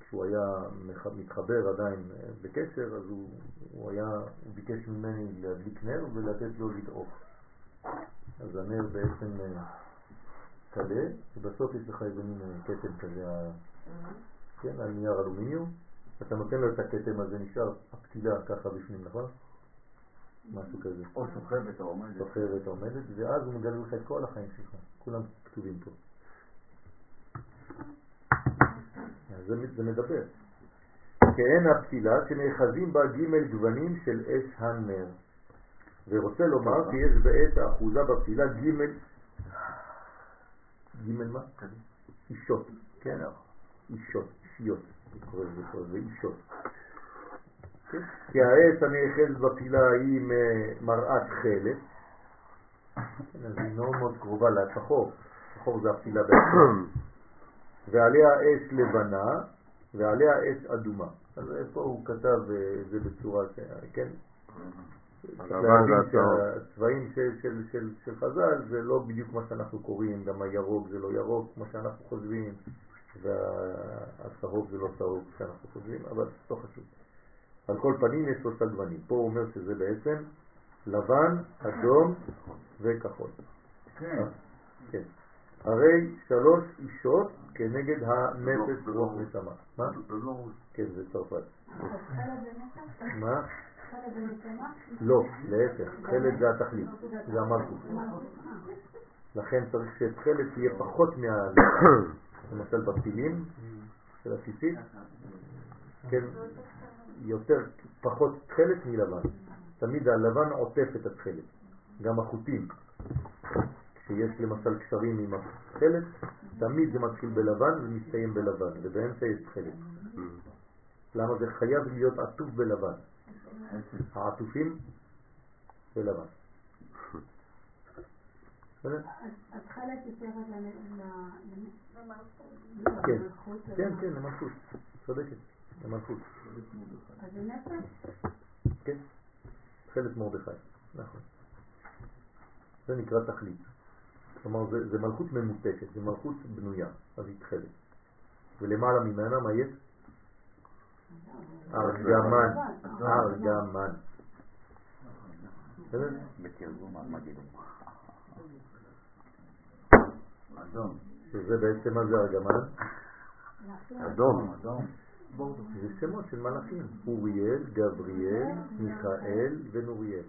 כשהוא היה מתחבר עדיין אה, בקשר, אז הוא, הוא היה, הוא ביקש ממני להדליק נר ולתת לו לדעוך. אז הנר בעצם אה, קלה, ובסוף יש לך איזה מין אה, כתם כזה, ה- כן, על נייר אלומיניום, אתה נותן לו את הכתם הזה, נשאר הפתילה ככה בפנים, נכון? משהו כזה. או שוכבת או עומדת. סוחרת עומדת, ואז הוא מגלה לך את כל החיים שלך, כולם כתובים פה. זה, זה מדבר. כאין הפתילה שנאחזים בה ג' גוונים של אש הנר. ורוצה לומר שיש בעת האחוזה בפתילה ג' ג' מה? אישות, כן? אישות, אישיות, קורא לזה פה, זה אישות. כן? כי העץ הנאחז בפתילה היא מראת חלק, כן, אז היא מאוד מאוד קרובה לשחור, שחור זה הפתילה בעצמה, ועליה אש לבנה ועליה אש אדומה. אז פה הוא כתב אה, את זה בצורה, כן? שהצבעים של, של, של, של חז"ל זה לא בדיוק מה שאנחנו קוראים, גם הירוק זה לא ירוק כמו שאנחנו חושבים, והצהוב זה לא צהוב כמו שאנחנו חושבים, אבל לא חשוב. על כל פנים יש שלושה גוונים. פה הוא אומר שזה בעצם לבן, אדום וכחול. כן. כן. הרי שלוש אישות כנגד הנפש לא, רוח לא. נשמה. מה? לא, לא, כן, זה צרפת. מה? לא, להפך, חלד זה התכלית, זה המלכות. לכן צריך שתכלת תהיה פחות מה... למשל בפילים של הציצית, כן, יותר, פחות תכלת מלבן. תמיד הלבן עוטף את התכלת, גם החוטים. כשיש למשל קשרים עם התכלת, תמיד זה מתחיל בלבן ומסתיים בלבן, ובאמצע יש תכלת. למה זה חייב להיות עטוף בלבן? העטופים. בסדר? אז חלק יותר. כן, כן, כן, למלכות, צודקת, למלכות. אז זה נפש? כן, תכלת מרדכי, נכון. זה נקרא תכלית. כלומר, זה, זה מלכות ממותקת, זה מלכות בנויה, אז היא תכלת. ולמעלה ממנה מה יש? ארגמן, ארגמן. בסדר? בתרגום המגידו. אדום. שזה בעצם מה זה ארגמן? אדום. אדום. זה שמות של מלאכים. אוריאל, גבריאל, מיכאל ונוריאל.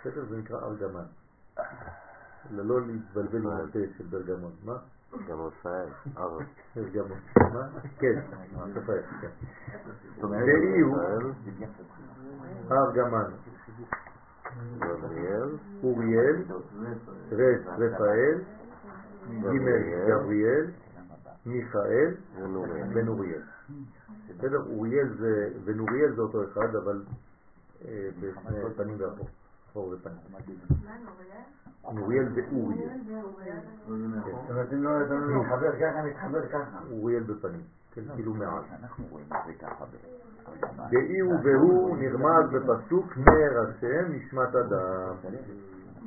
בסדר? זה נקרא ארגמן. לא להתבלבל עם התה של ברגמון. מה? גם רפאל. אר. ברגמון. מה? כן, רפאל, כן. ואי הוא ארגמן, גבריאל. אוריאל, רס רפאל, ג' גבריאל, מיכאל ונוריאל. ונוריאל. בסדר? אוריאל זה, ונוריאל זה אותו אחד, אבל אה, בשני פנים ואחור. אחור ופנים. זאת אומרת, אם לא ככה, ככה. אוריאל בפנים. כן, כאילו מעל. אנחנו רואים את זה ככה. דאי הוא והוא נרמז בפסוק נר השם נשמת אדם.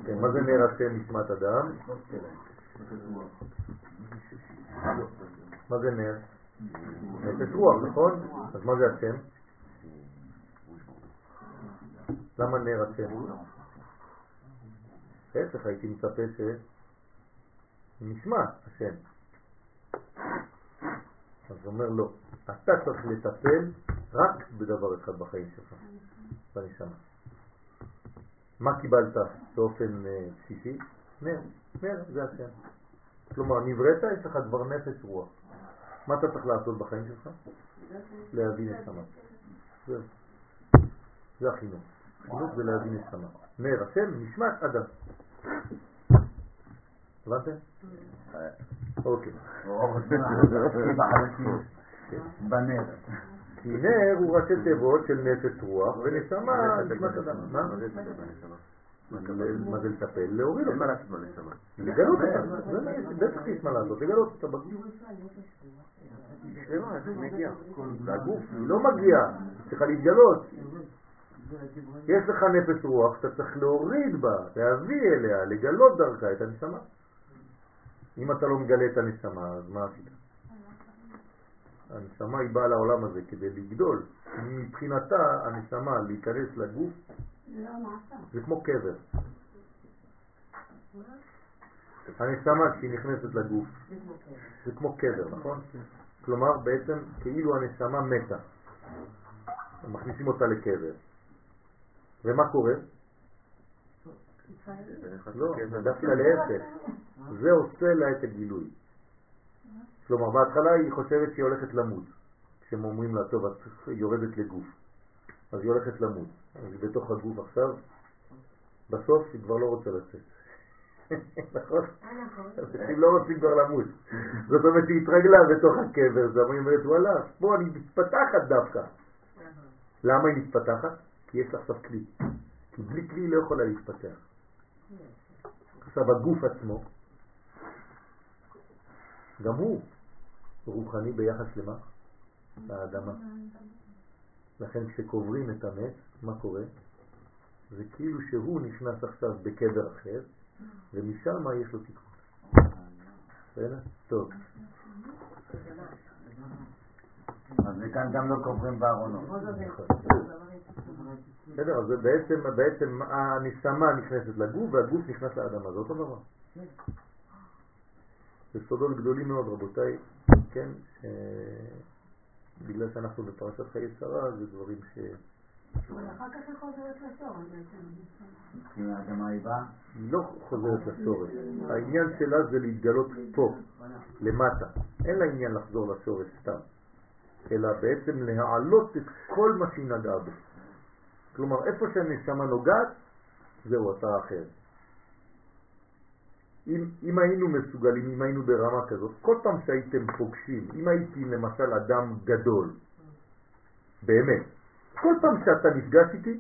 כן, מה זה נר השם נשמת אדם? מה זה נר? נפש רוח, נכון? אז מה זה השם? למה נר השם? להפך, הייתי מצפה שנשמע השם. אז הוא אומר לא, אתה צריך לטפל רק בדבר אחד בחיים שלך, בנשמה. מה קיבלת באופן אה, בסיסי? נר, נר זה השם. כלומר, נבראת, יש לך כבר נפש רוח. מה אתה צריך לעשות בחיים שלך? להבין נשמה. זה החינוך. חינוך זה להבין נשמה. נר השם נשמת אדם. הבנתם? אוקיי. בנר. כי נר הוא ראשי תיבות של נפש רוח ונשמה נשמת אדם. מה? מה זה לטפל? להוריד אין מה אותה. לעשות בנשמה. לגלות אותה. זה מה יש, בטח יש מה לעשות, לגלות אותה בגוף. לא מגיעה, היא צריכה להתגלות. יש לך נפש רוח שאתה צריך להוריד בה, להביא אליה, לגלות דרכה את הנשמה. אם אתה לא מגלה את הנשמה, אז מה עשית? הנשמה היא באה לעולם הזה כדי לגדול. מבחינתה, הנשמה להיכנס לגוף לא. זה כמו קבר. הנשמה כשהיא נכנסת לגוף זה כמו קבר, נכון? כלומר בעצם כאילו הנשמה מתה. מכניסים אותה לקבר. ומה קורה? לא, דווקא להפך. זה עושה לה את הגילוי. כלומר, בהתחלה היא חושבת שהיא הולכת למות. כשהם אומרים לה, טוב, את יורדת לגוף. אז היא הולכת למות. אז היא בתוך הגוף עכשיו, בסוף היא כבר לא רוצה לצאת. *laughs* נכון? אנשים לא רוצים כבר למות. זאת אומרת שהיא התרגלה בתוך הקבר, אז היא אומרת, וואלה, פה אני מתפתחת דווקא. למה היא מתפתחת? כי יש לה עכשיו כלי. כי בלי כלי לא יכולה להתפתח. עכשיו הגוף עצמו, גם הוא רוחני ביחס למה? לאדמה. לכן כשקוברים את המת, מה קורה? זה כאילו שהוא נכנס עכשיו בקבר אחר, ומשם יש לו תיקון. בסדר? טוב. אז מכאן גם לא קוברים בארונות. בסדר, אז זה בעצם, בעצם הנשמה נכנסת לגוף והגוף נכנס לאדמה, זה אותו דבר. זה סודות גדולים מאוד, רבותיי, כן, בגלל שאנחנו בפרשת חיי שרה, זה דברים ש... אבל אחר כך היא חוזרת לשורש בעצם. האדמה היא באה? היא לא חוזרת לשורש. העניין שלה זה להתגלות פה, למטה. אין לה עניין לחזור לשורש סתם, אלא בעצם להעלות את כל מה שהיא נגעה בו. כלומר, איפה שהנשמה נוגעת, זהו, אתה אחר. אם, אם היינו מסוגלים, אם היינו ברמה כזאת, כל פעם שהייתם פוגשים, אם הייתי למשל אדם גדול, באמת, כל פעם שאתה נפגש איתי,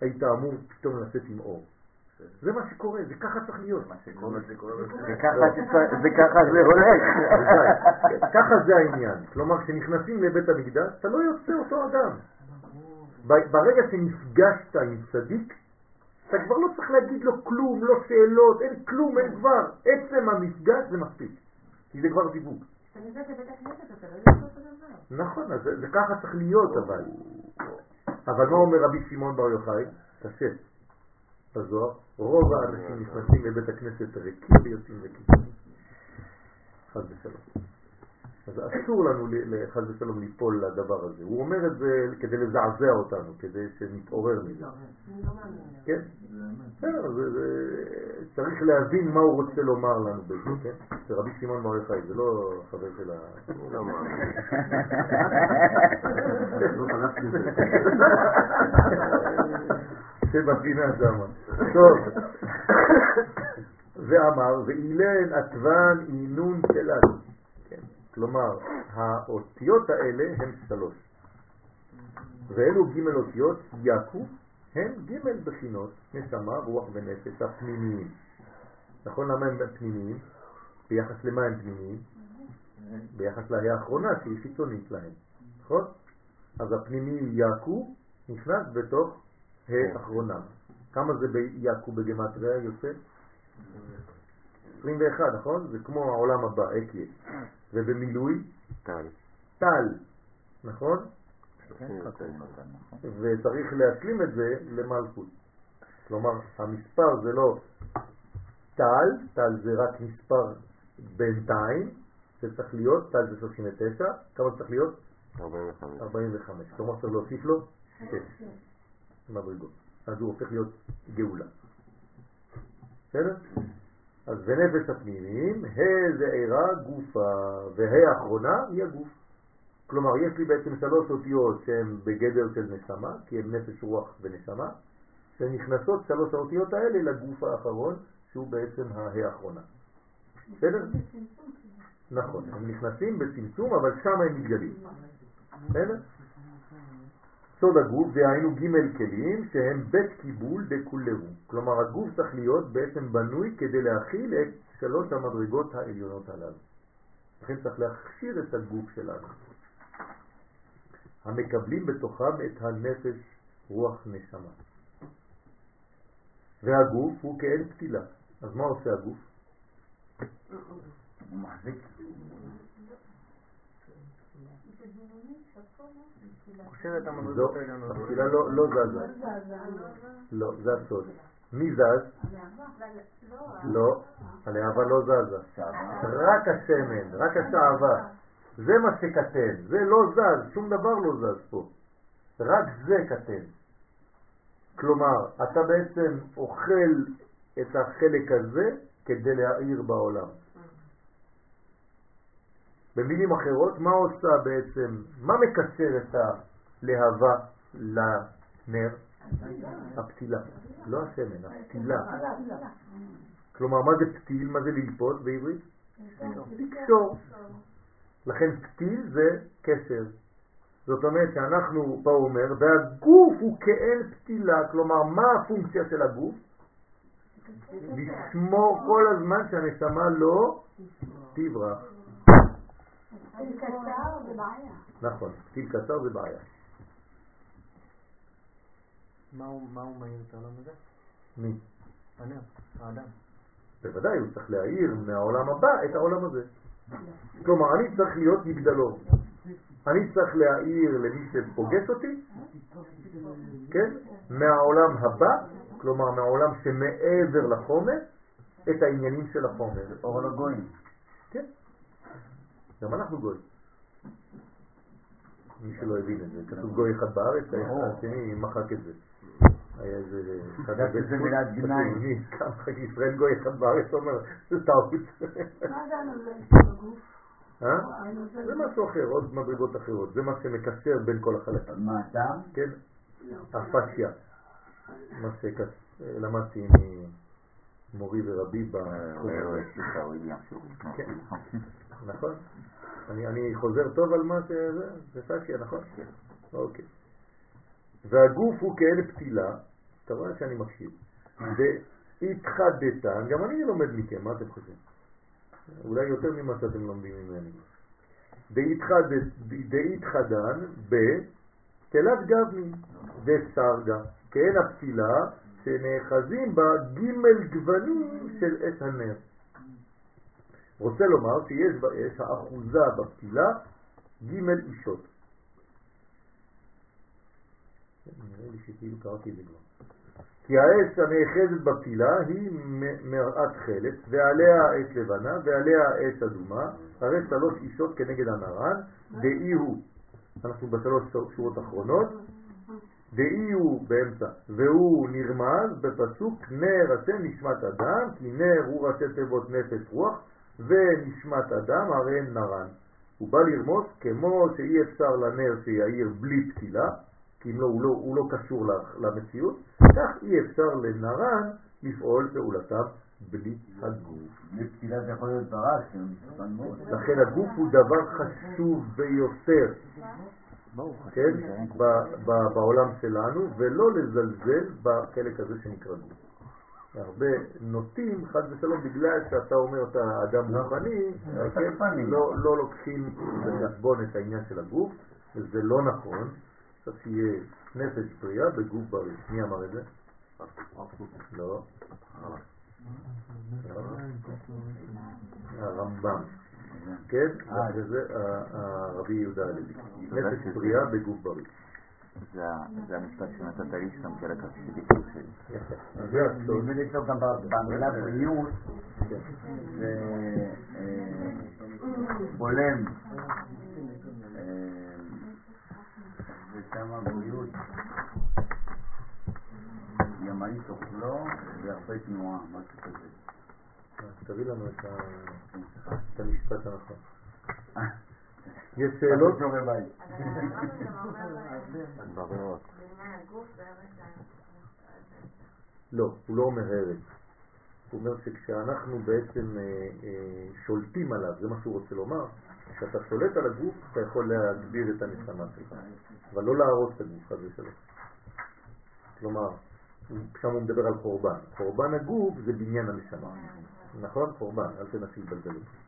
היית אמור פתאום לצאת עם אור. זה מה שקורה, זה ככה צריך להיות. וככה זה הולך. *laughs* ככה זה העניין. כלומר, כשנכנסים לבית המקדש, אתה לא יוצא אותו אדם. ברגע שנפגשת עם צדיק, אתה כבר לא צריך להגיד לו כלום, לא שאלות, אין כלום, אין כבר. עצם המפגש זה מספיק. כי זה כבר זיווג. נכון, אז זה ככה צריך להיות אבל. אבל מה אומר רבי שמעון בר יוחאי? תשת בזוהר, רוב האנשים נכנסים לבית הכנסת ריקים ויוצאים ריקים. חד ושלום. אז אסור לנו חד ושלום ליפול לדבר הזה. הוא אומר את זה כדי לזעזע אותנו, כדי שנתעורר מזה. כן? בסדר, צריך להבין מה הוא רוצה לומר לנו בזה, כן? זה רבי שמעון יוחאי, זה לא חבר של ה... לא מאמין. שבפינה שמה. טוב. ואמר, ואילן עטבן אינון שלנו. כלומר, האותיות האלה הן שלוש. ואלו ג' אותיות יקו הן ג' בחינות, נשמה, רוח ונפש הפנימיים. נכון למה הם פנימיים? ביחס למה הם פנימיים? ביחס להיא האחרונה שהיא חיצונית להם, נכון? אז הפנימי יקו נכנס בתוך ה' אחרונה. כמה זה ביקו בגמטריה יוצא? 21, נכון? זה כמו העולם הבא, אקיה. ובמילוי? טל. טל, נכון? וצריך להשלים את זה למלכות. כלומר, המספר זה לא טל, טל זה רק מספר בינתיים, זה צריך להיות, טל זה 39, כמה צריך להיות? 45. 45. כלומר צריך להוסיף לו 6 מדרגות. אז הוא הופך להיות גאולה. בסדר? אז ונפש הפנימיים, ה' זה עירה גופה, וה' האחרונה היא הגוף. כלומר, יש לי בעצם שלוש אותיות שהן בגדר של נשמה, כי הן נפש, רוח ונשמה, שנכנסות שלוש האותיות האלה לגוף האחרון, שהוא בעצם ה' האחרונה. בסדר? נכון, הם נכנסים בצמצום, אבל שם הם מתגלים. בסדר? סוד הגוף, דהיינו ג' כלים, שהם בית קיבול דקולרו. כלומר, הגוף צריך להיות בעצם בנוי כדי להכיל את שלוש המדרגות העליונות הללו. לכן צריך להכשיר את הגוף שלנו. המקבלים בתוכם את הנפש, רוח, נשמה. והגוף הוא כאין פתילה. אז מה עושה הגוף? הוא מחזיק. חושבת המדרגות העליונות. התפילה לא זזה. לא, זה הסוד. מי זז? לא, הלהבה לא זזה. רק השמן, רק השעבה. זה מה שקטן, זה לא זז, שום דבר לא זז פה. רק זה קטן. כלומר, אתה בעצם אוכל את החלק הזה כדי להעיר בעולם. במילים אחרות, מה עושה בעצם, מה מקשר את הלהבה לנר? הפתילה, לא השמן, הפתילה. כלומר, מה זה פתיל? מה זה ללפות בעברית? לקשור. לכן פתיל זה קשר. זאת אומרת שאנחנו, פה אומר, והגוף הוא כאין פתילה, כלומר, מה הפונקציה של הגוף? לשמור כל הזמן שהנשמה לא תברח. טיל קצר זה בעיה. נכון, טיל קצר זה בעיה. מה הוא מאיר את העולם הזה? מי? הנר, האדם. בוודאי, הוא צריך להאיר מהעולם הבא את העולם הזה. כלומר, אני צריך להיות מגדלור. אני צריך להאיר למי שפוגש אותי, כן? מהעולם הבא, כלומר מהעולם שמעבר לחומר, את העניינים של החומר. אור לגויים. כן. גם אנחנו גוי. מי שלא הבין את זה, כתוב גוי אחד בארץ, השני מחק את זה. היה איזה... חשבתי שזה מילת גנאי. מי? כמה ישראל גוי אחד בארץ אומר, זה טעות. מה זה הנוזל שבגוף? אה? זה משהו אחר, עוד מדרגות אחרות. זה מה שמקשר בין כל החלקים. מה הטעם? כן? הפשיה. מה שלמדתי ממורי ורבי הזה. סליחה, וויליאם כן. נכון? אני, אני חוזר טוב על מה שזה? זה פשיה, נכון? אוקיי. והגוף הוא כאל פתילה, אתה רואה שאני מקשיב, והתחדתן, גם אני לומד מכם, מה אתם חושבים? אולי יותר ממה שאתם לומדים ממני. דהתחדן בתלת גבני, דסרגה, כאין הפתילה שנאחזים בה ג' גוונים של עת הנר. רוצה לומר שיש באש האחוזה בפתילה ג' אישות. נראה לי שכאילו קראתי את זה כבר. כי האש הנאחזת בפתילה היא מראת חלץ, ועליה אש לבנה, ועליה אש אדומה, הרי שלוש אישות כנגד הנרן, דאי הוא, אנחנו בשלוש שורות אחרונות, דאי הוא באמצע, והוא נרמז בפסוק נר השם נשמת אדם, כי נר הוא ראשי תיבות נפש רוח, ונשמת אדם הרי נרן. הוא בא לרמוז כמו שאי אפשר לנר שיעיר בלי פתילה, כי אם לא, הוא לא, הוא לא קשור למציאות, כך אי אפשר לנרן לפעול פעולתם בלי הגוף. בלי פתילה זה יכול להיות ברק, לכן הגוף הוא דבר חשוב ביותר, כן, בעולם שלנו, ולא לזלזל בחלק הזה שנקרא גוף. הרבה נוטים, חד ושלום, בגלל שאתה אומר אתה אדם לא. רוחני, כן, לא לא לוקחים בחשבון את העניין של הגוף, וזה לא נכון. צריך שיהיה נפש בריאה בגוף בריא. מי אמר את זה? לא. הרמב"ם. כן? זה הרבי יהודה הלוי. נפש בריאה בגוף בריא. זה המשפט שנתת לי שם של הכרטיסי ביקור שלי. זה הסוד. נדמה לי טוב גם במילה בריאות, זה בולם. ושם בריאות. ימאית אוכלו והרבה תנועה, משהו כזה. תביא לנו את המשפט הנכון. יש שאלות? אבל הרמב"ם גם אומר *laughs* בריאות. בעניין הגוף והרס לא, הוא לא אומר הרס. הוא אומר שכשאנחנו בעצם אה, אה, שולטים עליו, זה מה שהוא רוצה לומר, כשאתה שולט על הגוף, אתה יכול להגביר את הנשמה שלך, אבל לא להרוס את הגוף, חס ושלום. כלומר, שם הוא מדבר על חורבן. חורבן הגוף זה בניין הנשמה. נכון? חורבן, אל תנסי לבלבל אותי.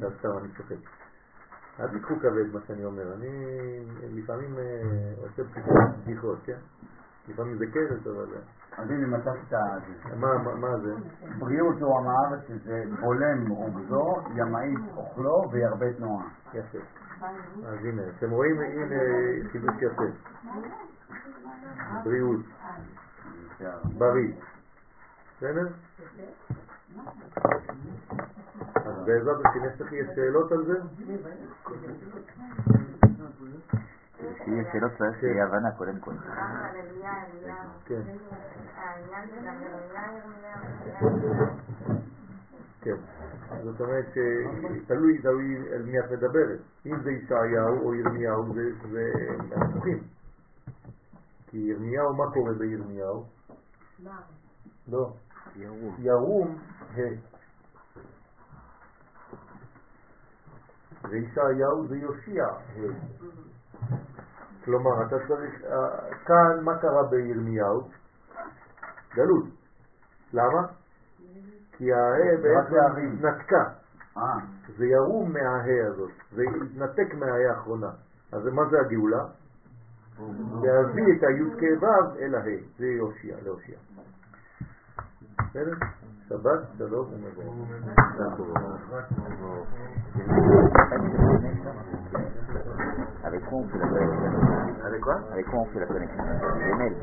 לא סתם, אני צוחק. אל תיקחו כבד מה שאני אומר, אני לפעמים אה, עושה בדיחות, כן? לפעמים זה כנס, אבל... אז הנה מצאתי את מה זה? בריאות הוא אמר שזה בולם רוגזו, ימאית אוכלו וירבה תנועה. יפה. אז הנה, אתם רואים, הנה חידוש יפה. בריאות, בריא. בסדר? אז בעזרת השם יש לך שאלות על זה? שיהיה שאלות צריך שיהיה הבנה קודם כל. כן. כן. זאת אומרת שתלוי תלוי על מי את מדברת. אם זה ישעיהו או ירמיהו זה זה הפוכים. כי ירמיהו, מה קורה בירמיהו? לא. ירום. ירום ה'. וישעיהו זה יושיע ה'. כלומר, אתה צריך, אה, כאן מה קרה בירמיהו? גלות. למה? כי ההא בעצם הערים. נתקה. אה, זה ירום מההא הזאת, זה יתנתק מההא האחרונה. אז מה זה הגאולה? להביא את הי"ק ו' אל ההא, זה יושיע, להושיע. בסדר? שבת, שלום ומבורך. Avec quoi on fait la connexion avec quoi Avec quoi on fait la connexion Des mails.